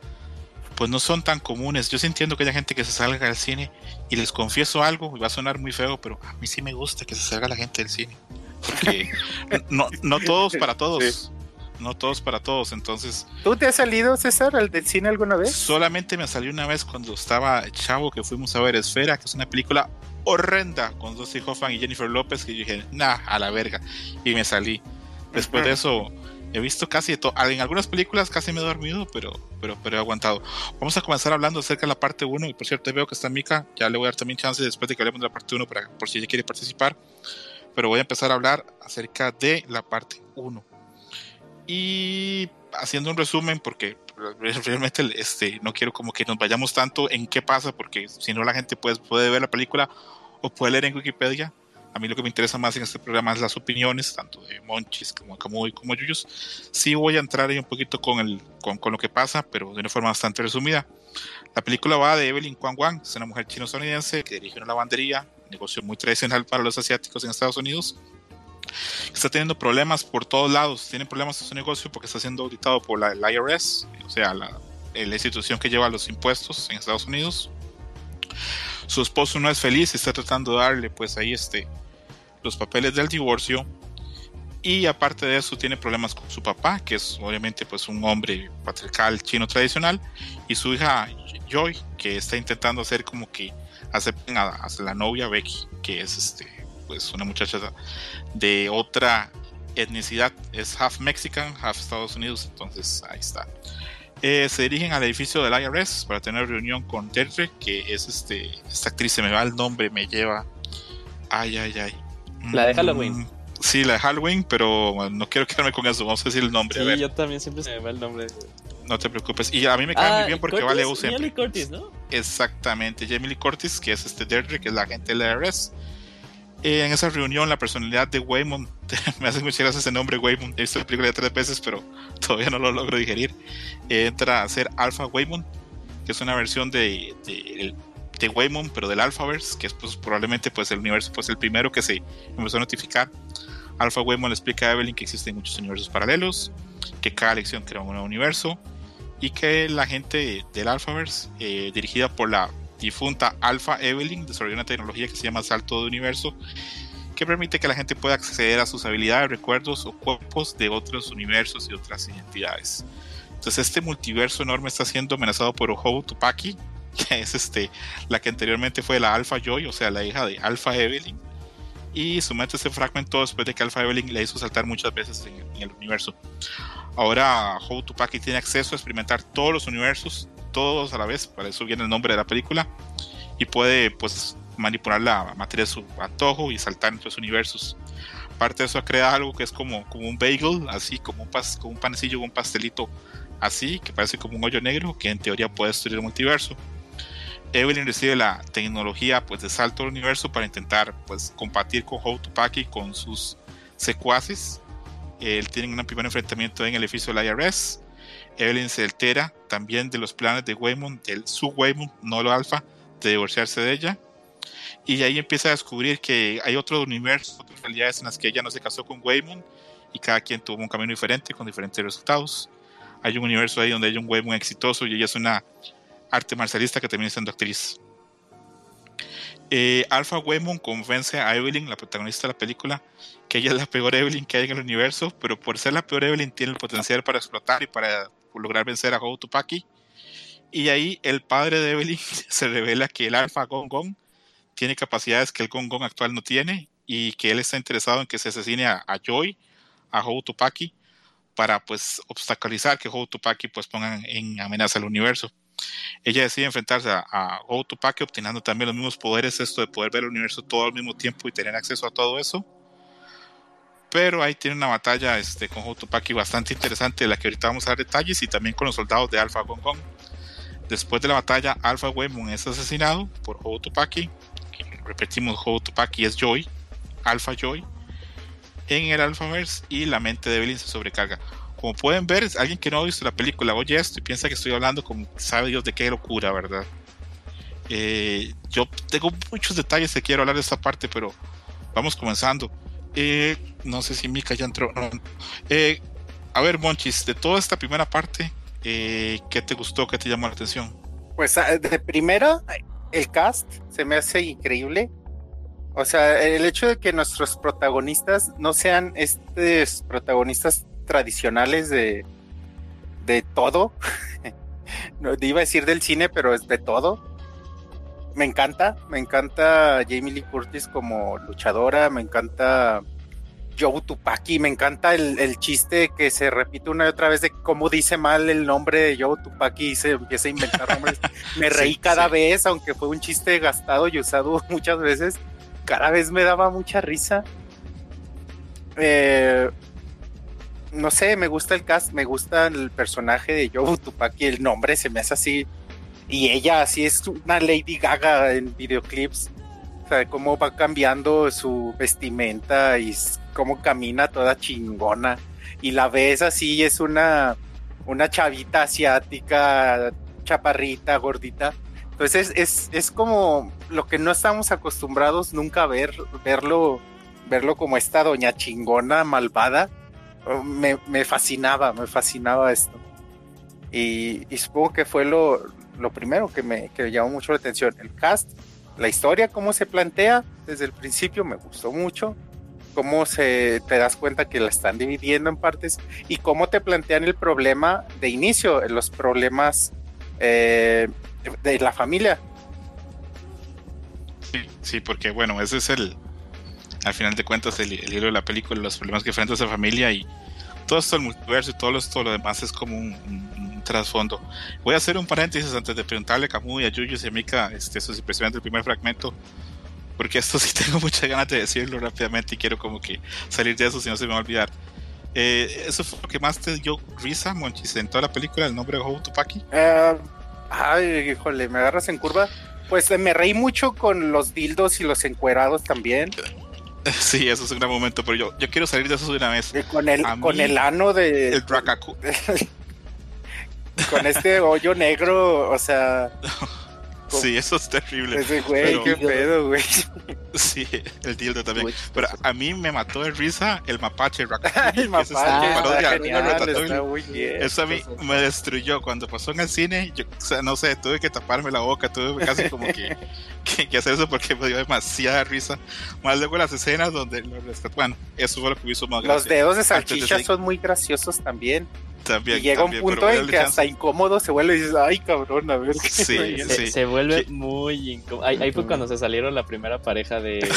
pues no son tan comunes. Yo sí entiendo que haya gente que se salga del cine y les confieso algo, y va a sonar muy feo, pero a mí sí me gusta que se salga la gente del cine. Porque no, no todos para todos. No todos para todos, entonces... ¿Tú te has salido, César, al del cine alguna vez? Solamente me salió una vez cuando estaba chavo, que fuimos a ver Esfera, que es una película horrenda con Dusty Hoffman y Jennifer López, que yo dije, nah, a la verga, y me salí. Después de eso He visto casi todo. En algunas películas casi me he dormido, pero, pero, pero he aguantado. Vamos a comenzar hablando acerca de la parte 1. Y por cierto, veo que está Mika. Ya le voy a dar también chance después de que hablemos de la parte 1 para, por si ella quiere participar. Pero voy a empezar a hablar acerca de la parte 1. Y haciendo un resumen, porque realmente este, no quiero como que nos vayamos tanto en qué pasa, porque si no la gente puede, puede ver la película o puede leer en Wikipedia. A mí lo que me interesa más en este programa es las opiniones, tanto de Monchis como Camuy como Yuyos. Sí voy a entrar ahí un poquito con, el, con, con, lo que pasa, pero de una forma bastante resumida. La película va de Evelyn Kwan Wang, es una mujer chino-estadounidense que dirige una lavandería, negocio muy tradicional para los asiáticos en Estados Unidos. Está teniendo problemas por todos lados, tiene problemas en su negocio porque está siendo auditado por la, el IRS, o sea, la, la institución que lleva los impuestos en Estados Unidos su esposo no es feliz, está tratando de darle pues ahí este los papeles del divorcio y aparte de eso tiene problemas con su papá, que es obviamente pues un hombre patriarcal chino tradicional y su hija Joy, que está intentando hacer como que acepten a, la novia Becky, que es este pues una muchacha de otra etnicidad, es half mexican, half Estados Unidos, entonces ahí está. Eh, se dirigen al edificio del IRS para tener reunión con Deirdre, que es este, esta actriz, se me va el nombre, me lleva. Ay, ay, ay. La de Halloween. Mm, sí, la de Halloween, pero no quiero quedarme con eso. Vamos a decir el nombre. Sí, a ver. yo también siempre se me va el nombre. No te preocupes. Y a mí me cae Ah, muy bien porque Curtis, vale U siempre. Jamie Lee Curtis, ¿no? Exactamente, Jamie Lee Curtis, que es este Deirdre, que es la agente del IRS. Eh, en esa reunión, la personalidad de Waymond, me hace muchas gracias ese nombre, Waymond. He visto la película ya tres veces, pero todavía no lo logro digerir. Eh, entra a ser Alpha Waymond, que es una versión de, de, de Waymond, pero del Alphaverse, que es pues, probablemente pues, el universo pues, el primero que se empezó a notificar. Alpha Waymond le explica a Evelyn que existen muchos universos paralelos, que cada lección crea un nuevo universo y que la gente del Alphaverse, eh, dirigida por la difunta Alpha Evelyn, desarrolló una tecnología que se llama Salto de Universo, que permite que la gente pueda acceder a sus habilidades, recuerdos o cuerpos de otros universos y otras identidades. Entonces este multiverso enorme está siendo amenazado por Oho Tupaki, que es este, la que anteriormente fue la Alpha Joy, o sea, la hija de Alpha Evelyn, y su mente se fragmentó después de que Alpha Evelyn le hizo saltar muchas veces en, el universo. Ahora Ho Tupaki tiene acceso a experimentar todos los universos, todos a la vez, para eso viene el nombre de la película, y puede pues manipular la materia de su antojo y saltar entre los universos. Aparte de eso, crea algo que es como, como un bagel, así como un, pas, como un panecillo, un pastelito así, que parece como un hoyo negro, que en teoría puede destruir el multiverso. Evelyn recibe la tecnología pues, de salto al universo para intentar pues, combatir con Ho Tupaki con sus secuaces. Él tiene un primer enfrentamiento en el edificio del IRS. Evelyn se altera también de los planes de Waymond, del su Waymond, no lo alfa, de divorciarse de ella. Y ahí empieza a descubrir que hay otro universo, otras realidades en las que ella no se casó con Waymond y cada quien tuvo un camino diferente con diferentes resultados. Hay un universo ahí donde hay un Waymond exitoso y ella es una arte marcialista que termina siendo actriz. Eh, Alpha Waymond convence a Evelyn, la protagonista de la película, que ella es la peor Evelyn que hay en el universo, pero por ser la peor Evelyn tiene el potencial para explotar y para lograr vencer a Ho Tupaki. Y ahí el padre de Evelyn se revela que el Alpha Gong Gong tiene capacidades que el Gong Gong actual no tiene y que él está interesado en que se asesine a, Joy, a Ho Tupaki, para pues obstaculizar que Ho Tupaki pues en amenaza al universo. Ella decide enfrentarse a, a Tupaki obteniendo también los mismos poderes, esto de poder ver el universo todo al mismo tiempo y tener acceso a todo eso. Pero ahí tiene una batalla este, con Tupaki bastante interesante, de la que ahorita vamos a dar detalles, y también con los soldados de Alpha Gong Gong. Después de la batalla, Alpha Waymond es asesinado por Ho Tupaki, que repetimos, Ho Tupaki es Joy, Alpha Joy, en el Alphaverse, y la mente de Evelyn se sobrecarga. Como pueden ver, alguien que no ha visto la película oye esto y piensa que estoy hablando como sabe Dios de qué locura, ¿verdad? Eh, yo tengo muchos detalles que quiero hablar de esta parte, pero vamos comenzando. Eh, no sé si Mika ya entró. Eh, a ver, Monchis, de toda esta primera parte, ¿qué te gustó? ¿Qué te llamó la atención? Pues de primera, el cast se me hace increíble. O sea, el hecho de que nuestros protagonistas no sean estos protagonistas tradicionales de, de todo. no iba a decir del cine, pero es de todo. Me encanta, me encanta Jamie Lee Curtis como luchadora, me encanta Joe Tupaki, me encanta el, el, chiste que se repite una y otra vez de cómo dice mal el nombre de Joe Tupaki y se empieza a inventar nombres. Me reí sí, cada sí. vez, aunque fue un chiste gastado y usado muchas veces, cada vez me daba mucha risa. Eh, no sé, me gusta el cast, me gusta el personaje de Joe Tupaki, el nombre se me hace así. Y ella así es una Lady Gaga en videoclips. O sea, cómo va cambiando su vestimenta y cómo camina toda chingona. Y la ves así, es una, una chavita asiática, chaparrita, gordita. Entonces es, es, como lo que no estamos acostumbrados nunca a ver, verlo, verlo como esta doña chingona, malvada Me, fascinaba, me fascinaba esto. Y, supongo que fue lo, primero que me llamó mucho la atención. El cast, la historia, cómo se plantea desde el principio, me gustó mucho. Cómo se te das cuenta que la están dividiendo en partes y cómo te plantean el problema de inicio, los problemas eh, de la familia. Sí, sí, porque bueno, ese es el, al final de cuentas el, el hilo de la película, los problemas que enfrenta esa familia y todo esto el multiverso y todo esto lo demás es como un, trasfondo. Voy a hacer un paréntesis antes de preguntarle a Camus y a Yuyu y a Mika este, sus impresiones del primer fragmento, porque esto sí tengo muchas ganas de decirlo rápidamente y quiero como que salir de eso si no se me va a olvidar. Eh, ¿Eso fue lo que más te dio risa, Monchis, en toda la película, el nombre de Hobo Tupaki? Eh, ay, híjole, me agarras en curva. Pues me reí mucho con los dildos y los encuerados también. Sí, eso es un gran momento, pero yo, yo quiero salir de eso de una vez. con el, con el ano de. El Drakaku. con este hoyo negro, o sea. Sí, eso es terrible. Ese güey, qué pedo, güey. Sí, el dildo también. Pero a mí me mató de risa el mapache el mapache, está muy bien. Eso a mí me destruyó. Cuando pasó en el cine, yo, o sea, no sé, tuve que taparme la boca, tuve casi como que, que, hacer eso porque me dio demasiada risa. Más luego las escenas donde lo Bueno, eso fue lo que me hizo más Los dedos de salchicha son muy graciosos también y llega un punto en que hasta incómodo se vuelve y dices, ay cabrón, a ver. se, vuelve muy incómodo. Ahí, fue cuando se salieron la primera pareja de.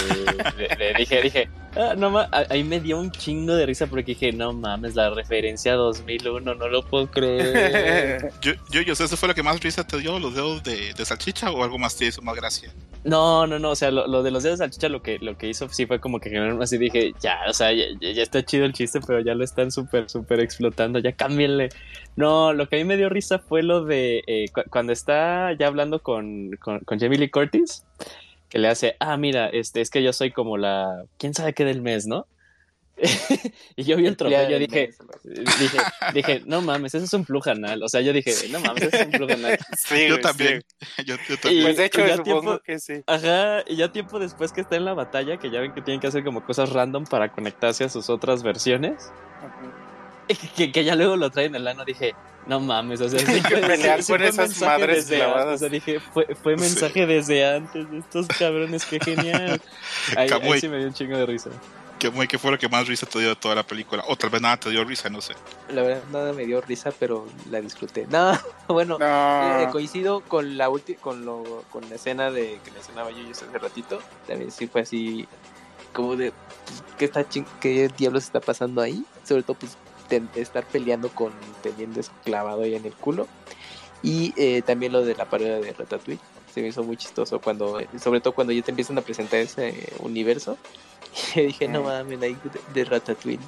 dije, dije, ah, no ahí me dio un chingo de risa porque dije, no mames, la referencia 2001, no lo puedo creer. yo, yo, yo sé, ¿eso fue lo que más risa te dio, los dedos de, salchicha o algo más te hizo más gracia? No, no, no, o sea, lo, de los dedos de salchicha lo que, lo que hizo sí fue como que así dije, ya, o sea, ya, ya, está chido el chiste, pero ya lo están súper, súper explotando, ya no, lo que a mí me dio risa fue lo de eh, cuando está ya hablando con, con, Jamie Lee Curtis, que le hace, ah, mira, este, es que yo soy como la, quién sabe qué del mes, ¿no? y yo vi el trofeo, yo dije, dije, dije, no mames, eso es un flujo anal. O sea, yo dije, no mames, eso es un flujo anal. Sí, yo también. Yo, también. pues de hecho, supongo tiempo, que sí. Ajá, y ya tiempo después que está en la batalla, que ya ven que tienen que hacer como cosas random para conectarse a sus otras versiones. que, que, ya luego lo traen el ano, dije, no mames, o sea, sí, con esas madres clavadas. O sea, dije, fue, fue mensaje desde antes de estos cabrones, qué genial. Ahí, ahí, sí me dio un chingo de risa. ¿Qué, ¿Qué fue lo que más risa te dio de toda la película? O tal vez nada te dio risa, no sé. La verdad, nada me dio risa, pero la disfruté. No, bueno, eh, coincido con la con, lo, con la escena de que mencionaba yo hace ratito. También sí fue así, como de, ¿qué, está ¿qué diablos está pasando ahí? Sobre todo, pues estar peleando con teniendo eso clavado ahí en el culo. Y eh, también lo de la parodia de Ratatouille. Se me hizo muy chistoso cuando, sobre todo cuando ya te empiezan a presentar ese universo. Y dije, no mames, ahí de, Ratatouille.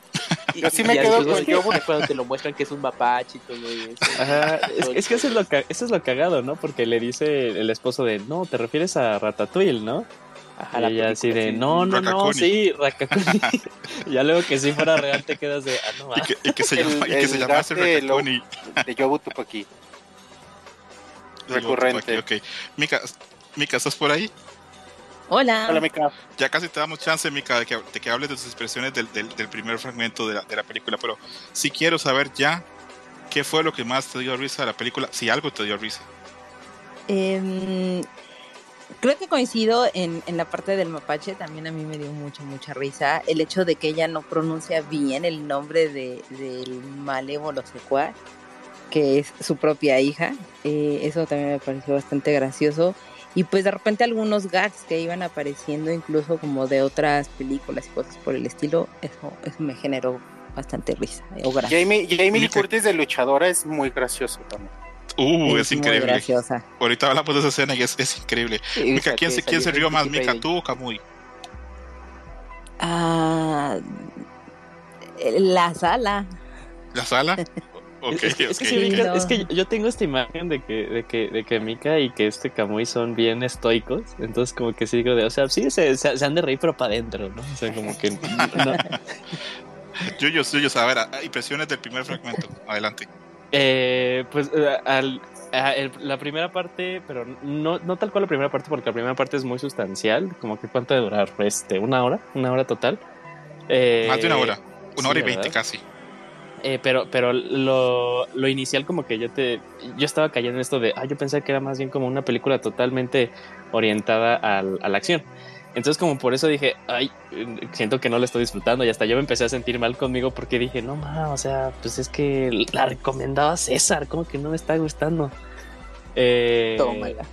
Yo sí me quedo con yo cuando te lo muestran que es un mapache y todo eso. Ajá, es, que eso es, lo eso es lo cagado, ¿no? Porque le dice el esposo de, no, te refieres a Ratatouille, ¿no? Ajá, y ella así de, no, no, no, sí, Rakakuni. ya luego que si fuera real te quedas de, ah, no, y que, y que se llama, y que se llama Rakakuni. De Yobu Tupaki. Recurrente. Ok, Mika, Mika, ¿estás por ahí? Hola. Hola, Mika. Ya casi te damos chance, Mika, de que, de que hables de tus expresiones del, del, del primer fragmento de la, de la, película, pero sí quiero saber ya qué fue lo que más te dio risa de la película, si algo te dio risa. Eh, creo que coincido en, en, la parte del mapache, también a mí me dio mucha, mucha risa. El hecho de que ella no pronuncia bien el nombre de, del malévolo secuaz, que es su propia hija, eh, eso también me pareció bastante gracioso. Y pues de repente algunos gags que iban apareciendo incluso como de otras películas y cosas por el estilo, eso, eso me generó bastante risa. O Jamie, Jamie Lee Curtis de luchadora es muy gracioso también. Uh, es, increíble. Graciosa. Ahorita hablamos de esa escena y es, es increíble. Mika, ¿quién, se, ¿quién se rió más, Mika, tú o Kamui? Ah, La sala. ¿La sala? es, que, yo tengo esta imagen de que, de que, de que Mika y que este Kamui son bien estoicos. Entonces, como que sí digo de, o sea, sí se, se, han de reír, pero para adentro, ¿no? O sea, como que. No. Yuyos, Yuyos, a ver, impresiones del primer fragmento. Adelante. Eh, pues eh, al, la primera parte, pero no, no tal cual la primera parte, porque la primera parte es muy sustancial. Como que cuánto de durar, este, una hora, una hora total. Eh, Más de una hora, una hora y veinte casi. Eh, pero pero lo, lo, inicial como que yo te yo estaba cayendo en esto de ah yo pensé que era más bien como una película totalmente orientada al, a la acción entonces como por eso dije ay siento que no la estoy disfrutando y hasta yo me empecé a sentir mal conmigo porque dije no ma o sea pues es que la recomendaba César como que no me está gustando eh, Tómala.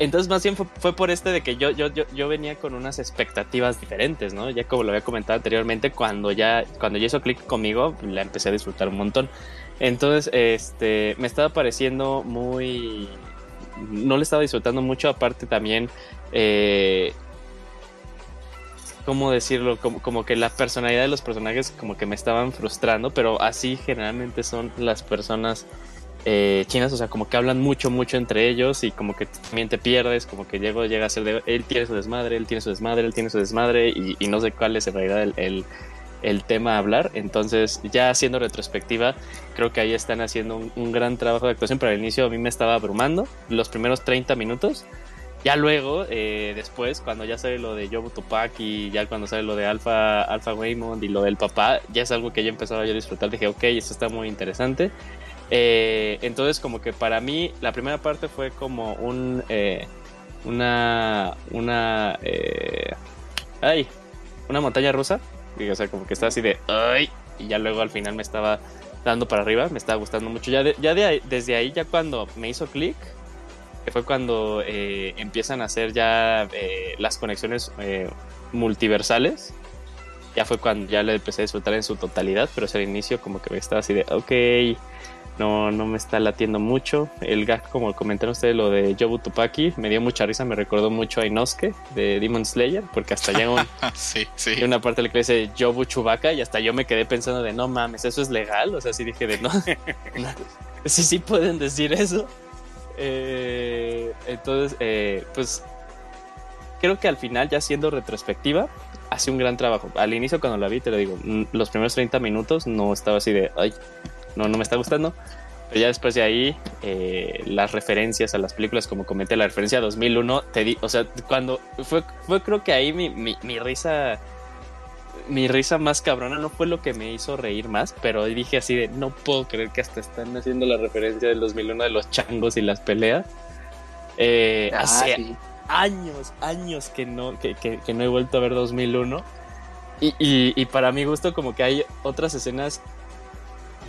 Entonces, más bien fue, por este de que yo, yo, yo, yo, venía con unas expectativas diferentes, ¿no? Ya como lo había comentado anteriormente, cuando ya, cuando ya hizo clic conmigo, la empecé a disfrutar un montón. Entonces, este, me estaba pareciendo muy. No le estaba disfrutando mucho, aparte también. Eh, ¿Cómo decirlo? Como, como que la personalidad de los personajes, como que me estaban frustrando, pero así generalmente son las personas eh, chinas, o sea, como que hablan mucho, mucho entre ellos y como que también te pierdes, como que llego, llega a ser de, él tiene su desmadre, él tiene su desmadre, él tiene su desmadre y, no sé cuál es en realidad el, el, tema a hablar. Entonces, ya haciendo retrospectiva, creo que ahí están haciendo un, gran trabajo de actuación, pero al inicio a mí me estaba abrumando los primeros 30 minutos. Ya luego, eh, después, cuando ya sale lo de Jobu Tupac y ya cuando sale lo de Alpha, Alpha Waymond y lo del papá, ya es algo que ya empezaba yo a disfrutar. Dije, ok, esto está muy interesante. Eh, entonces, como que para mí, la primera parte fue como un. Eh, una. Una. Eh, ay. Una montaña rusa. Y, o sea, como que está así de. Ay. Y ya luego al final me estaba dando para arriba. Me estaba gustando mucho. Ya, ya de desde ahí, ya cuando me hizo clic. Que fue cuando empiezan a hacer ya las conexiones multiversales ya fue cuando ya le empecé a disfrutar en su totalidad, pero es el inicio como que me estaba así de, ok, no, no me está latiendo mucho. El gag, como comentaron ustedes, lo de Jobu Tupaki, me dio mucha risa, me recordó mucho a Inosuke de Demon Slayer, porque hasta ya un, sí, sí. hay una parte le dice Jobu Chubaka y hasta yo me quedé pensando de no mames, eso es legal, o sea, sí dije de no, sí, sí pueden decir eso. Eh, entonces, eh, pues creo que al final, ya siendo retrospectiva, hace un gran trabajo. Al inicio, cuando la vi, te lo digo, los primeros 30 minutos no estaba así de ay no, no me está gustando. Pero ya después de ahí, eh, las referencias a las películas, como comenté, la referencia a 2001, te di, o sea, cuando fue, fue creo que ahí mi, mi, mi, risa, mi risa más cabrona no fue lo que me hizo reír más, pero dije así de, no puedo creer que hasta están haciendo la referencia del 2001 de los changos y las peleas. Eh, ah, hace años, años que no, que, que, que, no he vuelto a ver 2001. Y, y, y para mi gusto como que hay otras escenas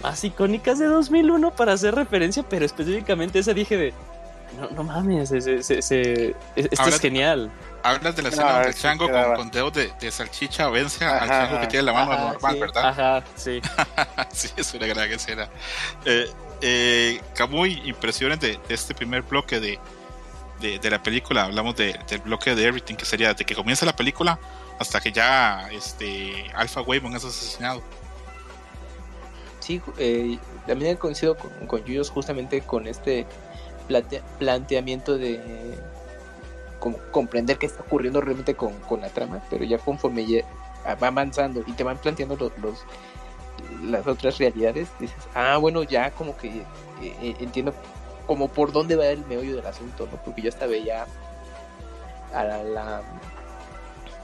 más icónicas de 2001 para hacer referencia, pero específicamente esa dije de, no, no mames, se, esto es genial. Hablas de la escena del chango con, con dedos de, de, salchicha vence al chango que tiene la mano normal, ¿verdad? Ajá, sí. sí, es una gran escena. Eh, eh, Camuy, impresiones de, este primer bloque de, de, la película. Hablamos del bloque de Everything, que sería de que comienza la película hasta que ya este Alpha Waymon es asesinado sí, eh, también coincido con, con Yuyos justamente con este planteamiento de comprender qué está ocurriendo realmente con, la trama, pero ya conforme va avanzando y te van planteando los, las otras realidades, dices, ah, bueno, ya como que eh, eh, entiendo como por dónde va el meollo del asunto, ¿no? Porque yo hasta veía a la,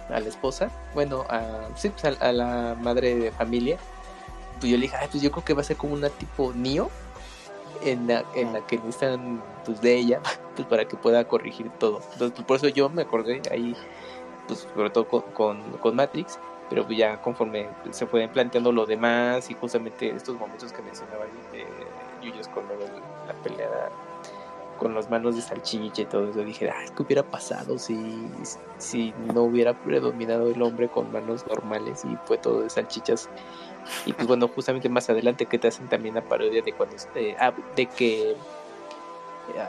a la esposa, bueno, a, sí, pues a la madre de familia, pues yo le dije, pues yo creo que va a ser como una tipo Nio, en la, en la que necesitan pues de ella, pues para que pueda corregir todo. Entonces, pues, por eso yo me acordé ahí, pues sobre todo con, con, Matrix, pero ya conforme se fueron planteando lo demás y justamente estos momentos que mencionaba de Yuyos con la pelea con las manos de salchicha y todo eso, dije, ah, ¿qué hubiera pasado si, si no hubiera predominado el hombre con manos normales y fue todo de salchichas? Y pues bueno, justamente más adelante que te hacen también la parodia de cuando eh, ah, de que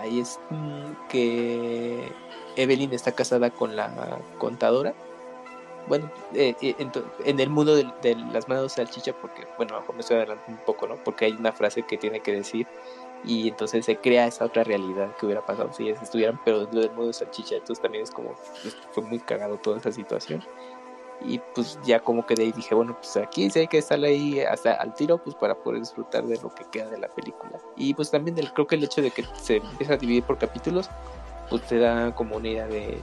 ahí es mm, que Evelyn está casada con la contadora bueno, eh, eh, en, el mundo de, las manos de salchicha, porque, bueno, mejor me estoy adelantando un poco, ¿no? Porque hay una frase que tiene que decir y entonces se crea esa otra realidad que hubiera pasado si ellas estuvieran, pero dentro del mundo de salchicha, entonces también es como, pues, fue muy cagado toda esa situación. Y pues ya como que de ahí dije, bueno, pues aquí sí hay que estar ahí hasta al tiro, pues para poder disfrutar de lo que queda de la película. Y pues también el, creo que el hecho de que se empieza a dividir por capítulos, pues te da como una idea de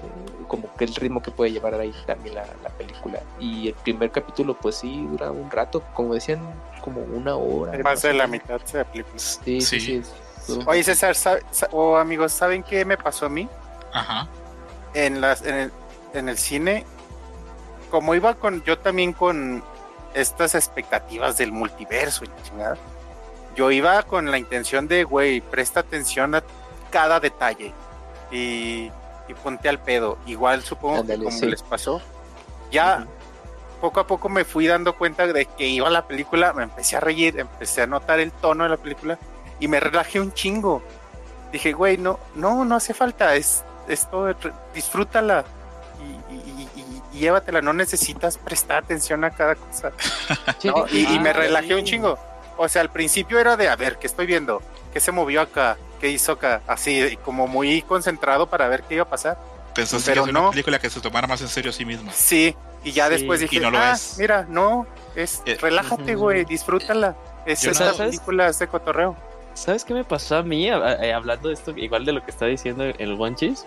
como que el ritmo que puede llevar ahí también la, película. Y el primer capítulo pues sí dura un rato, como decían, como una hora. Más de la mitad de la película. Sí, sí, sí. Oye César, o amigos, ¿saben qué me pasó a mí? Ajá. En, las, en, el, en el cine, como iba con yo también con estas expectativas del multiverso y chingada, yo iba con la intención de, güey, presta atención a cada detalle y, ponte al pedo. Igual supongo que como les pasó, ya poco a poco me fui dando cuenta de que iba la película, me empecé a reír, empecé a notar el tono de la película y me relajé un chingo. Dije, güey, no, no, no hace falta, es esto, disfrútala y, llévatela, no necesitas prestar atención a cada cosa. y, me relajé un chingo. O sea, al principio era de, a ver, ¿qué estoy viendo? ¿Qué se movió acá? ¿Qué hizo acá? Así, como muy concentrado para ver qué iba a pasar. Pensaste Pero que no. una película que se tomara más en serio a sí misma. Sí, y ya después dije, ah, mira, no, es, eh, relájate, güey, disfrútala. Es esta película de cotorreo. ¿Sabes qué me pasó a mí eh, hablando de esto, igual de lo que está diciendo el One Cheese?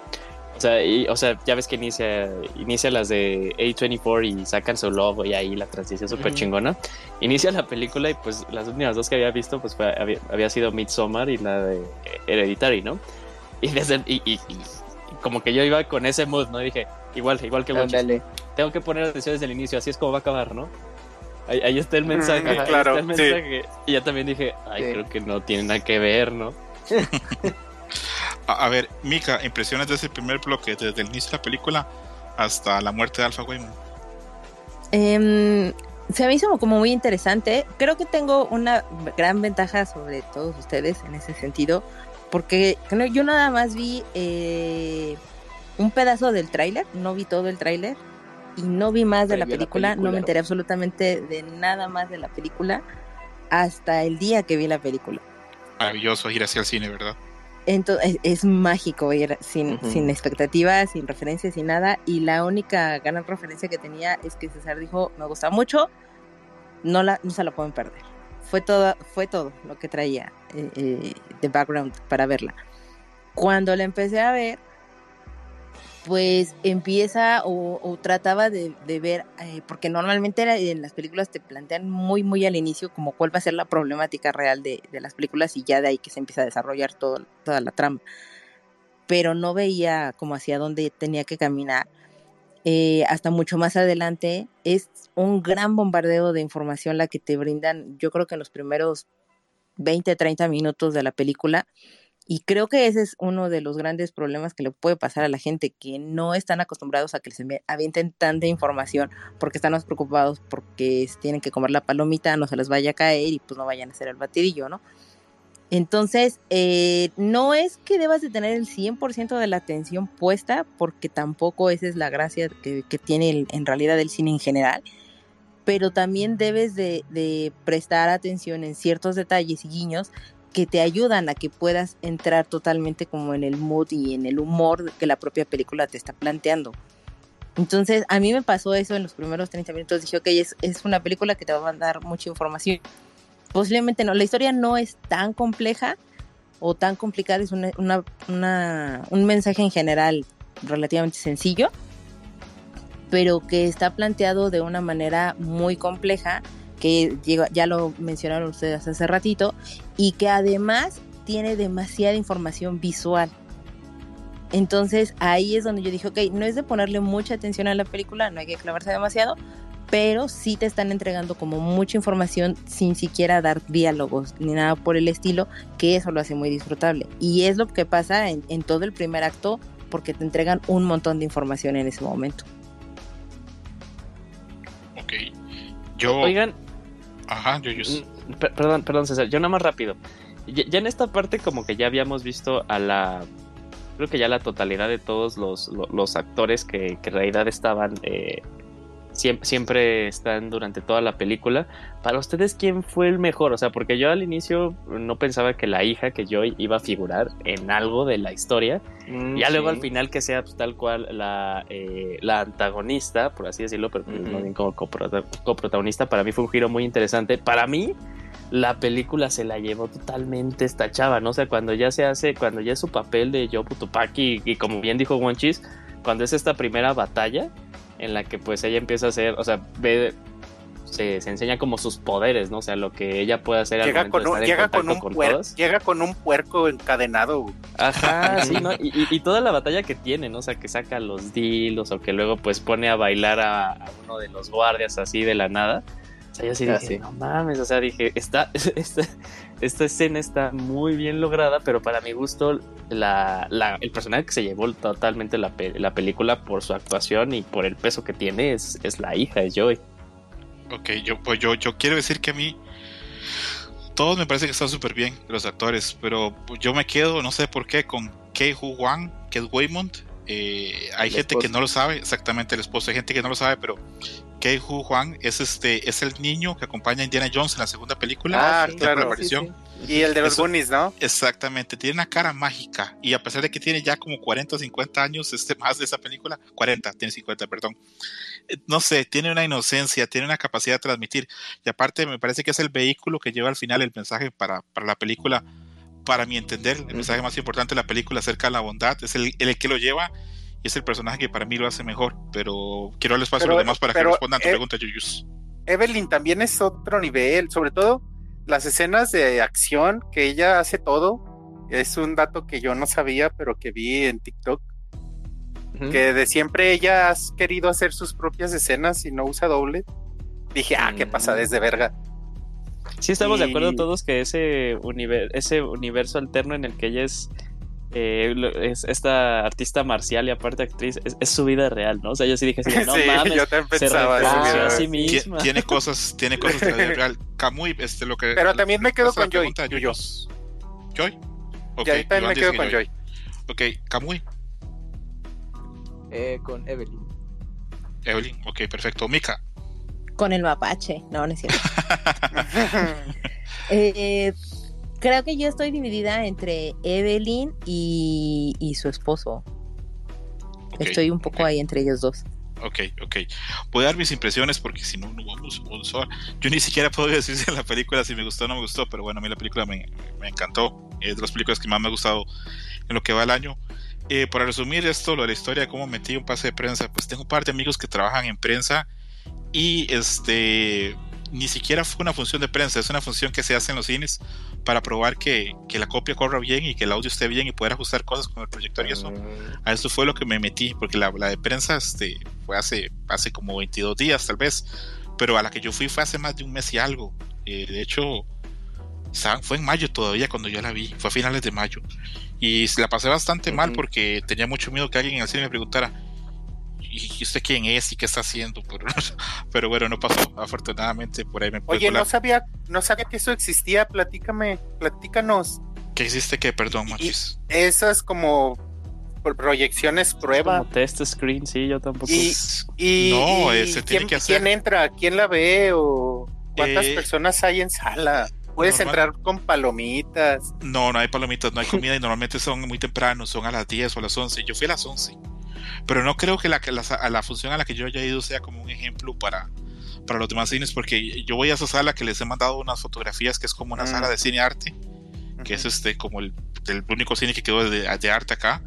O sea, y, o sea, ya ves que inicia, inicia las de A24 y sacan su logo y ahí la transición súper chingona. Inicia la película y pues las últimas dos que había visto pues fue, había, sido Midsommar y la de Hereditary, ¿no? Y, desde, y, como que yo iba con ese mood, ¿no? dije, igual, igual que Ándale. tengo que poner atención desde el inicio, así es como va a acabar, ¿no? Ahí, está el mensaje, claro, el mensaje. Y ya también dije, ay, creo que no tiene nada que ver, ¿no? A, ver, Mika, impresiones de ese primer bloque, desde el inicio de la película hasta la muerte de Alpha Waymon. Em, se me hizo como muy interesante. Creo que tengo una gran ventaja sobre todos ustedes en ese sentido, porque yo nada más vi eh, un pedazo del tráiler, no vi todo el tráiler y no vi más de la película, no me enteré absolutamente de nada más de la película hasta el día que vi la película. Maravilloso ir hacia el cine, ¿verdad? Entonces, es, mágico ir sin, sin expectativas, sin referencias, sin nada. Y la única gran referencia que tenía es que César dijo, me gusta mucho, no, la, no se la pueden perder. Fue todo, fue todo lo que traía eh, eh, de background para verla. Cuando la empecé a ver, pues empieza o, trataba de, ver, eh, porque normalmente en las películas te plantean muy, muy al inicio como cuál va a ser la problemática real de, las películas y ya de ahí que se empieza a desarrollar todo, toda la trama. Pero no veía como hacia dónde tenía que caminar. Eh, hasta mucho más adelante es un gran bombardeo de información la que te brindan, yo creo que en los primeros 20, 30 minutos de la película y creo que ese es uno de los grandes problemas que le puede pasar a la gente que no están acostumbrados a que les avienten tanta información porque están más preocupados porque tienen que comer la palomita, no se les vaya a caer y pues no vayan a hacer el batidillo, ¿no? Entonces, eh, no es que debas de tener el 100% de la atención puesta porque tampoco esa es la gracia que, tiene en realidad el cine en general, pero también debes de, de prestar atención en ciertos detalles y guiños que te ayudan a que puedas entrar totalmente como en el mood y en el humor que la propia película te está planteando. Entonces, a mí me pasó eso en los primeros 30 minutos. Dije, ok, es, es una película que te va a mandar mucha información. Posiblemente no, la historia no es tan compleja o tan complicada, es una, una, un mensaje en general relativamente sencillo, pero que está planteado de una manera muy compleja que ya lo mencionaron ustedes hace ratito, y que además tiene demasiada información visual. Entonces ahí es donde yo dije, ok, no es de ponerle mucha atención a la película, no hay que clavarse demasiado, pero sí te están entregando como mucha información sin siquiera dar diálogos ni nada por el estilo, que eso lo hace muy disfrutable. Y es lo que pasa en, en todo el primer acto, porque te entregan un montón de información en ese momento. Ok. Yo... Oigan, Ajá, yo, yo... Mm, perdón, perdón, César, yo nada más rápido. Ya, en esta parte como que ya habíamos visto a la... Creo que ya la totalidad de todos los, los, actores que, en realidad estaban... Eh, siempre, están durante toda la película. Para ustedes, ¿quién fue el mejor? O sea, porque yo al inicio no pensaba que la hija, que yo iba a figurar en algo de la historia. Mm, ya luego al final que sea pues, tal cual la, eh, la antagonista, por así decirlo, pero no bien como coprotagonista, para mí fue un giro muy interesante. Para mí, la película se la llevó totalmente esta chava, ¿no? O sea, cuando ya se hace, cuando ya es su papel de Joe Tupaki y, como bien dijo Wonchis, cuando es esta primera batalla en la que pues ella empieza a hacer, o sea, ve, se, enseña como sus poderes, ¿no? O sea, lo que ella puede hacer. Llega, con un, llega, con un, llega con un puerco encadenado. Ajá, sí, ¿no? Y, toda la batalla que tiene, ¿no? O sea, que saca los dilos o que luego pues pone a bailar a, a uno de los guardias así de la nada. O sea, yo sí dije, no mames, o sea, dije, esta, esta, esta, escena está muy bien lograda, pero para mi gusto, la, la, el personaje que se llevó totalmente la, la, película por su actuación y por el peso que tiene es, es la hija, es Joy. Ok, yo, pues yo, yo quiero decir que a mí todos me parece que están súper bien los actores, pero yo me quedo, no sé por qué, con Kei Hu Wang, que es Waymond. Eh, hay gente que no lo sabe, exactamente el esposo, hay gente que no lo sabe, pero Kei Hu Juan es este es el niño que acompaña a Indiana Jones en la segunda película. Ah, claro. aparición. Y el de los Goonies, ¿no? Exactamente, tiene una cara mágica y a pesar de que tiene ya como 40 o 50 años este más de esa película, 40, tiene 50, perdón. Eh, no sé, tiene una inocencia, tiene una capacidad de transmitir y aparte me parece que es el vehículo que lleva al final el mensaje para, para la película para mi entender, el mensaje más importante de la película acerca de la bondad, es el, el que lo lleva y es el personaje que para mí lo hace mejor. Pero quiero darle espacio a los demás para que respondan a tu e- pregunta, Yuyus. Evelyn también es otro nivel, sobre todo las escenas de acción que ella hace todo. Es un dato que yo no sabía, pero que vi en TikTok. Que de siempre ella ha querido hacer sus propias escenas y no usa doble. Dije, ah, qué pasa desde verga. Sí, estamos de acuerdo todos que ese, ese universo alterno en el que ella es eh, es, esta artista marcial y aparte actriz, es, su vida real, ¿no? O sea, yo sí dije, no mames, yo te pensaba a sí misma. Tiene cosas, tiene cosas de la vida real. Kamui, este, lo que. Pero también me quedo con Joy. Joy. Okay, también me quedo con Joy. Ok, Kamui. Eh, con Evelyn. Evelyn, ok, perfecto. Mika. Con el mapache, no, no es cierto. eh, Creo que yo estoy dividida entre Evelyn y, su esposo. estoy un poco ahí entre ellos dos. Ok, ok. Voy a dar mis impresiones porque si no, no vamos, a Yo ni siquiera puedo decir si la película si me gustó o no me gustó, pero bueno, a mí la película me, encantó. Es de las películas que más me ha gustado en lo que va el año. Eh, para resumir esto, lo de la historia, cómo metí un pase de prensa, pues tengo un par de amigos que trabajan en prensa y este ni siquiera fue una función de prensa, es una función que se hace en los cines para probar que, que, la copia corra bien y que el audio esté bien y poder ajustar cosas con el proyector y eso. A eso fue lo que me metí, porque la, la de prensa este, fue hace, hace como 22 días tal vez, pero a la que yo fui fue hace más de un mes y algo. Eh, de hecho, fue en mayo todavía cuando yo la vi, fue a finales de mayo. Y la pasé bastante mal porque tenía mucho miedo que alguien en el cine me preguntara, ¿y usted quién es y qué está haciendo? Pero, pero bueno, no pasó. Afortunadamente por ahí me Oye, no sabía, no sabía que eso existía. Platícame, platícanos. ¿Qué existe que Perdón, Machis. Esas como proyecciones prueba. Como test screen, sí, yo tampoco. Y, no, eh, se tiene que hacer. ¿Quién entra? ¿Quién la ve? ¿O cuántas eh, personas hay en sala? Puedes entrar con palomitas. No, no hay palomitas, no hay comida y normalmente son muy temprano, son a las 10 o a las 11. Yo fui a las 11. Pero no creo que la, la, la función a la que yo haya ido sea como un ejemplo para, para los demás cines, porque yo voy a esa sala que les he mandado unas fotografías que es como una sala de cine arte, que es este como el, el, único cine que quedó de, de arte acá.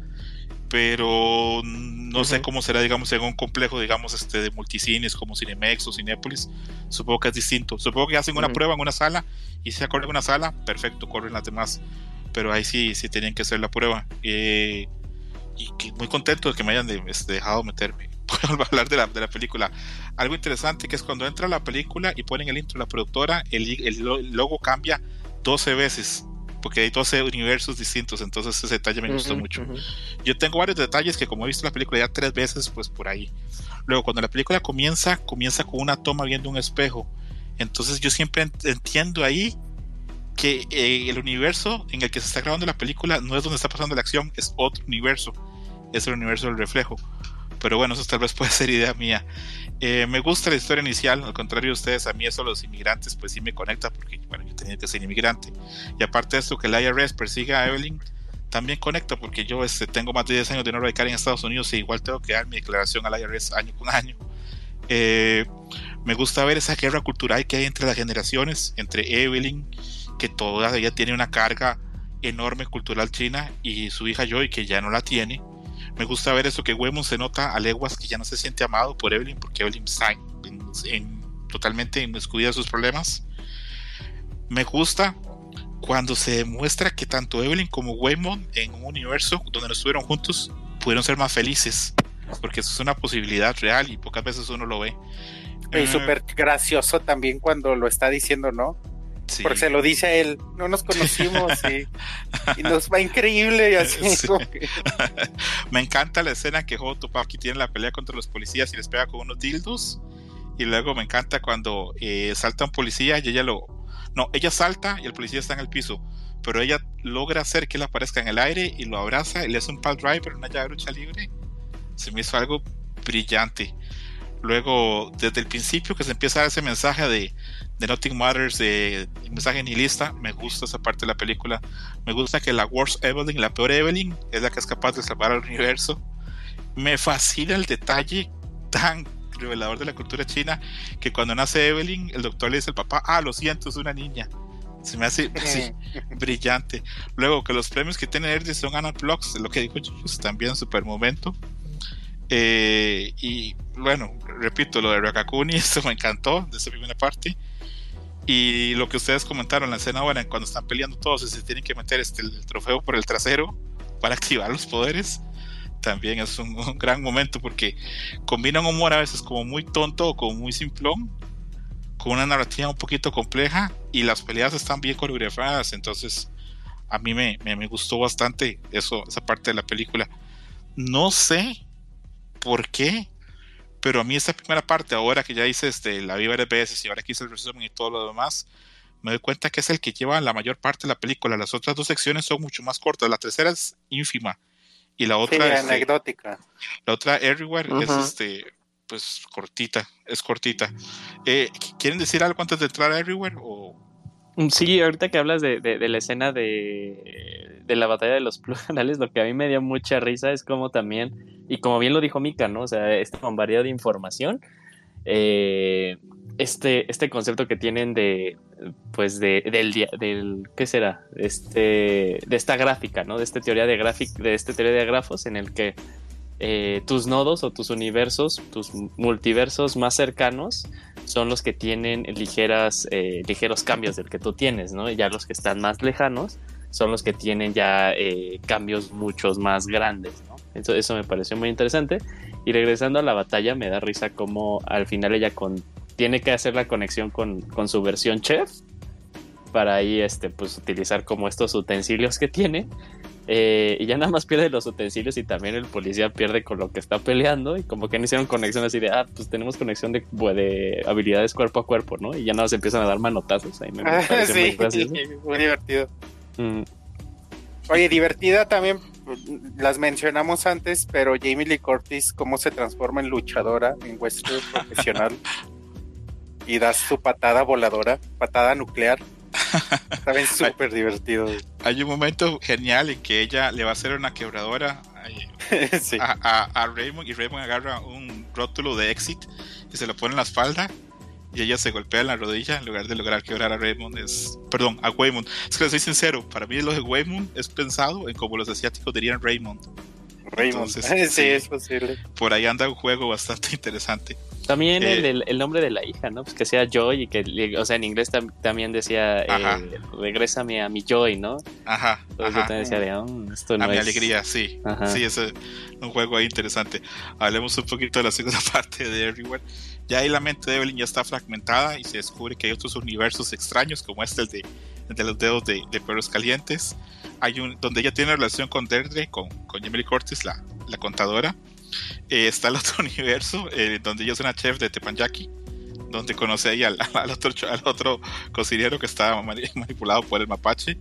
Pero no sé cómo será, digamos, en un complejo, digamos, este de multicines como Cinemex o Cinépolis. Supongo que es distinto. Supongo que hacen una prueba en una sala y si se corre en una sala, perfecto, corren las demás. Pero ahí sí, sí tenían que hacer la prueba. Eh, y muy contento de que me hayan este, dejado meterme. Puedo hablar de la, de la película. Algo interesante que es cuando entra la película y ponen el intro de la productora, el, el logo cambia 12 veces porque hay 12 universos distintos, entonces ese detalle me gustó mucho. Yo tengo varios detalles que como he visto la película ya tres veces, pues por ahí. Luego, cuando la película comienza, comienza con una toma viendo un espejo. Entonces yo siempre entiendo ahí que eh, el universo en el que se está grabando la película no es donde está pasando la acción, es otro universo, es el universo del reflejo. Pero bueno, eso tal vez puede ser idea mía. Eh, me gusta la historia inicial, al contrario de ustedes, a mí eso los inmigrantes pues sí me conecta porque bueno, yo tenía que ser inmigrante. Y aparte de esto, que el IRS persiga a Evelyn, también conecta porque yo este, tengo más de 10 años de no radicar en Estados Unidos y igual tengo que dar mi declaración al IRS año con año. Eh, me gusta ver esa guerra cultural que hay entre las generaciones, entre Evelyn, que todavía tiene una carga enorme cultural china, y su hija Joy, que ya no la tiene me gusta ver eso que Wemon se nota a leguas que ya no se siente amado por Evelyn porque Evelyn está en, totalmente inmiscuida en sus problemas. Me gusta cuando se demuestra que tanto Evelyn como Waymond en un universo donde no estuvieron juntos pudieron ser más felices, porque eso es una posibilidad real y pocas veces uno lo ve. Y eh, súper gracioso también cuando lo está diciendo, ¿no? Porque se lo dice a él, no nos conocimos y, nos va increíble y así. Me encanta la escena que Joto Tupaki tiene la pelea contra los policías y les pega con unos dildos. Y luego me encanta cuando eh, salta un policía y ella lo... No, ella salta y el policía está en el piso, pero ella logra hacer que él aparezca en el aire y lo abraza y le hace un pal driver, una llave lucha libre. Se me hizo algo brillante. Luego, desde el principio que se empieza a dar ese mensaje de, de Nothing Matters, de, mensaje nihilista, me gusta esa parte de la película. Me gusta que la worst Evelyn, la peor Evelyn, es la que es capaz de salvar al universo. Me fascina el detalle tan revelador de la cultura china que cuando nace Evelyn, el doctor le dice al papá, ah, lo siento, es una niña. Se me hace brillante. Luego que los premios que tiene Erdi son Anna Blocks, lo que dijo Jujus, también super momento. Eh, y bueno, repito, lo de Rakakuni, esto me encantó de esa primera parte. Y lo que ustedes comentaron en la escena ahora, cuando están peleando todos y se tienen que meter este, el trofeo por el trasero para activar los poderes, también es un, gran momento porque combinan humor a veces como muy tonto o como muy simplón con una narrativa un poquito compleja y las peleas están bien coreografiadas, entonces a mí me, me, me gustó bastante eso, esa parte de la película. No sé por qué pero a mí esta primera parte, ahora que ya hice este, la vi varias veces y ahora que hice el resumen y todo lo demás, me doy cuenta que es el que lleva la mayor parte de la película. Las otras dos secciones son mucho más cortas. La tercera es ínfima y la otra es este, anecdótica. La otra Everywhere es este pues cortita, es cortita. Eh, ¿Quieren decir algo antes de entrar a Everywhere o sí, ahorita que hablas de, la escena de, la batalla de los plurales, lo que a mí me dio mucha risa es como también, y como bien lo dijo Mika, ¿no? O sea, este bombardeo de información, eh, este, este concepto que tienen de, pues, de, del, ¿qué será? Este, de esta gráfica, ¿no? De esta teoría de de esta teoría de grafos en el que eh, tus nodos o tus universos, tus multiversos más cercanos son los que tienen ligeras, eh, ligeros cambios del que tú tienes, ¿no? Y ya los que están más lejanos son los que tienen ya eh, cambios muchos más grandes, ¿no? Eso, eso me pareció muy interesante. Y regresando a la batalla, me da risa como al final ella con, tiene que hacer la conexión con, con su versión chef para ahí este, pues, utilizar como estos utensilios que tiene eh, y ya nada más pierde los utensilios y también el policía pierde con lo que está peleando y como que no hicieron conexión así de, ah, pues tenemos conexión de, de habilidades cuerpo a cuerpo, ¿no? Y ya nada más empiezan a dar manotazos. Ahí me, sí, muy, divertido. Mm. Oye, divertida también, las mencionamos antes, pero Jamie Lee Curtis, cómo se transforma en luchadora, en western profesional y da su patada voladora, patada nuclear. También súper divertido. Hay un momento genial en que ella le va a hacer una quebradora a, Raymond y Raymond agarra un rótulo de exit y se lo pone en la espalda y ella se golpea en la rodilla en lugar de lograr quebrar a Raymond. Es, perdón, a Waymond. Es que soy sincero, para mí lo de Waymond es pensado en como los asiáticos dirían Raymond. Raymond. sí, es posible. Por ahí anda un juego bastante interesante. También eh, el, nombre de la hija, ¿no? Pues que sea Joy y que, o sea, en inglés también decía, eh, regrésame a mi Joy, ¿no? Ajá. Entonces yo también decía, de, oh, esto no A mi alegría, sí. Sí, es un juego ahí interesante. Hablemos un poquito de la segunda parte de Everywhere. Ya ahí la mente de Evelyn ya está fragmentada y se descubre que hay otros universos extraños, como este, el de, de los dedos de, perros calientes. Hay un donde ella tiene relación con Deirdre, con, con Emily Curtis, la, la contadora eh, está el otro universo, eh, donde ella es una chef de Tepanyaki, donde conoce ahí al, otro, al otro cocinero que estaba manipulado por el mapache.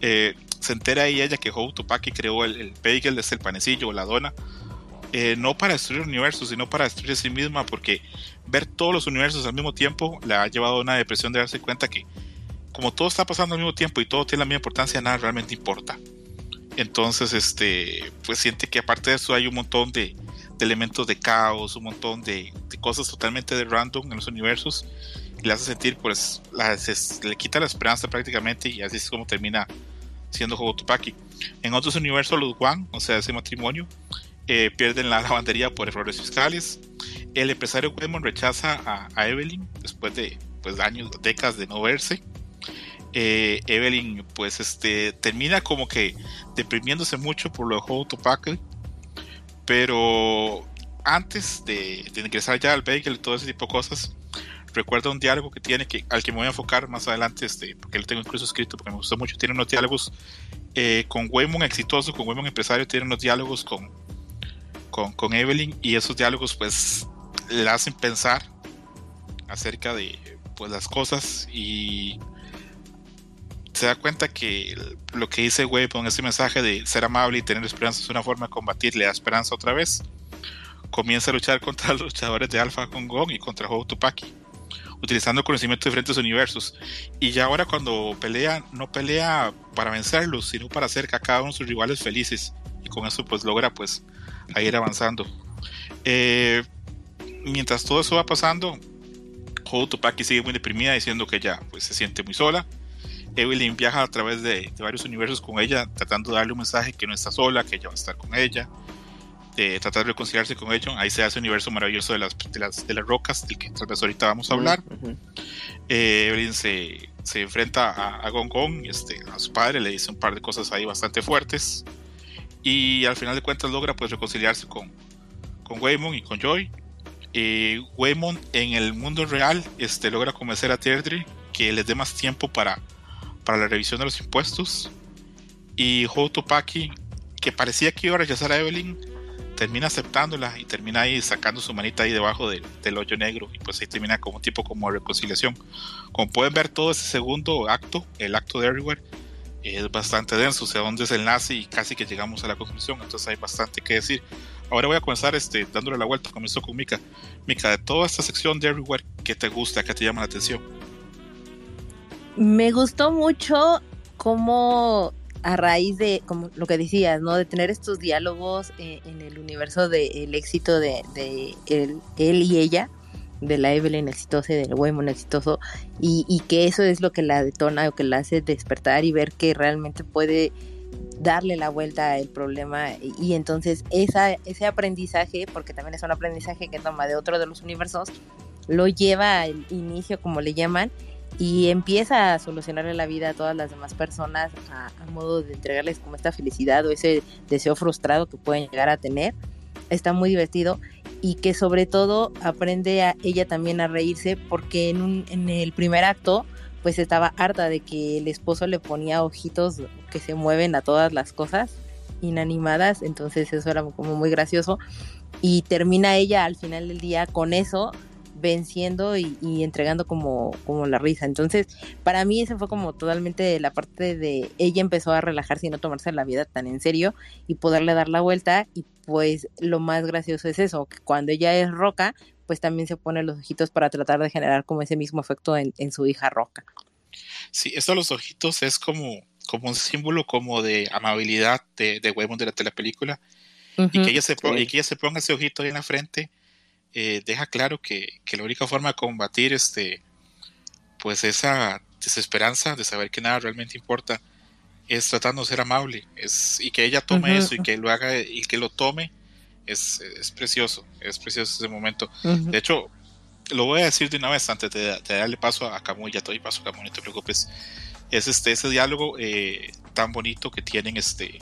Eh, se entera ahí ella que Hou Tupaki creó el, el bagel, es el panecillo o la dona, no para destruir el universo, sino para destruir a sí misma, porque ver todos los universos al mismo tiempo le ha llevado a una depresión de darse cuenta que como todo está pasando al mismo tiempo y todo tiene la misma importancia, nada realmente importa. Entonces, este, pues siente que aparte de eso hay un montón de, elementos de caos, un montón de, cosas totalmente de random en los universos y le hace sentir, pues, le quita la esperanza prácticamente y así es como termina siendo Hobotopaki. En otros universos, los Wan, o sea, ese matrimonio, eh, pierden la lavandería por errores fiscales. El empresario Waymon rechaza a, Evelyn después de pues, años, décadas de no verse. Eh, Evelyn pues este termina como que deprimiéndose mucho por lo de Hobotopaki pero antes de, ingresar ya al bagel y todo ese tipo de cosas recuerda un diálogo que tiene que al que me voy a enfocar más adelante este porque lo tengo incluso escrito porque me gustó mucho tiene unos diálogos eh, con Waymon exitoso, con Waymon empresario, tiene unos diálogos con, con, Evelyn y esos diálogos pues le hacen pensar acerca de pues las cosas y se da cuenta que lo que dice Waymon, ese mensaje de ser amable y tener esperanza es una forma de combatir, le da esperanza otra vez. Comienza a luchar contra los luchadores de Alpha Kong y contra Ho Tupaki utilizando conocimiento de diferentes universos. Y ya ahora cuando pelea, no pelea para vencerlos, sino para hacer a cada uno de sus rivales felices. Y con eso pues logra pues ir avanzando. Eh, mientras todo eso va pasando, Ho Tupaki sigue muy deprimida diciendo que ya pues se siente muy sola. Evelyn viaja a través de, de, varios universos con ella, tratando de darle un mensaje que no está sola, que ella va a estar con ella tratar de reconciliarse con ellos. Ahí se hace un universo maravilloso de las, de las, de las rocas, del que tal vez ahorita vamos a hablar. Eh, Evelyn se, se, enfrenta a, a Gong Gong, este, a su padre, le dice un par de cosas ahí bastante fuertes. Y al final de cuentas logra pues reconciliarse con, con Waymon y con Joy. Eh, Waymon en el mundo real este, logra convencer a Terdri que les dé más tiempo para, para la revisión de los impuestos. Y Hotopaki, que parecía que iba a rechazar a Evelyn, termina aceptándola y termina ahí sacando su manita ahí debajo del hoyo negro y pues ahí termina como tipo como reconciliación. Como pueden ver todo ese segundo acto, el acto de Everywhere, es bastante denso, o sea, dónde es el nazi y casi que llegamos a la conclusión, entonces hay bastante que decir. Ahora voy a comenzar este, dándole la vuelta, comenzó con Mika. Mika, de toda esta sección de Everywhere, ¿qué te gusta, qué te llama la atención? Me gustó mucho cómo a raíz de, como lo que decías, ¿no? De tener estos diálogos eh, en el universo del éxito de, él, y ella, de la Evelyn exitosa y del Waymon exitoso, y, que eso es lo que la detona o que la hace despertar y ver que realmente puede darle la vuelta al problema y, entonces ese aprendizaje, porque también es un aprendizaje que toma de otro de los universos, lo lleva al inicio, como le llaman, y empieza a solucionarle la vida a todas las demás personas a, modo de entregarles como esta felicidad o ese deseo frustrado que pueden llegar a tener. Está muy divertido y que sobre todo aprende a ella también a reírse porque en, en el primer acto pues estaba harta de que el esposo le ponía ojitos que se mueven a todas las cosas inanimadas, entonces eso era como muy gracioso y termina ella al final del día con eso venciendo y, entregando como, como la risa. Entonces, para mí ese fue como totalmente la parte de ella empezó a relajarse y no tomarse la vida tan en serio y poderle dar la vuelta. Y pues lo más gracioso es eso, que cuando ella es roca, pues también se pone los ojitos para tratar de generar como ese mismo efecto en, su hija roca. Sí, esto de los ojitos es como, como un símbolo como de amabilidad de, de de la telepelícula. y, que ella se y que ella se ponga ese ojito ahí en la frente eh, deja claro que, la única forma de combatir este, pues esa desesperanza de saber que nada realmente importa es tratando de ser amable es, y que ella tome eso y que lo haga y que lo tome es, es precioso, es precioso ese momento. De hecho, lo voy a decir de una vez antes de, darle paso a Camus, ya te doy paso a Camus, no te preocupes. Es este ese diálogo eh, tan bonito que tienen este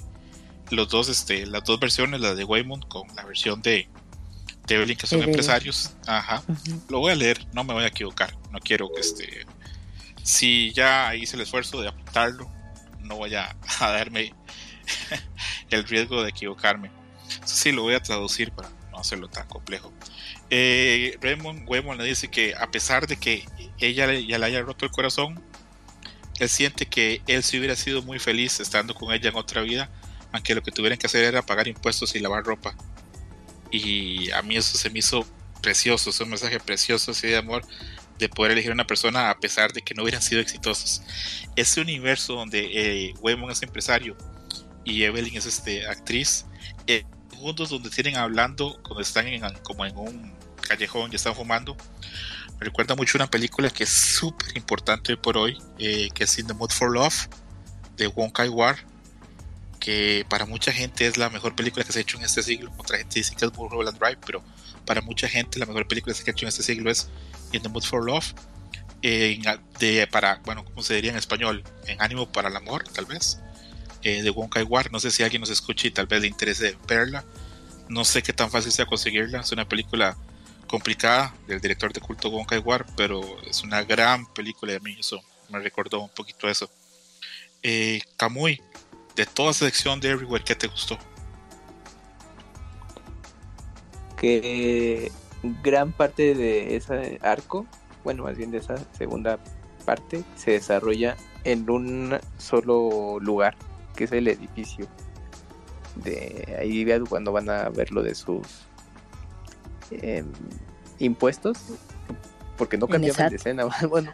los dos este las dos versiones, la de Waymond con la versión de, Evelyn, que son empresarios. Ajá. Lo voy a leer, no me voy a equivocar. No quiero que este. Si ya hice el esfuerzo de apuntarlo, no voy a, darme el riesgo de equivocarme. sí, lo voy a traducir para no hacerlo tan complejo. Eh, Raymond Wemon le dice que a pesar de que ella ya le haya roto el corazón, él siente que él sí hubiera sido muy feliz estando con ella en otra vida, aunque lo que tuvieran que hacer era pagar impuestos y lavar ropa Y a mí eso se me hizo precioso, es un mensaje precioso de amor de poder elegir a una persona a pesar de que no hubieran sido exitosos. Ese universo donde eh, Waymon es empresario y Evelyn es este, actriz, eh, donde tienen hablando cuando están en, como en un callejón y están fumando. Me recuerda mucho una película que es súper importante por hoy, eh, que es In the Mood for Love, de Wong Kai War, que para mucha gente es la mejor película que se ha hecho en este siglo. Otra gente dice que es Mulholland Drive, pero para mucha gente la mejor película que se ha hecho en este siglo es In the Mood for Love. de, para, bueno, ¿cómo se diría en español? En ánimo para el amor, tal vez. Eh, de Wong Kai War. No sé si alguien nos escucha y tal vez le interese verla. No sé qué tan fácil sea conseguirla. Es una película complicada del director de culto Wong Kai War, pero es una gran película de mí. Eso me recordó un poquito eso. Eh, Kamui, de toda esa sección de Everywhere, ¿qué te gustó? Que gran parte de ese arco, bueno, más bien de esa segunda parte, se desarrolla en un solo lugar, que es el edificio. De ahí cuando van a ver lo de sus em, impuestos, porque no cambiaban de escena. bueno,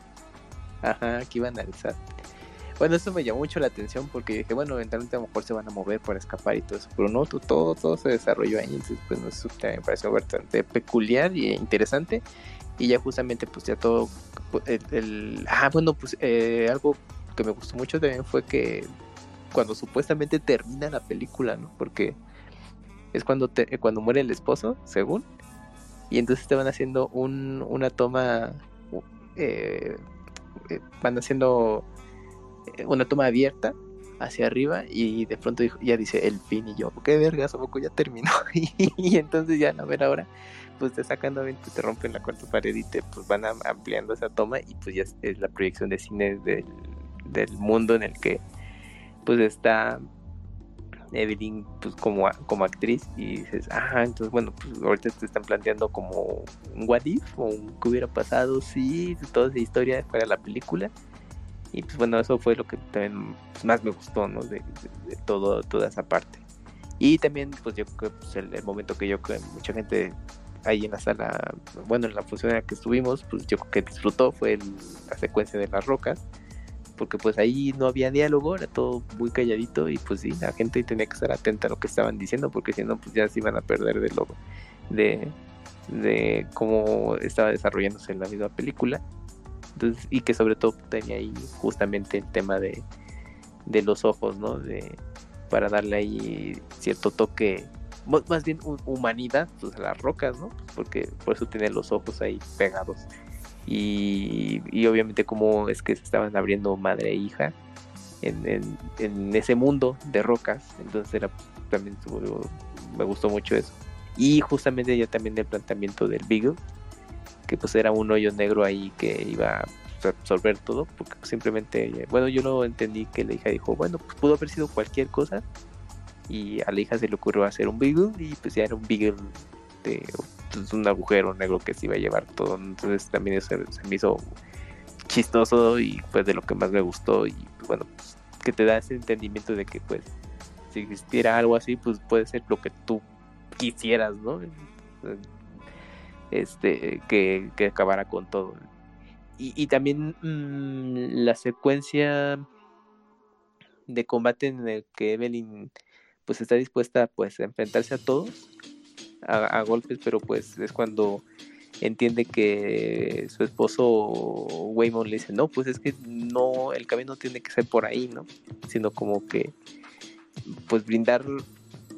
ajá, aquí van a SAT. Bueno, eso me llamó mucho la atención porque dije, bueno, eventualmente a lo mejor se van a mover para escapar y todo eso, pero no, todo, todo se desarrolló ahí, entonces pues eso me pareció bastante peculiar y interesante. Y ya justamente pues ya todo el, ah bueno pues eh, algo que me gustó mucho también fue que cuando supuestamente termina la película no porque es cuando te, cuando muere el esposo según y entonces te van haciendo un, una toma eh, eh, van haciendo eh, una toma abierta hacia arriba y de pronto ya dice el fin y yo, qué vergas, poco ya terminó y, entonces ya a ver ahora pues te sacan te rompen la cuarta pared y te pues van ampliando esa toma y pues ya es, la proyección de cine del, del, mundo en el que pues está Evelyn pues como, como actriz y dices, ah, entonces bueno, pues ahorita te están planteando como un what if o un qué hubiera pasado si toda esa historia fuera la película y pues bueno, eso fue lo que también pues, más me gustó, ¿no? De, todo, toda esa parte. Y también, pues yo creo que pues, el, momento que yo creo que mucha gente ahí en la sala, bueno, en la función en la que estuvimos, pues yo creo que disfrutó fue la secuencia de las rocas, porque pues ahí no había diálogo, era todo muy calladito y pues sí, la gente tenía que estar atenta a lo que estaban diciendo, porque si no, pues ya se iban a perder de lo de, de cómo estaba desarrollándose la misma película y que sobre todo tenía ahí justamente el tema de, de los ojos, ¿no? De, para darle ahí cierto toque, más bien humanidad pues, a las rocas, ¿no? Porque por eso tiene los ojos ahí pegados. Y, y obviamente como es que se estaban abriendo madre e hija en, en, ese mundo de rocas. Entonces era también me gustó mucho eso. Y justamente ya también el planteamiento del Beagle, que pues era un hoyo negro ahí que iba a absorber todo, porque simplemente, bueno, yo no entendí que la hija dijo, bueno, pues pudo haber sido cualquier cosa, y a la hija se le ocurrió hacer un beagle, y pues ya era un beagle de pues, un agujero negro que se iba a llevar todo, entonces también eso se me hizo chistoso y pues de lo que más me gustó, y pues, bueno, pues, que te da ese entendimiento de que pues si existiera algo así, pues puede ser lo que tú quisieras, ¿no? Este, que, que acabara con todo. Y, y también mm, la secuencia de combate en el que Evelyn pues está dispuesta pues a enfrentarse a todos a, golpes pero pues es cuando entiende que su esposo Waymon le dice no pues es que no el camino tiene que ser por ahí no sino como que pues brindar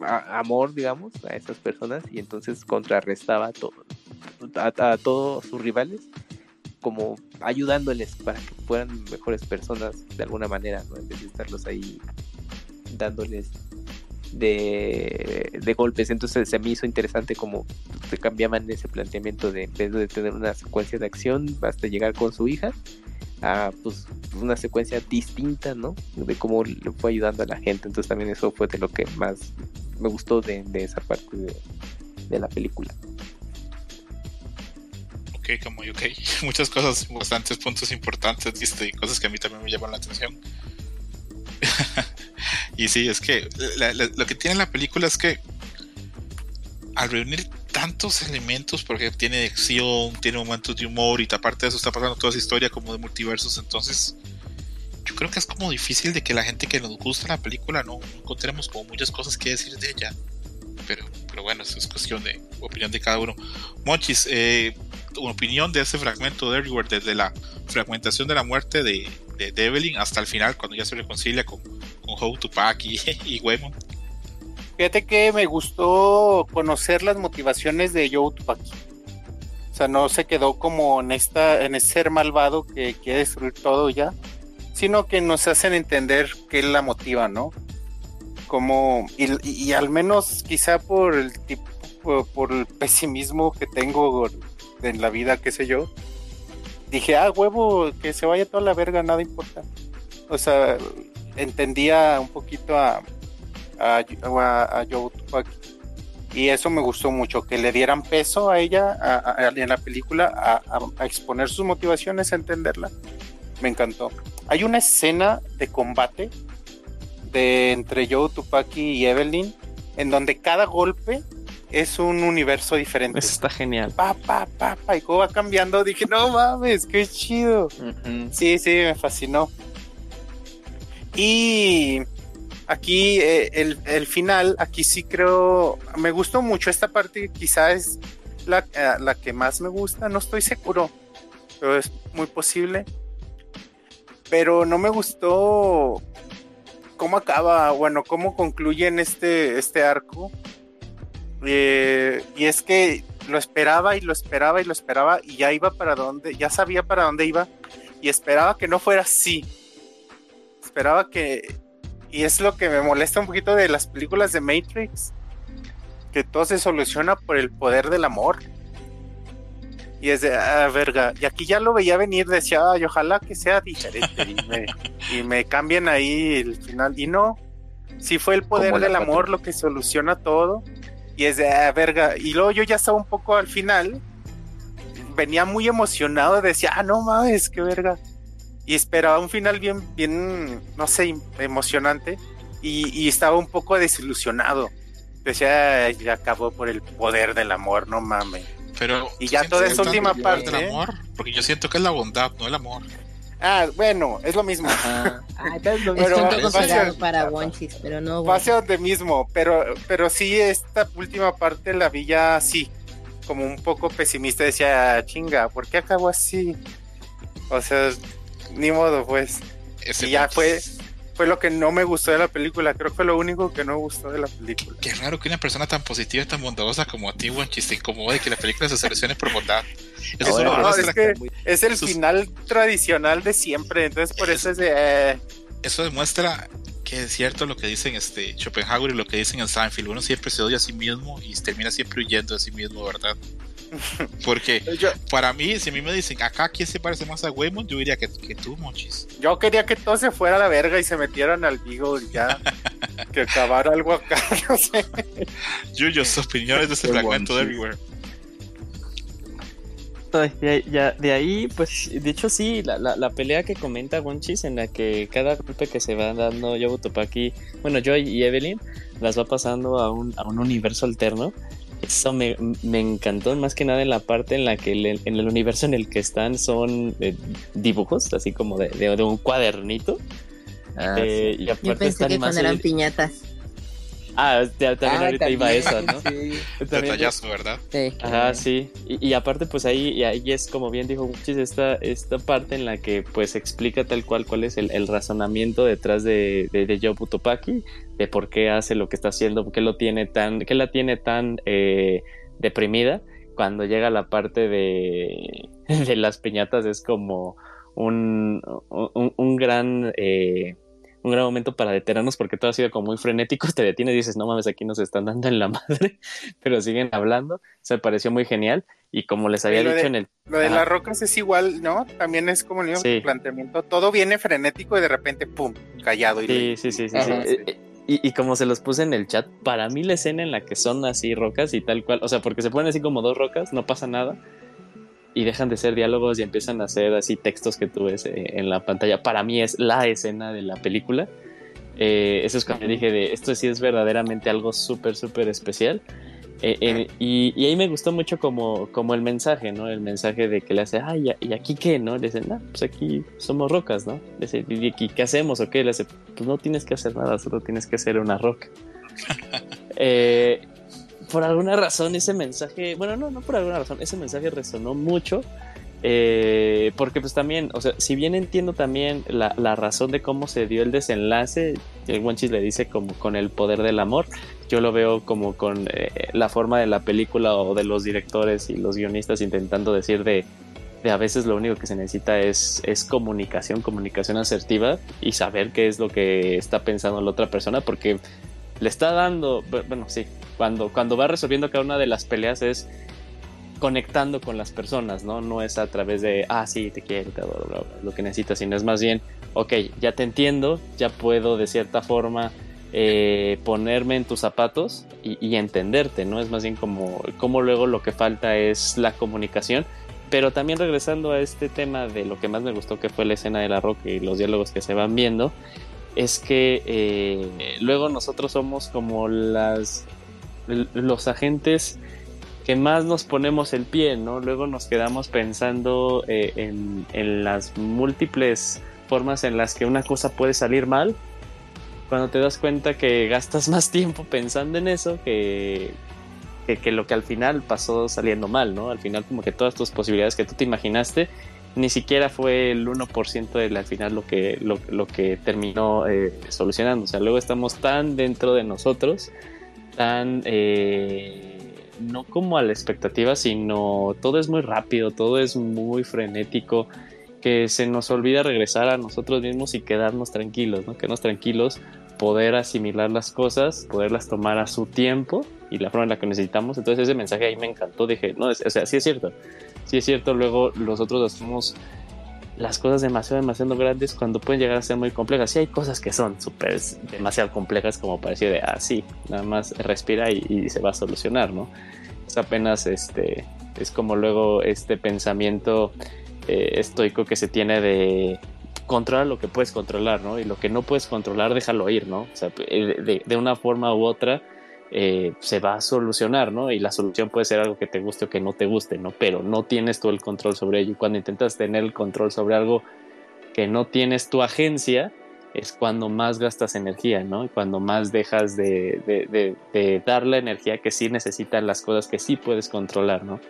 amor digamos a esas personas y entonces contrarrestaba todo a, todos sus rivales como ayudándoles para que fueran mejores personas de alguna manera, ¿no? En vez de estarlos ahí dándoles de, de, golpes. Entonces se me hizo interesante como se cambiaban ese planteamiento de en vez de tener una secuencia de acción hasta llegar con su hija pues una secuencia distinta, ¿no? De cómo le fue ayudando a la gente. Entonces también eso fue de lo que más me gustó de, esa parte de la película ok, como ok. Muchas cosas, bastantes puntos importantes. Y cosas que a mí también me llaman la atención. y sí, es que lo que tiene la película es que al reunir tantos elementos, porque tiene acción, tiene momentos de humor y aparte de eso está pasando toda esa historia como de multiversos, entonces yo creo que es como difícil de que la gente que nos gusta la película no, encontremos como muchas cosas que decir de ella. Pero, pero bueno, eso es cuestión de opinión de cada uno. Mochis, eh, opinión de ese fragmento de Everywhere, desde la fragmentación de la muerte de, de, Evelyn hasta el final, cuando ya se reconcilia con, con Hope, Tupac y, y Fíjate que me gustó conocer las motivaciones de Joe Tupac. O sea, no se quedó como en esta, en ese ser malvado que quiere destruir todo ya, sino que nos hacen entender qué la motiva, ¿no? Como, y, al menos quizá por el tipo, por, el pesimismo que tengo en la vida, qué sé yo, dije, ah, huevo, que se vaya toda la verga, nada importa. O sea, entendía un poquito a, a, a, Joe Tupac. Y eso me gustó mucho, que le dieran peso a ella en la película, a, exponer sus motivaciones, a entenderla. Me encantó. Hay una escena de combate de entre Joe Tupac y Evelyn, en donde cada golpe es un universo diferente. Eso está genial. Pa, pa, pa, pa, y cómo va cambiando, dije, no mames, qué chido. Sí, sí, me fascinó. Y aquí eh, el, final, aquí sí creo, me gustó mucho esta parte, quizás es la, eh, la, que más me gusta, no estoy seguro, pero es muy posible. Pero no me gustó cómo acaba, bueno, cómo concluyen este, este arco. Eh, y es que lo esperaba y lo esperaba y lo esperaba y ya iba para dónde, ya sabía para dónde iba y esperaba que no fuera así. Esperaba que y es lo que me molesta un poquito de las películas de Matrix, que todo se soluciona por el poder del amor. Y es de, ah, verga, y aquí ya lo veía venir, decía, ay, ojalá que sea diferente y me, cambien ahí el final. Y no, si fue el poder del amor lo que soluciona todo. Y es de, ah, verga, y luego yo ya estaba un poco al final, venía muy emocionado, decía, ah, no mames, qué verga y esperaba un final bien, bien, no sé, emocionante y, estaba un poco desilusionado. Decía, ya acabó por el poder del amor, no mames. Pero y ya toda esa última parte. Del amor, porque yo siento que es la bondad, no el amor. Ah, bueno, es lo mismo. Ah, es lo mismo. Pero, para Wonchis, pero no. Pase de mismo, pero, pero sí, esta última parte la vi ya sí, como un poco pesimista. Decía, chinga, ¿por qué acabó así? O sea, ni modo, pues. y ya fue, fue lo que no me gustó de la película. Creo que fue lo único que no me gustó de la película. Qué raro que una persona tan positiva y tan bondadosa como a ti, Juan, chiste incomode que la película se solucione por bondad. no, es, que es el final tradicional de siempre, entonces por eso, es de... Eh. Eso demuestra que es cierto lo que dicen este Schopenhauer y lo que dicen en Seinfeld. Uno siempre se odia a sí mismo y termina siempre huyendo de sí mismo, ¿verdad? Porque para mí, si a mí me dicen acá quién se parece más a Waymond, yo diría que, que, tú, Monchis. Yo quería que todo se fuera a la verga y se metieran al Vigo ya. que acabara algo acá, no sé. Yuyo, sus opiniones de ese fragmento de Everywhere. De, de ahí, pues, de hecho sí, la, la, pelea que comenta Wonchis en la que cada golpe que se va dando Yobu Topaki, bueno, Joy y Evelyn, las va pasando a un, a un universo alterno eso me, encantó más que nada en la parte en la que en el universo en el que están son eh, dibujos, así como de, de, un cuadernito. Ah, eh, y aparte Yo pensé que cuando eran piñatas. Ah, también ah, ahorita iba esa, ¿no? Sí. Detallazo, ¿verdad? Sí. Ajá, sí. Y, aparte, pues ahí, y ahí es como bien dijo Muchis, esta, esta parte en la que pues explica tal cual cuál es el, razonamiento detrás de, de, de Joe Putopaki, de por qué hace lo que está haciendo, por qué lo tiene tan, qué la tiene tan eh, deprimida. Cuando llega la parte de, de las piñatas es como un, un, un gran... Eh, un gran momento para detenernos porque todo ha sido como muy frenético, te detienes y dices, no mames, aquí nos están dando en la madre, pero siguen hablando, se pareció muy genial y como les había dicho en el... Lo de las rocas es igual, ¿no? También es como el mismo planteamiento, todo viene frenético y de repente, ¡pum!, callado. Y sí, sí, sí, sí, eh, eh, Y, y, como se los puse en el chat, para mí la escena en la que son así rocas y tal cual, o sea, porque se ponen así como dos rocas, no pasa nada, y dejan de ser diálogos y empiezan a ser así textos que tú ves eh, en la pantalla. Para mí es la escena de la película. Eh, eso es cuando dije de esto sí es verdaderamente algo súper, súper especial. Eh, y, ahí me gustó mucho como, como el mensaje, ¿no? El mensaje de que le hace, ay, ¿y aquí qué, no? Le dice, no, pues aquí somos rocas, ¿no? Le dice, ¿y aquí qué hacemos o qué? Le dice, pues no tienes que hacer nada, solo tienes que hacer una roca. eh, por alguna razón ese mensaje, bueno, no, no por alguna razón, ese mensaje resonó mucho. Eh, porque pues también, o sea, si bien entiendo también la, la razón de cómo se dio el desenlace, el Wanchis le dice como con el poder del amor, yo lo veo como con eh, la forma de la película o de los directores y los guionistas intentando decir de, de a veces lo único que se necesita es, es comunicación, comunicación asertiva y saber qué es lo que está pensando la otra persona porque le está dando, bueno, sí, cuando, cuando va resolviendo cada una de las peleas es conectando con las personas, ¿no? No es a través de, ah, sí, te quiero, te adoro, lo que necesitas, sino es más bien, ok, ya te entiendo, ya puedo de cierta forma eh, ponerme en tus zapatos y, entenderte, ¿no? Es más bien como, como luego lo que falta es la comunicación. Pero también regresando a este tema de lo que más me gustó que fue la escena de la roca y los diálogos que se van viendo, es que eh, luego nosotros somos como las los agentes que más nos ponemos el pie, ¿no? Luego nos quedamos pensando eh, en, las múltiples formas en las que una cosa puede salir mal, cuando te das cuenta que gastas más tiempo pensando en eso que, que, lo que al final pasó saliendo mal, ¿no? Al final como que todas tus posibilidades que tú te imaginaste ni siquiera fue el 1% del al final lo que, lo, que terminó eh, solucionando. O sea, luego estamos tan dentro de nosotros, tan... Eh, no como a la expectativa, sino todo es muy rápido, todo es muy frenético, que se nos olvida regresar a nosotros mismos y quedarnos tranquilos, ¿no? Quedarnos tranquilos, poder asimilar las cosas, poderlas tomar a su tiempo y la forma en la que necesitamos. Entonces ese mensaje ahí me encantó, dije, no, o sea, sí es cierto, sí es cierto, luego nosotros hacemos las cosas demasiado, demasiado grandes cuando pueden llegar a ser muy complejas. Sí hay cosas que son súper, demasiado complejas como parecía de, ah, nada más respira y, se va a solucionar, ¿no? Es apenas, este, es como luego este pensamiento eh, estoico que se tiene de controlar lo que puedes controlar, ¿no? Y lo que no puedes controlar, déjalo ir, ¿no? De una forma u otra, eh, se va a solucionar, ¿no? Y la solución puede ser algo que te guste o que no te guste, ¿no? Pero no tienes tú el control sobre ello. Y cuando intentas tener el control sobre algo que no tienes tu agencia, es cuando más gastas energía, ¿no? Y cuando más dejas de, dar la energía que sí necesitan las cosas que sí puedes controlar, ¿no?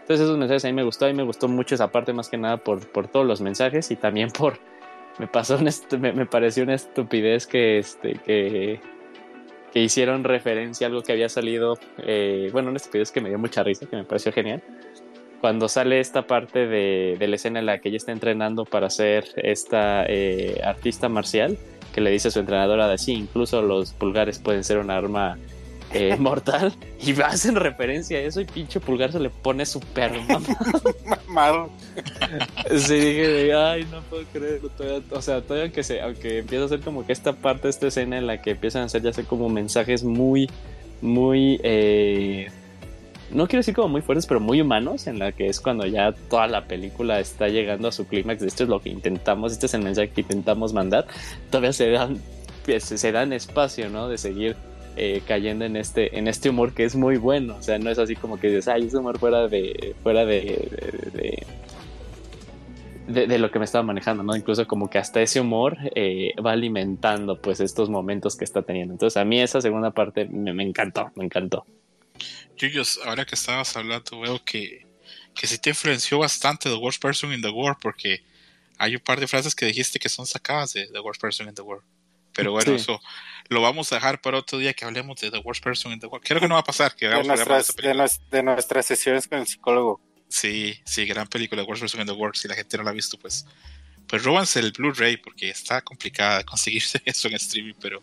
Entonces esos mensajes a mí me gustó, a mí me gustó mucho esa parte más que nada por, por todos los mensajes y también por, me pasó, me, pareció una estupidez que, este, que, que hicieron referencia a algo que había salido, eh, bueno, un estupidez que me dio mucha risa, que me pareció genial. Cuando sale esta parte de, la escena en la que ella está entrenando para ser esta eh, artista marcial, que le dice a su entrenadora de sí, incluso los pulgares pueden ser un arma eh, mortal y hacen referencia a eso y pinche pulgar se le pone súper mamado. sí, dije, ay, no puedo creerlo. o sea, todavía que se, aunque empieza a ser como que esta parte de esta escena en la que empiezan a hacer ya sé como mensajes muy, muy, eh, no quiero decir como muy fuertes, pero muy humanos, en la que es cuando ya toda la película está llegando a su clímax. Esto es lo que intentamos, este es el mensaje que intentamos mandar. Todavía se dan, pues, se dan espacio, ¿no? De seguir eh, cayendo en este, en este humor que es muy bueno. O sea, no es así como que dices, ay, es humor fuera de. fuera de, de, lo que me estaba manejando, ¿no? Incluso como que hasta ese humor eh, va alimentando pues estos momentos que está teniendo. Entonces a mí esa segunda parte me, encantó, me encantó. Yuyos, ahora que estabas hablando, veo que, que sí te influenció bastante The Worst Person in the World porque hay un par de frases que dijiste que son sacadas de The Worst Person in the World. Pero bueno, eso lo vamos a dejar para otro día que hablemos de The Worst Person in the World. Creo que no va a pasar. Que de, nuestras, de, nuestras sesiones con el psicólogo. Sí, sí, gran película, The Worst Person in the World. Si la gente no la ha visto, pues, pues róbanse el Blu-ray porque está complicada conseguirse eso en streaming, pero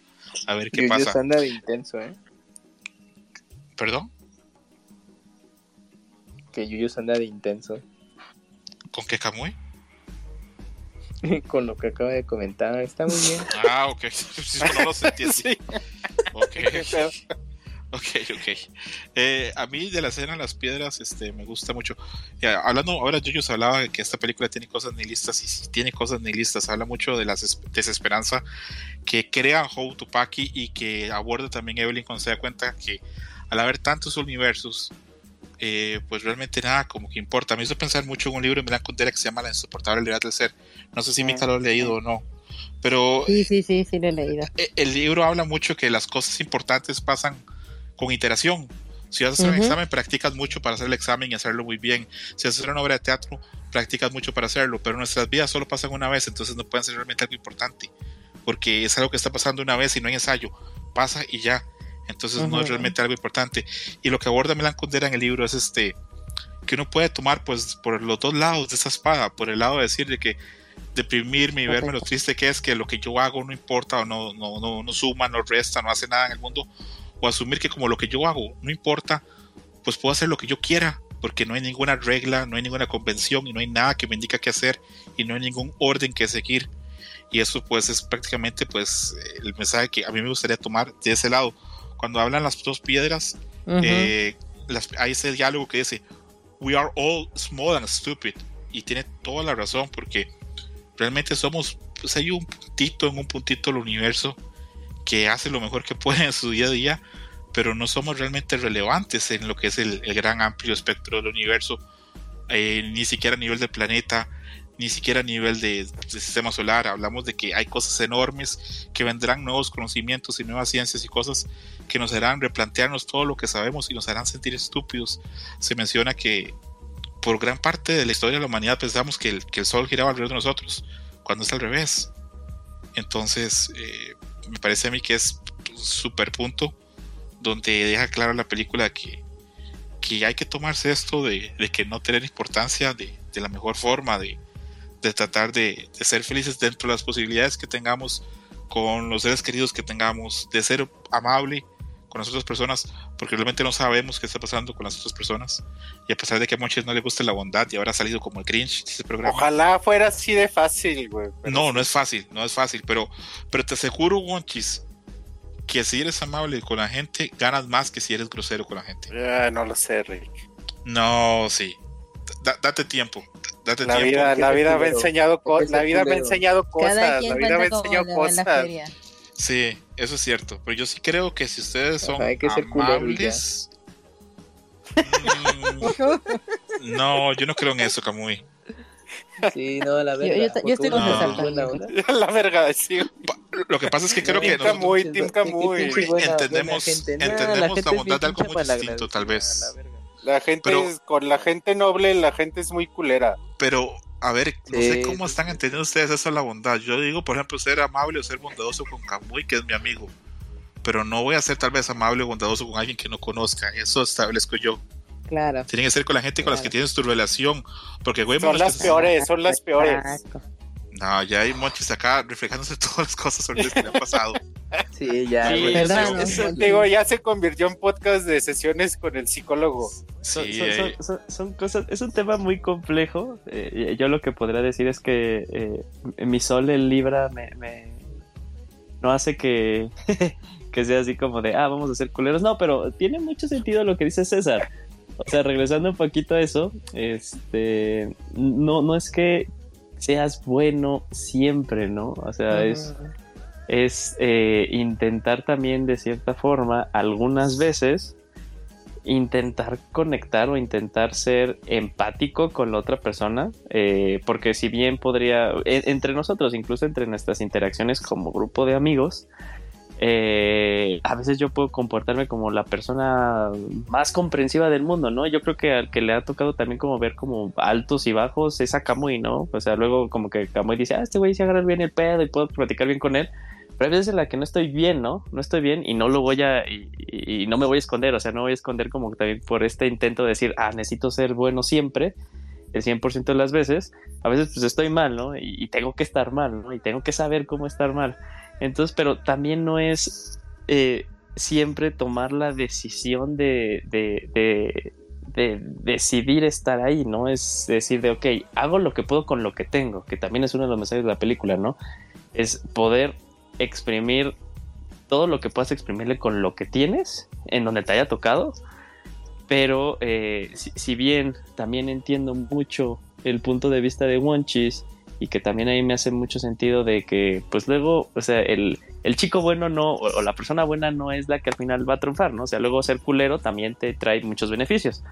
a ver qué pasa. anda de intenso, ¿eh? ¿Perdón? Que Yuyos anda de intenso. ¿Con qué Kamui? con lo que acaba de comentar. Está muy bien. Ah, ok. no lo sentí así. Ok. Ok, ok. Eh, a mí de la escena de las piedras este, me gusta mucho. hablando, ahora Jujus hablaba de que esta película tiene cosas nihilistas y si tiene cosas nihilistas. Habla mucho de la desesperanza que crea Hou Tupaki y que aborda también Evelyn cuando se da cuenta que al haber tantos universos, eh, pues realmente nada como que importa. Me hizo pensar mucho en un libro de Milan Kundera que se llama La insoportable realidad del ser. No sé si Mika lo ha leído o no, pero sí, sí, sí, sí lo he leído. Eh, el libro habla mucho que las cosas importantes pasan con iteración. Si vas a hacer un examen, practicas mucho para hacer el examen y hacerlo muy bien. Si vas a hacer una obra de teatro, practicas mucho para hacerlo, pero nuestras vidas solo pasan una vez, entonces no pueden ser realmente algo importante, porque es algo que está pasando una vez y no hay ensayo, pasa y ya. Entonces no es realmente algo importante. Y lo que aborda Milan Kundera en el libro es este que uno puede tomar pues por los dos lados de esa espada, por el lado de decir de que deprimirme y verme lo triste que es que lo que yo hago no importa o no, no, no, no suma, no resta, no hace nada en el mundo, o asumir que como lo que yo hago no importa, pues puedo hacer lo que yo quiera, porque no hay ninguna regla, no hay ninguna convención y no hay nada que me indica qué hacer y no hay ningún orden que seguir. Y eso pues es prácticamente pues el mensaje que a mí me gustaría tomar de ese lado. Cuando hablan las dos piedras, eh, hay ese diálogo que dice, we are all small and stupid. Y tiene toda la razón porque realmente somos, pues hay un puntito en un puntito del universo que hace lo mejor que puede en su día a día, pero no somos realmente relevantes en lo que es el, gran amplio espectro del universo, eh, ni siquiera a nivel del planeta, ni siquiera a nivel de, sistema solar. Hablamos de que hay cosas enormes, que vendrán nuevos conocimientos y nuevas ciencias y cosas que nos harán replantearnos todo lo que sabemos y nos harán sentir estúpidos. Se menciona que por gran parte de la historia de la humanidad pensamos que el, que el Sol giraba alrededor de nosotros, cuando es al revés. Entonces, eh, me parece a mí que es un super punto donde deja claro la película que, que hay que tomarse esto de, que no tener importancia de, la mejor forma, de, tratar de, ser felices dentro de las posibilidades que tengamos con los seres queridos que tengamos, de ser amable con las otras personas, porque realmente no sabemos qué está pasando con las otras personas. Y a pesar de que a muchos no les guste la bondad y ahora ha salido como el cringe de este programa. Ojalá fuera así de fácil, güey. No, no es fácil, no es fácil, pero, pero te aseguro, Wonchis, que si eres amable con la gente, ganas más que si eres grosero con la gente. no lo sé, Rick. No, sí. Date tiempo. Date la tiempo. Vida, la vida me ha enseñado, la vida me ha enseñado cosas. La vida me ha enseñado cosas. Sí, eso es cierto. Pero yo sí creo que si ustedes son amables. Mm, no, yo no creo en eso, Camuy. Sí, no, la verga. Yo, estoy con La verga, sí. Lo que pasa es que creo que Camuy, Team Camuy. entendemos, entendemos la, bondad de algo muy distinto, tal vez. La gente es, con la gente noble, la gente es muy culera. Pero, a ver, no sé cómo están entendiendo ustedes eso la bondad. Yo digo, por ejemplo, ser amable o ser bondadoso con Camuy, que es mi amigo. Pero no voy a ser tal vez amable o bondadoso con alguien que no conozca. Eso establezco yo. Claro. Tienen que ser con la gente con las que tienes tu relación. Porque, güey, son las peores, son las peores. No, ya hay monchis acá reflejándose todas las cosas horribles que le han pasado. Sí, ya. digo, ya se convirtió en podcast de sesiones con el psicólogo. Sí, son, cosas, es un tema muy complejo. Eh, yo lo que podría decir es que eh, mi sol en Libra me, me no hace que, que sea así como de, ah, vamos a ser culeros. No, pero tiene mucho sentido lo que dice César. O sea, regresando un poquito a eso, este, no, no es que seas bueno siempre, ¿no? O sea, es, es eh, intentar también de cierta forma, algunas veces, intentar conectar o intentar ser empático con la otra persona, eh, porque si bien podría, entre nosotros, incluso entre nuestras interacciones como grupo de amigos, eh, a veces yo puedo comportarme como la persona más comprensiva del mundo, ¿no? Yo creo que al que le ha tocado también como ver como altos y bajos es a Kamui, ¿no? O sea, luego como que Kamui dice, ah, este güey se agarra bien el pedo y puedo platicar bien con él. Pero hay veces en la que no estoy bien, ¿no? No estoy bien y no lo voy a, y, no me voy a esconder, o sea, no voy a esconder como también por este intento de decir, ah, necesito ser bueno siempre, el 100% de las veces, a veces pues estoy mal, ¿no? y tengo que estar mal, ¿no? Y tengo que saber cómo estar mal. Entonces, pero también no es eh, siempre tomar la decisión de, de, decidir estar ahí, ¿no? Es decir, de, ok, hago lo que puedo con lo que tengo, que también es uno de los mensajes de la película, ¿no? Es poder exprimir todo lo que puedas exprimirle con lo que tienes, en donde te haya tocado, pero eh, si, bien también entiendo mucho el punto de vista de Wonchis, y que también ahí me hace mucho sentido de que pues luego, o sea, el, el chico bueno no, o, la persona buena no es la que al final va a triunfar, ¿no? O sea, luego ser culero también te trae muchos beneficios.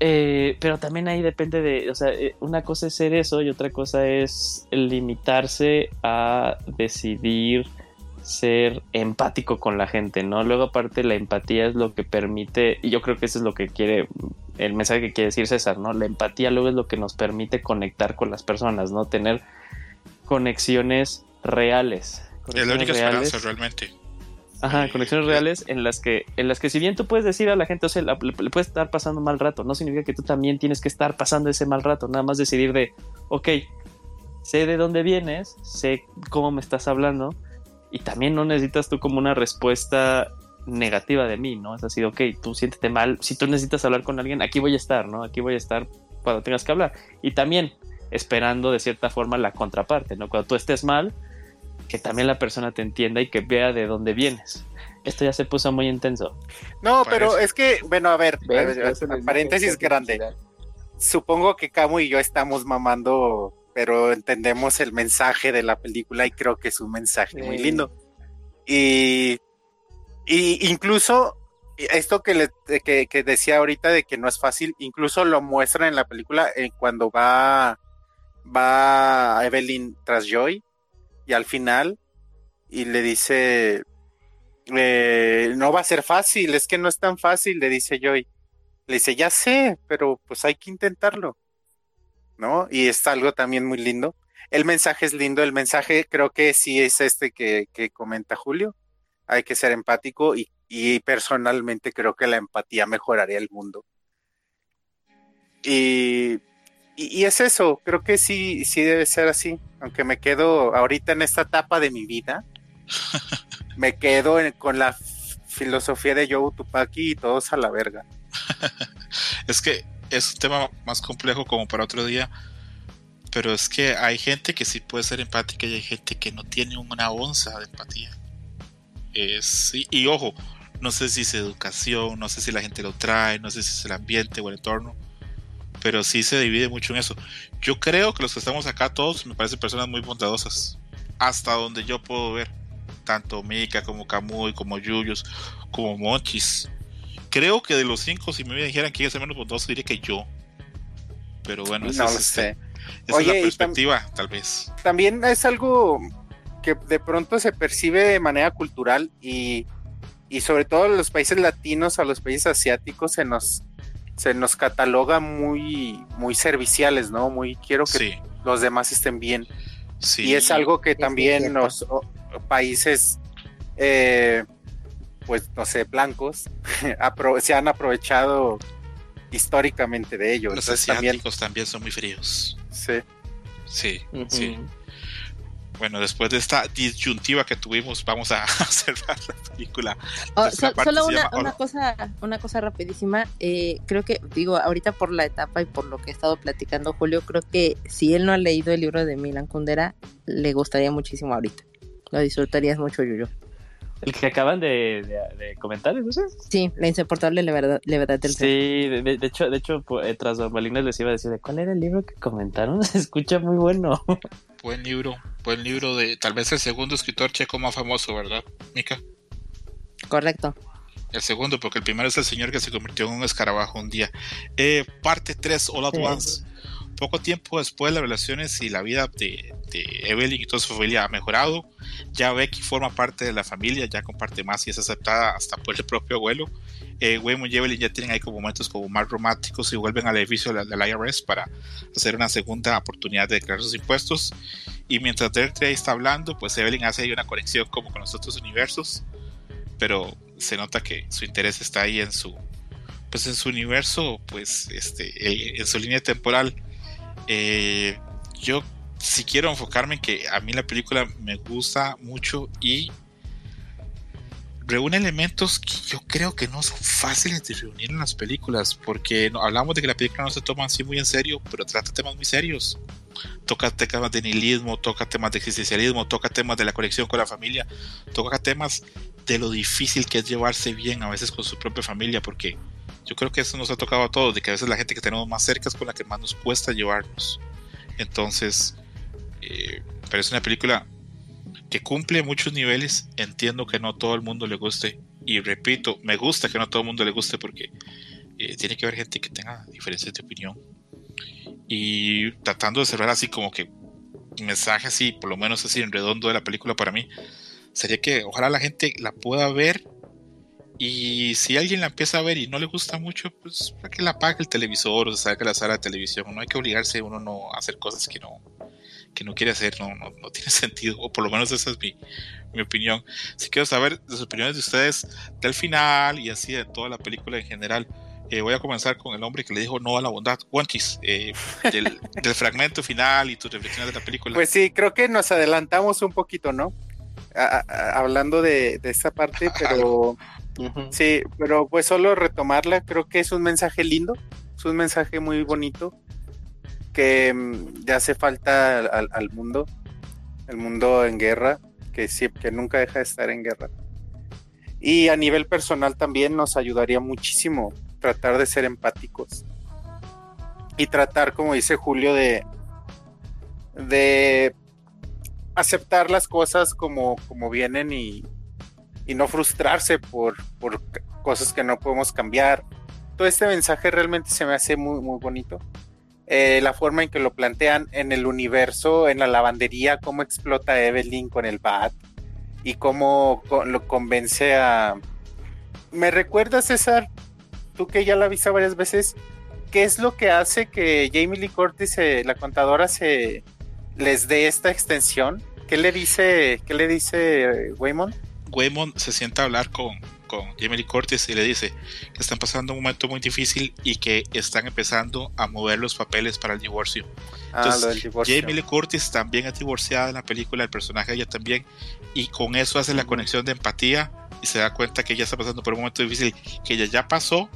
Eh, pero también ahí depende de, o sea, eh, una cosa es ser eso y otra cosa es limitarse a decidir ser empático con la gente, ¿no? Luego aparte la empatía es lo que permite, y yo creo que eso es lo que quiere, el mensaje que quiere decir César, ¿no? La empatía luego es lo que nos permite conectar con las personas, ¿no? Tener conexiones reales. Es la única esperanza realmente. Ajá, conexiones reales en las que, en las que si bien tú puedes decir a la gente, o sea, le, puedes estar pasando mal rato, no significa que tú también tienes que estar pasando ese mal rato, nada más decidir de, ok, sé de dónde vienes, sé cómo me estás hablando, y también no necesitas tú como una respuesta negativa de mí, ¿no? Es así, ok, tú siéntete mal, si tú necesitas hablar con alguien, aquí voy a estar, ¿no? Aquí voy a estar cuando tengas que hablar. Y también esperando de cierta forma la contraparte, ¿no? Cuando tú estés mal, que también la persona te entienda y que vea de dónde vienes. Esto ya se puso muy intenso. No, pero es que, bueno, a ver, paréntesis grande. Supongo que Camu y yo estamos mamando pero entendemos el mensaje de la película y creo que es un mensaje muy lindo. Y, y incluso esto que, le, que, decía ahorita de que no es fácil, incluso lo muestran en la película eh, cuando va, va Evelyn tras Joy y al final y le dice, eh, no va a ser fácil, es que no es tan fácil, le dice Joy. Le dice, ya sé, pero pues hay que intentarlo. ¿no? Y es algo también muy lindo. El mensaje es lindo, el mensaje creo que sí es este que, comenta Julio. Hay que ser empático y, personalmente creo que la empatía mejoraría el mundo. Y, y, es eso, creo que sí, sí debe ser así. Aunque me quedo ahorita en esta etapa de mi vida, me quedo con la filosofía de Joe Tupaki y todos a la verga. es que es un tema más complejo como para otro día, pero es que hay gente que sí puede ser empática y hay gente que no tiene una onza de empatía. Es, y, ojo, no sé si es educación, no sé si la gente lo trae, no sé si es el ambiente o el entorno, pero sí se divide mucho en eso. Yo creo que los que estamos acá todos me parecen personas muy bondadosas, hasta donde yo puedo ver, tanto Mika como Camuy, como Yuyos, como Monchis creo que de los cinco, si me dijeran quién es el menos bondadoso, diría que yo. Pero bueno, no lo sé. Esa es la perspectiva, tal vez. También es algo que de pronto se percibe de manera cultural y, y sobre todo en los países latinos, a los países asiáticos, se nos, se nos cataloga muy, muy serviciales, ¿no? Muy quiero que los demás estén bien. Sí. Y es algo que también los países eh, pues no sé, blancos, se han aprovechado históricamente de ellos. Los asiáticos también, son muy fríos. Sí. Sí, sí. Bueno, después de esta disyuntiva que tuvimos, vamos a cerrar la película. Oh, solo una, una, cosa, una cosa rapidísima. Eh, creo que, digo, ahorita por la etapa y por lo que he estado platicando Julio, creo que si él no ha leído el libro de Milan Kundera, le gustaría muchísimo ahorita. Lo disfrutarías mucho, Yuyo. El que acaban de, comentar, ¿no sé? Sí, la insoportable levedad, levedad del Sí, de, hecho, de hecho eh, tras bambalinas les iba a decir de cuál era el libro que comentaron. Se escucha muy bueno. Buen libro, buen libro de tal vez el segundo escritor checo más famoso, ¿verdad, Mika? Correcto. El segundo, porque el primero es el señor que se convirtió en un escarabajo un día. Eh, parte 3, All at Once. Poco tiempo después, las relaciones y la vida de, Evelyn y toda su familia ha mejorado. Ya Becky forma parte de la familia, ya comparte más y es aceptada hasta por el propio abuelo. Eh, y Evelyn ya tienen ahí como momentos como más románticos y vuelven al edificio del, IRS para hacer una segunda oportunidad de declarar sus impuestos. Y mientras Dirk está hablando, pues Evelyn hace ahí una conexión como con los otros universos, pero se nota que su interés está ahí en su, pues en su universo, pues este, en su línea temporal eh, yo si quiero enfocarme en que a mí la película me gusta mucho y reúne elementos que yo creo que no son fáciles de reunir en las películas, porque hablamos de que la película no se toma así muy en serio, pero trata temas muy serios. Toca temas de nihilismo, toca temas de existencialismo, toca temas de la conexión con la familia, toca temas de lo difícil que es llevarse bien a veces con su propia familia, porque yo creo que eso nos ha tocado a todos, de que a veces la gente que tenemos más cerca es con la que más nos cuesta llevarnos. Entonces, eh, pero es una película que cumple muchos niveles. Entiendo que no todo el mundo le guste. Y repito, me gusta que no todo el mundo le guste porque eh, tiene que haber gente que tenga diferencias de opinión. Y tratando de cerrar así como que mensaje así, por lo menos así en redondo de la película para mí, sería que ojalá la gente la pueda ver y si alguien la empieza a ver y no le gusta mucho, pues para que la apague el televisor o se saque la sala de televisión. No hay que obligarse uno no a hacer cosas que no, que no quiere hacer, no, no, no tiene sentido, o por lo menos esa es mi, mi opinión. Si quiero saber las opiniones de ustedes del final y así de toda la película en general. Eh, voy a comenzar con el hombre que le dijo no a la bondad, Wanchis, eh, del, del, fragmento final y tus reflexiones de la película. Pues sí, creo que nos adelantamos un poquito, ¿no? A, a, hablando de, de esa parte, pero sí, pero pues solo retomarla, creo que es un mensaje lindo, es un mensaje muy bonito que mm, ya hace falta al, mundo, el mundo en guerra, que, que nunca deja de estar en guerra. Y a nivel personal también nos ayudaría muchísimo tratar de ser empáticos y tratar, como dice Julio, de, de aceptar las cosas como, como vienen y, y no frustrarse por, por, cosas que no podemos cambiar. Todo este mensaje realmente se me hace muy, muy bonito. Eh, la forma en que lo plantean en el universo, en la lavandería, cómo explota Evelyn con el bat y cómo lo convence a... ¿Me recuerda, César, tú que ya la viste varias veces, ¿qué es lo que hace que Jamie Lee Curtis, eh, la contadora, se les dé esta extensión? ¿Qué le dice, qué le dice Waymond? Waymond se sienta a hablar con, con Jamie Lee Curtis y le dice que están pasando un momento muy difícil y que están empezando a mover los papeles para el divorcio. Entonces, ah, divorcio. Jamie Lee Curtis también es divorciada en la película, el personaje ella también, y con eso hace la conexión de empatía y se da cuenta que ella está pasando por un momento difícil que ella ya pasó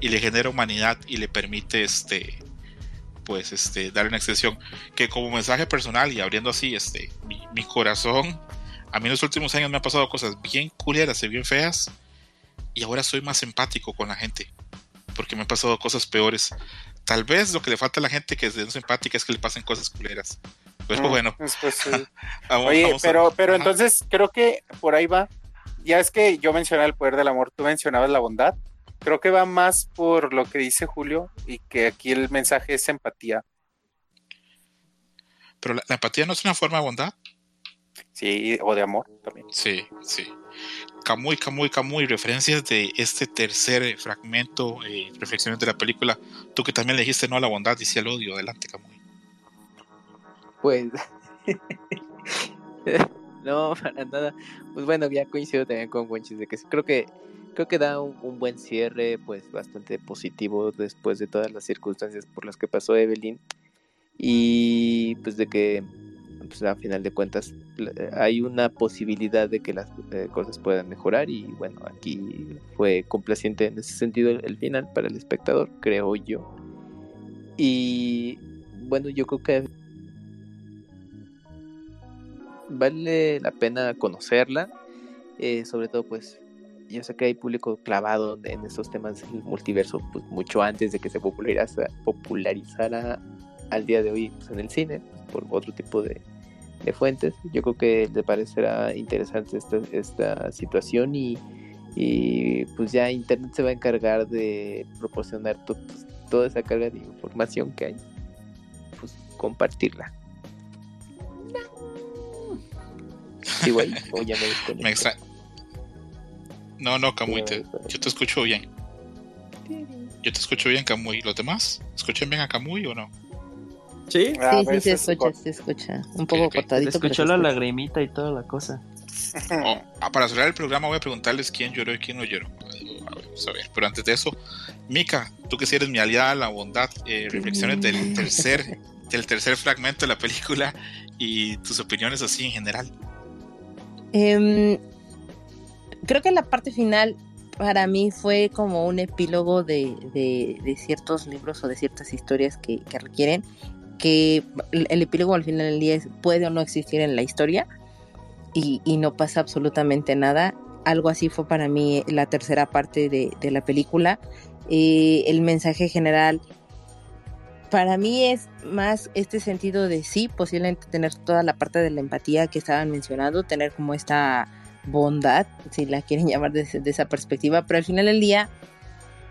y le genera humanidad y le permite este pues este dar una extensión que como mensaje personal y abriendo así este mi, mi, corazón a mí en los últimos años me han pasado cosas bien culeras y bien feas y ahora soy más empático con la gente porque me han pasado cosas peores tal vez lo que le falta a la gente que es de empática es que le pasen cosas culeras pues, pues bueno pues, sí. vamos, oye vamos pero a... pero Ajá. entonces creo que por ahí va ya es que yo mencionaba el poder del amor tú mencionabas la bondad creo que va más por lo que dice Julio y que aquí el mensaje es empatía. Pero la, la, empatía no es una forma de bondad. Sí, o de amor también. Sí, sí. Camuy, Camuy, Camuy, referencias de este tercer fragmento, eh, reflexiones de la película. Tú que también le dijiste no a la bondad y sí al odio. Adelante, Camuy. Pues. no, para nada. Pues bueno, ya coincido también con Wenchis de que creo que creo que da un, un, buen cierre, pues bastante positivo después de todas las circunstancias por las que pasó Evelyn. Y pues de que, pues a final de cuentas, hay una posibilidad de que las eh, cosas puedan mejorar. Y bueno, aquí fue complaciente en ese sentido el, el final para el espectador, creo yo. Y bueno, yo creo que vale la pena conocerla. Eh, sobre todo pues yo sé que hay público clavado en estos temas del multiverso pues, mucho antes de que se popularizara, popularizara al día de hoy pues, en el cine, por otro tipo de, de, fuentes. Yo creo que le parecerá interesante esta, esta situación y, y, pues ya Internet se va a encargar de proporcionar to, pues, toda esa carga de información que hay, pues compartirla. Sí, ahí, o ya me, me extra no, no, Camuy, te, yo te escucho bien. Yo te escucho bien, Camuy. ¿Los demás? ¿Escuchan bien a Camuy o no? Sí, sí, sí, se escucha, se escucha. Un poco okay, cortadito. Se escuchó la se lagrimita y toda la cosa. Oh, para cerrar el programa voy a preguntarles quién lloró y quién no lloró. A ver, a ver. Pero antes de eso, Mika, tú que si eres mi aliada, la bondad, eh, reflexiones del tercer, del tercer fragmento de la película y tus opiniones así en general. Eh, creo que la parte final para mí fue como un epílogo de, de, de ciertos libros o de ciertas historias que, que, requieren que el epílogo al final del día puede o no existir en la historia y, y, no pasa absolutamente nada. Algo así fue para mí la tercera parte de, de la película. Eh, el mensaje general para mí es más este sentido de sí, posiblemente tener toda la parte de la empatía que estaban mencionando, tener como esta bondad, si la quieren llamar desde esa perspectiva, pero al final del día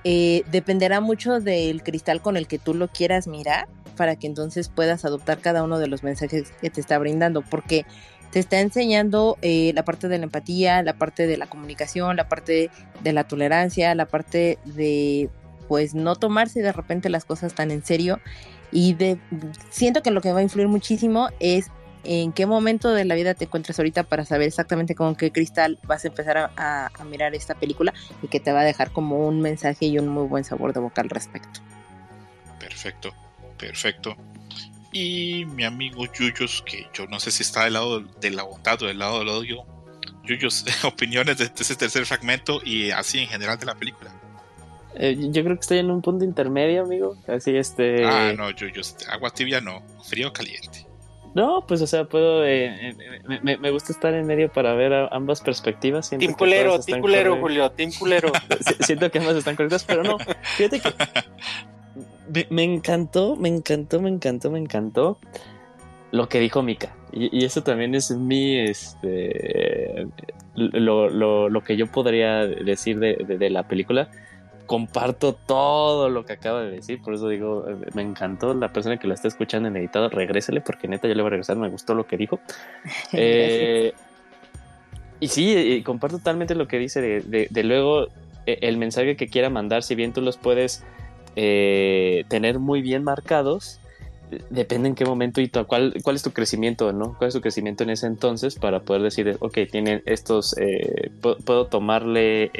eh, dependerá mucho del cristal con el que tú lo quieras mirar para que entonces puedas adoptar cada uno de los mensajes que te está brindando, porque te está enseñando eh, la parte de la empatía, la parte de la comunicación, la parte de la tolerancia, la parte de pues no tomarse de repente las cosas tan en serio y siento que lo que va a influir muchísimo es en qué momento de la vida te encuentras ahorita para saber exactamente con qué cristal vas a empezar a, mirar esta película y que te va a dejar como un mensaje y un muy buen sabor de boca al respecto. Perfecto, perfecto. Y mi amigo Yuyos, que yo no sé si está del lado de la bondad o del lado del odio. Yuyos, opiniones de ese tercer fragmento y así en general de la película. Eh, yo creo que estoy en un punto intermedio, amigo. Así, este. Ah, no, Yuyos, agua tibia no, frío caliente. No, pues, o sea, puedo. Eh, eh, me, gusta estar en medio para ver ambas perspectivas. Siento timculero, timculero, Julio, timculero. Siento que ambas están correctas, pero no. Fíjate que. Me, encantó, me encantó, me encantó, me encantó lo que dijo Mika. Y, eso también es mi. Este, lo, lo, lo que yo podría decir de, de la película comparto todo lo que acaba de decir, por eso digo, eh, me encantó la persona que lo está escuchando en editado, regrésele porque neta yo le voy a regresar, me gustó lo que dijo. Eh, y sí, comparto totalmente lo que dice de, luego e, el mensaje que quiera mandar, si bien tú los puedes eh, tener muy bien marcados, depende en qué momento y cuál, cuál es tu crecimiento, ¿no? ¿Cuál es tu crecimiento en ese entonces para poder decir, ok, tienen estos, puedo, tomarle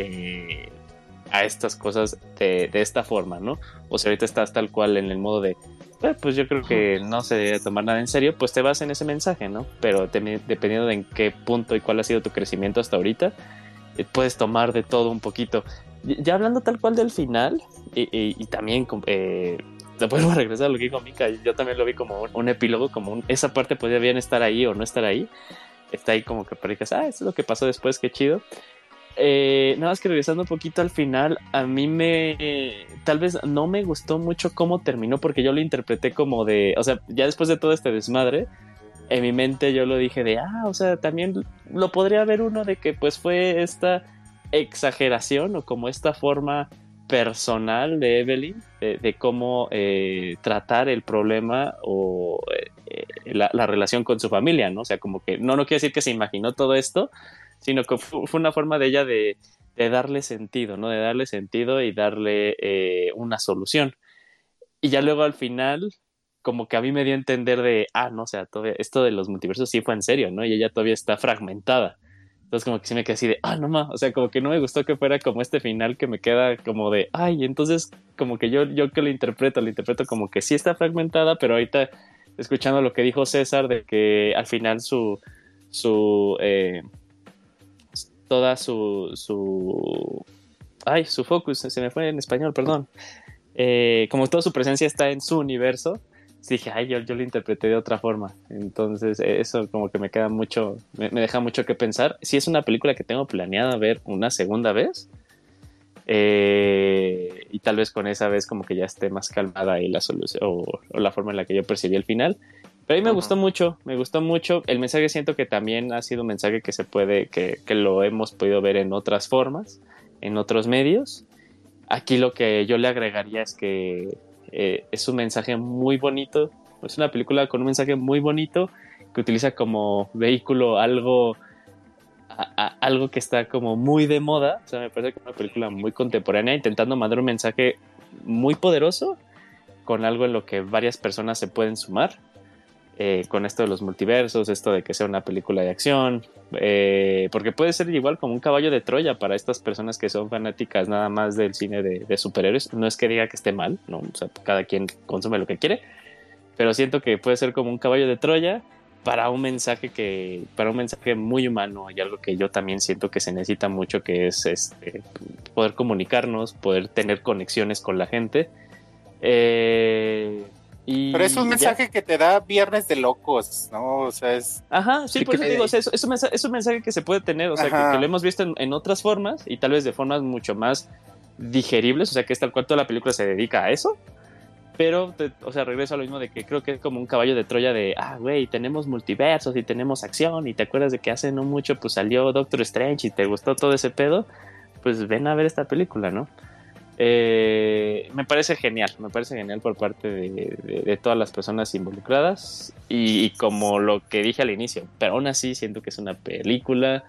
a estas cosas de, esta forma, ¿no? O si ahorita estás tal cual en el modo de, eh, pues yo creo que no se debe tomar nada en serio, pues te vas en ese mensaje, ¿no? Pero dependiendo de en qué punto y cuál ha sido tu crecimiento hasta ahorita, eh, puedes tomar de todo un poquito. Ya hablando tal cual del final, y, también eh, vuelvo a regresar a lo que dijo Mika, yo también lo vi como un, epílogo, como esa parte podría bien estar ahí o no estar ahí. Está ahí como que que, ah, eso es lo que pasó después, qué chido. Eh, nada más que regresando un poquito al final, a mí me. tal vez no me gustó mucho cómo terminó, porque yo lo interpreté como de. O sea, ya después de todo este desmadre, en mi mente yo lo dije de. Ah, o sea, también lo podría ver uno de que, pues, fue esta exageración o como esta forma personal de Evelyn de, cómo eh, tratar el problema o eh, la, la, relación con su familia, ¿no? O sea, como que no, no quiere decir que se imaginó todo esto, sino que fue una forma de ella de, darle sentido, ¿no? De darle sentido y darle eh, una solución. Y ya luego al final, como que a mí me dio a entender de, ah, no, o sea, todavía, esto de los multiversos sí fue en serio, ¿no? Y ella todavía está fragmentada. Entonces como que sí me quedé así de, ah, no más, o sea, como que no me gustó que fuera como este final que me queda como de, ay, entonces como que yo, yo que lo interpreto, lo interpreto como que sí está fragmentada, pero ahorita escuchando lo que dijo César de que al final su, su, eh, toda su, su, ay, su focus, se me fue en español, perdón. Eh, como toda su presencia está en su universo, dije, ay, yo, yo lo interpreté de otra forma. Entonces, eso como que me queda mucho, me, deja mucho que pensar. Si es una película que tengo planeada ver una segunda vez, eh, y tal vez con esa vez como que ya esté más calmada y la solución o, o, la forma en la que yo percibí el final. Pero a mí me gustó mucho, me gustó mucho. El mensaje siento que también ha sido un mensaje que se puede, que, que lo hemos podido ver en otras formas, en otros medios. Aquí lo que yo le agregaría es que eh, es un mensaje muy bonito, es una película con un mensaje muy bonito que utiliza como vehículo algo, algo que está como muy de moda. O sea, me parece que es una película muy contemporánea, intentando mandar un mensaje muy poderoso con algo en lo que varias personas se pueden sumar eh, con esto de los multiversos, esto de que sea una película de acción, eh, porque puede ser igual como un caballo de Troya para estas personas que son fanáticas nada más del cine de, superhéroes. No es que diga que esté mal, ¿no? O sea, cada quien consume lo que quiere, pero siento que puede ser como un caballo de Troya para un mensaje que para un mensaje muy humano y algo que yo también siento que se necesita mucho que es este, poder comunicarnos poder tener conexiones con la gente eh, pero es un mensaje que te da Viernes de Locos, ¿no? O sea, es. Ajá, sí, por eso digo, es, un mensaje, es, un mensaje, que se puede tener, o sea, que, lo hemos visto en, otras formas y tal vez de formas mucho más digeribles, o sea, que es tal cual toda la película se dedica a eso. Pero, o sea, regreso a lo mismo de que creo que es como un caballo de Troya de, ah, güey, tenemos multiversos y tenemos acción y te acuerdas de que hace no mucho pues salió Doctor Strange y te gustó todo ese pedo, pues ven a ver esta película, ¿no? Eh, me parece genial, me parece genial por parte de, todas las personas involucradas y, como lo que dije al inicio, pero aún así siento que es una película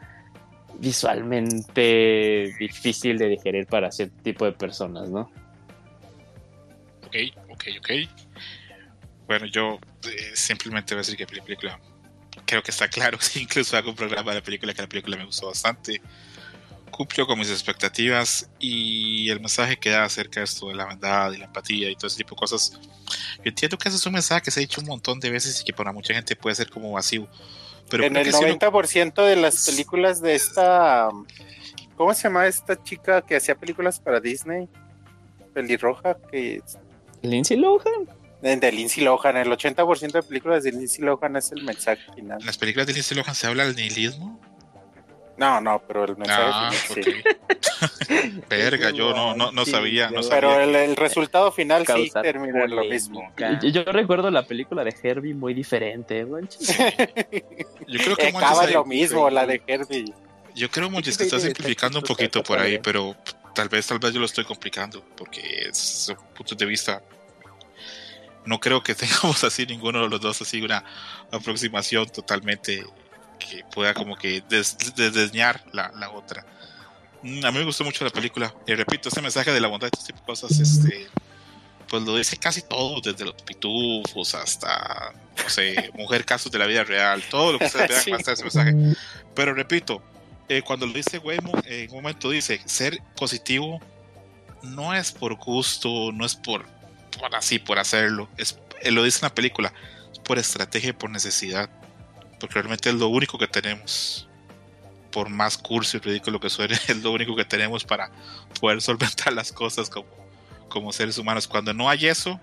visualmente difícil de digerir para cierto tipo de personas, ¿no? Ok, ok, ok. Bueno, yo eh, simplemente voy a decir que la película creo que está claro, incluso hago un programa de la película que la película me gustó bastante cumplió con mis expectativas y el mensaje que da acerca de esto de la verdad y la empatía y todo ese tipo de cosas. Yo entiendo que ese es un mensaje que se ha dicho un montón de veces y que para mucha gente puede ser como vacío. Pero en el 90% de las películas de esta. ¿Cómo se llama esta chica que hacía películas para Disney? Pelirroja, que. Lindsay Lohan. De Lindsay Lohan, el 80% de películas de Lindsay Lohan es el mensaje final. ¿En las películas de Lindsay Lohan se habla del nihilismo? No, no, pero el mensaje ah, sí. Verga, yo no, no, no sabía, no Pero el, resultado final sí termina en lo mismo. Yo, recuerdo la película de Herbie muy diferente, Yo creo que acaba lo mismo, la de Herbie. Yo creo, Monchis, que está simplificando un poquito por ahí, pero tal vez, tal vez yo lo estoy complicando, porque es un punto de vista. No creo que tengamos así ninguno de los dos así una aproximación totalmente que pueda como que desdeñar la, la, otra. Mm, a mí me gustó mucho la película. Y repito, este mensaje de la bondad, este tipo de cosas, este, pues lo dice casi todo, desde los pitufos hasta, no sé, mujer casos de la vida real, todo lo que ustedes vean sí. ese mensaje. Pero repito, eh, cuando lo dice Waymo, en un momento dice, ser positivo no es por gusto, no es por, por así, por hacerlo, es, él lo dice en la película, es por estrategia y por necesidad porque realmente es lo único que tenemos. Por más curso y ridículo que suene, es lo único que tenemos para poder solventar las cosas como, como seres humanos. Cuando no hay eso,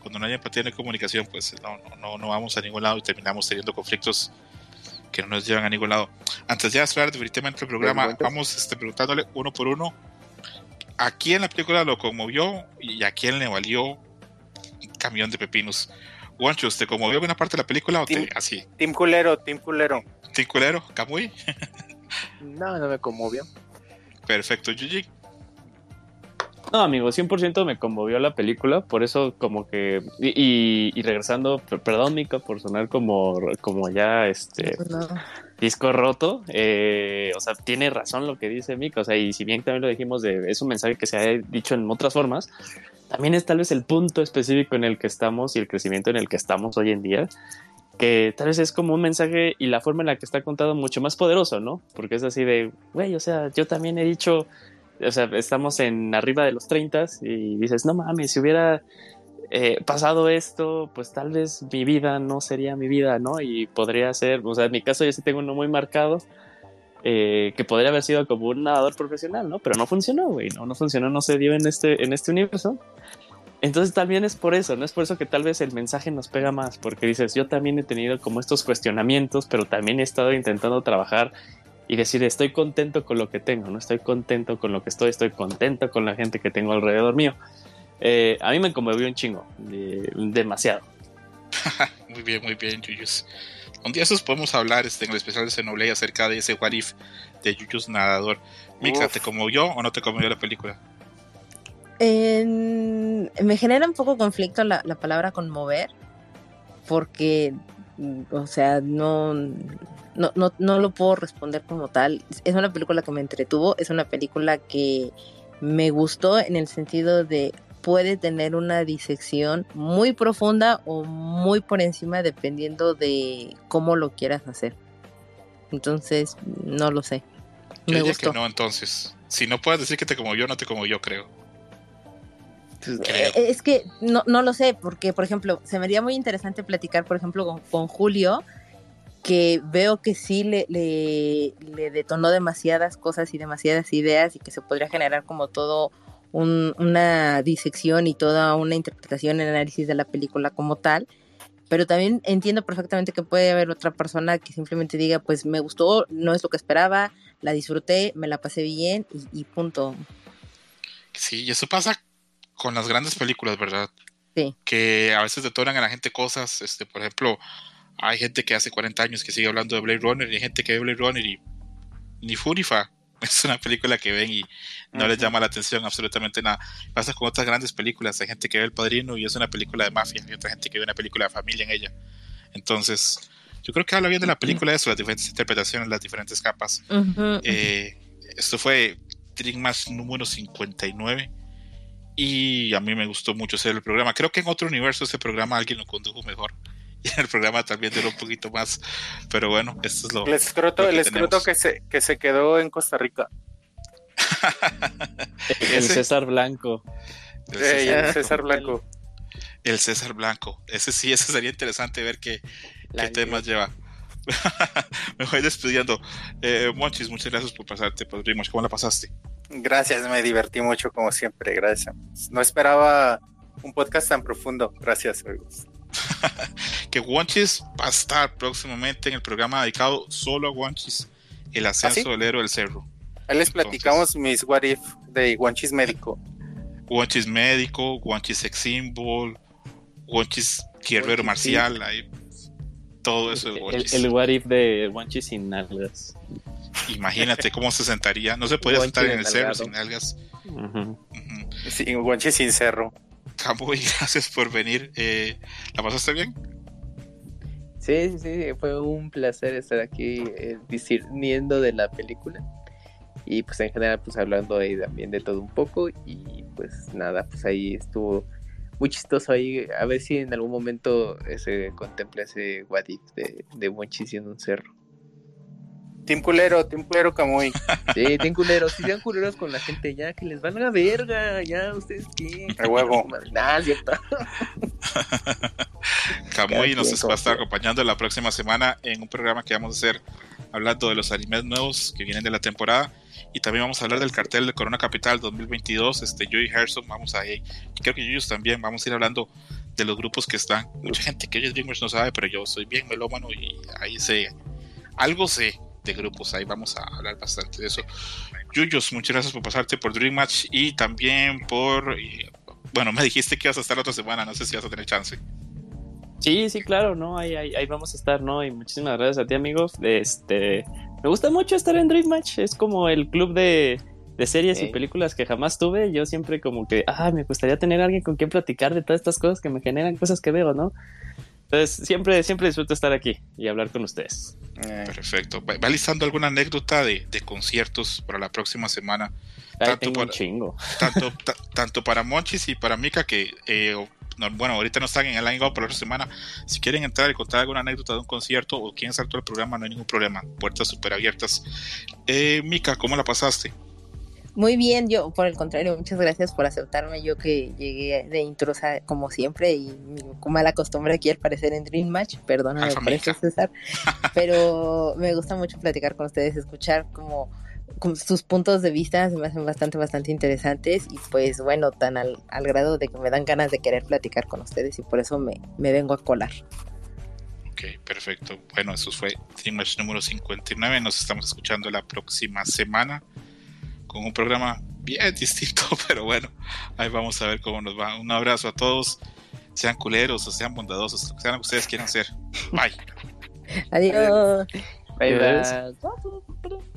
cuando no hay empatía ni comunicación, pues no, no, no vamos a ningún lado y terminamos teniendo conflictos que no nos llevan a ningún lado. Antes de cerrar definitivamente el programa, vamos este, preguntándole uno por uno a quién la película lo conmovió y a quién le valió un camión de pepinos. Guanchos, ¿te conmovió alguna parte de la película o te, así? Team Culero, Team Culero. ¿Team Culero? ¿Camuy? no, no me conmovió. Perfecto, Gigi. No, amigo, 100% me conmovió la película, por eso como que... Y, regresando, perdón, Mika, por sonar como, como ya este... Disco roto, eh, o sea, tiene razón lo que dice Mika, o sea, y si bien también lo dijimos, de, es un mensaje que se ha dicho en otras formas, también es tal vez el punto específico en el que estamos y el crecimiento en el que estamos hoy en día, que tal vez es como un mensaje y la forma en la que está contado mucho más poderoso, ¿no? Porque es así de, güey, o sea, yo también he dicho, o sea, estamos en arriba de los 30 y dices, no mames, si hubiera eh, pasado esto, pues tal vez mi vida no sería mi vida, ¿no? Y podría ser, o sea, en mi caso yo sí tengo uno muy marcado, eh, que podría haber sido como un nadador profesional, ¿no? Pero no funcionó, güey, no, no funcionó, no se dio en este, en este universo. Entonces también es por eso, no es por eso que tal vez el mensaje nos pega más, porque dices, yo también he tenido como estos cuestionamientos, pero también he estado intentando trabajar y decir, estoy contento con lo que tengo, no estoy contento con lo que estoy, estoy contento con la gente que tengo alrededor mío. Eh, a mí me conmovió un chingo, demasiado. muy bien, muy bien, Yuyus. Un día esos podemos hablar este, en el especial de Xenoblade acerca de ese What de Yuyus Nadador. Mika, ¿te conmovió o no te conmovió la película? me genera un poco conflicto la, la, palabra conmover, porque, o sea, no, no, no, no lo puedo responder como tal. Es una película que me entretuvo, es una película que me gustó en el sentido de puede tener una disección muy profunda o muy por encima dependiendo de cómo lo quieras hacer. Entonces, no lo sé. Yo Me gustó. que no, entonces. Si no puedes decir que te como yo, no te como yo, creo. Eh, es que no, no lo sé, porque, por ejemplo, se me haría muy interesante platicar, por ejemplo, con, con Julio, que veo que sí le, le, le, detonó demasiadas cosas y demasiadas ideas y que se podría generar como todo una disección y toda una interpretación y análisis de la película como tal. Pero también entiendo perfectamente que puede haber otra persona que simplemente diga, pues me gustó, no es lo que esperaba, la disfruté, me la pasé bien y, punto. Sí, y eso pasa con las grandes películas, ¿verdad? que a veces detonan a la gente cosas, este, por ejemplo, hay gente que hace 40 años que sigue hablando de Blade Runner y hay gente que ve Blade Runner y ni Furifa. Es una película que ven y no les llama la atención absolutamente nada. Pasa con otras grandes películas. Hay gente que ve El Padrino y es una película de mafia. Y otra gente que ve una película de familia en ella. Entonces, yo creo que habla bien de la película eso, las diferentes interpretaciones, las diferentes capas. Eh, esto fue Dream número 59 y a mí me gustó mucho hacer el programa. Creo que en otro universo ese programa alguien lo condujo mejor. Y en el programa también duró un poquito más. Pero bueno, esto es lo. El escroto, que, el escroto que, se, que se quedó en Costa Rica. el César Blanco. El César, Blanco. El César Blanco. Ese sí, ese sería interesante ver qué, qué temas lleva. me voy despidiendo. Eh, Monchis, muchas gracias por pasarte por ¿Cómo la pasaste? Gracias, me divertí mucho como siempre, gracias. No esperaba un podcast tan profundo, gracias, amigos. Que Wanchis va a estar próximamente en el programa dedicado solo a Wanchis, el ascenso ¿Ah, del héroe del cerro. Ahí les platicamos mis what if de Wanchis médico. Wanchis médico, Wanchis sex symbol, Wanchis guerrero marcial, ahí todo eso. El, el, what if de Wanchis sin nalgas. Imagínate cómo se sentaría. No se podía sentar en el cerro sin algas. Guanche sin cerro. Campo, y gracias por venir. Eh, ¿La pasaste bien? Sí, sí, sí, fue un placer estar aquí eh, discerniendo de la película y pues en general pues hablando ahí también de todo un poco y pues nada, pues ahí estuvo muy chistoso ahí, a ver si en algún momento se contempla ese what de, de Monchi siendo un cerro. Team culero, team culero Camuy. Sí, team culero. Si sean culeros con la gente ya, que les van a la verga. Ya, ustedes qué. A huevo. Nada, cierto. Camuy nos va a estar acompañando la próxima semana en un programa que vamos a hacer hablando de los animes nuevos que vienen de la temporada. Y también vamos a hablar del cartel de Corona Capital 2022. Este, yo y Gerson vamos a ir. Creo que ellos también vamos a ir hablando de los grupos que están. Mucha gente que ellos no sabe, pero yo soy bien melómano y ahí sé. Algo sé de grupos. Ahí vamos a hablar bastante de eso. Yuyos, muchas gracias por pasarte por Dream Match y también por. bueno, me dijiste que ibas a estar otra semana, no sé si vas a tener chance. Sí, sí, claro, ¿no? Ahí, ahí, vamos a estar, ¿no? Y muchísimas gracias a ti, amigo. Este, me gusta mucho estar en Dream Match, es como el club de, de series y películas que jamás tuve. Yo siempre como que, ah, me gustaría tener alguien con quien platicar de todas estas cosas que me generan cosas que veo, ¿no? Entonces, siempre, siempre disfruto estar aquí y hablar con ustedes. Eh. Perfecto. ¿Va listando alguna anécdota de, conciertos para la próxima semana? tanto para, un chingo. Tanto, tanto para Monchis y para Mika, que eh, bueno, ahorita no están en el año por la otra semana. Si quieren entrar y contar alguna anécdota de un concierto o quieren saltar el programa, no hay ningún problema. Puertas súper abiertas. Eh, Mika, ¿cómo la pasaste? Muy bien, yo por el contrario, muchas gracias por aceptarme. Yo que llegué de intrusa como siempre y mi mala costumbre aquí al parecer en Dream Match, perdóname por eso César, pero me gusta mucho platicar con ustedes, escuchar como, sus puntos de vista se me hacen bastante, bastante interesantes y pues bueno, tan al, grado de que me dan ganas de querer platicar con ustedes y por eso me, me vengo a colar. Ok, perfecto. Bueno, eso fue Dream Match número 59. Nos estamos escuchando la próxima semana con un programa bien distinto, pero bueno, ahí vamos a ver cómo nos va. Un abrazo a todos, sean culeros o sean bondadosos, sean lo que ustedes quieran ser. Bye. Adiós. Bye, bye.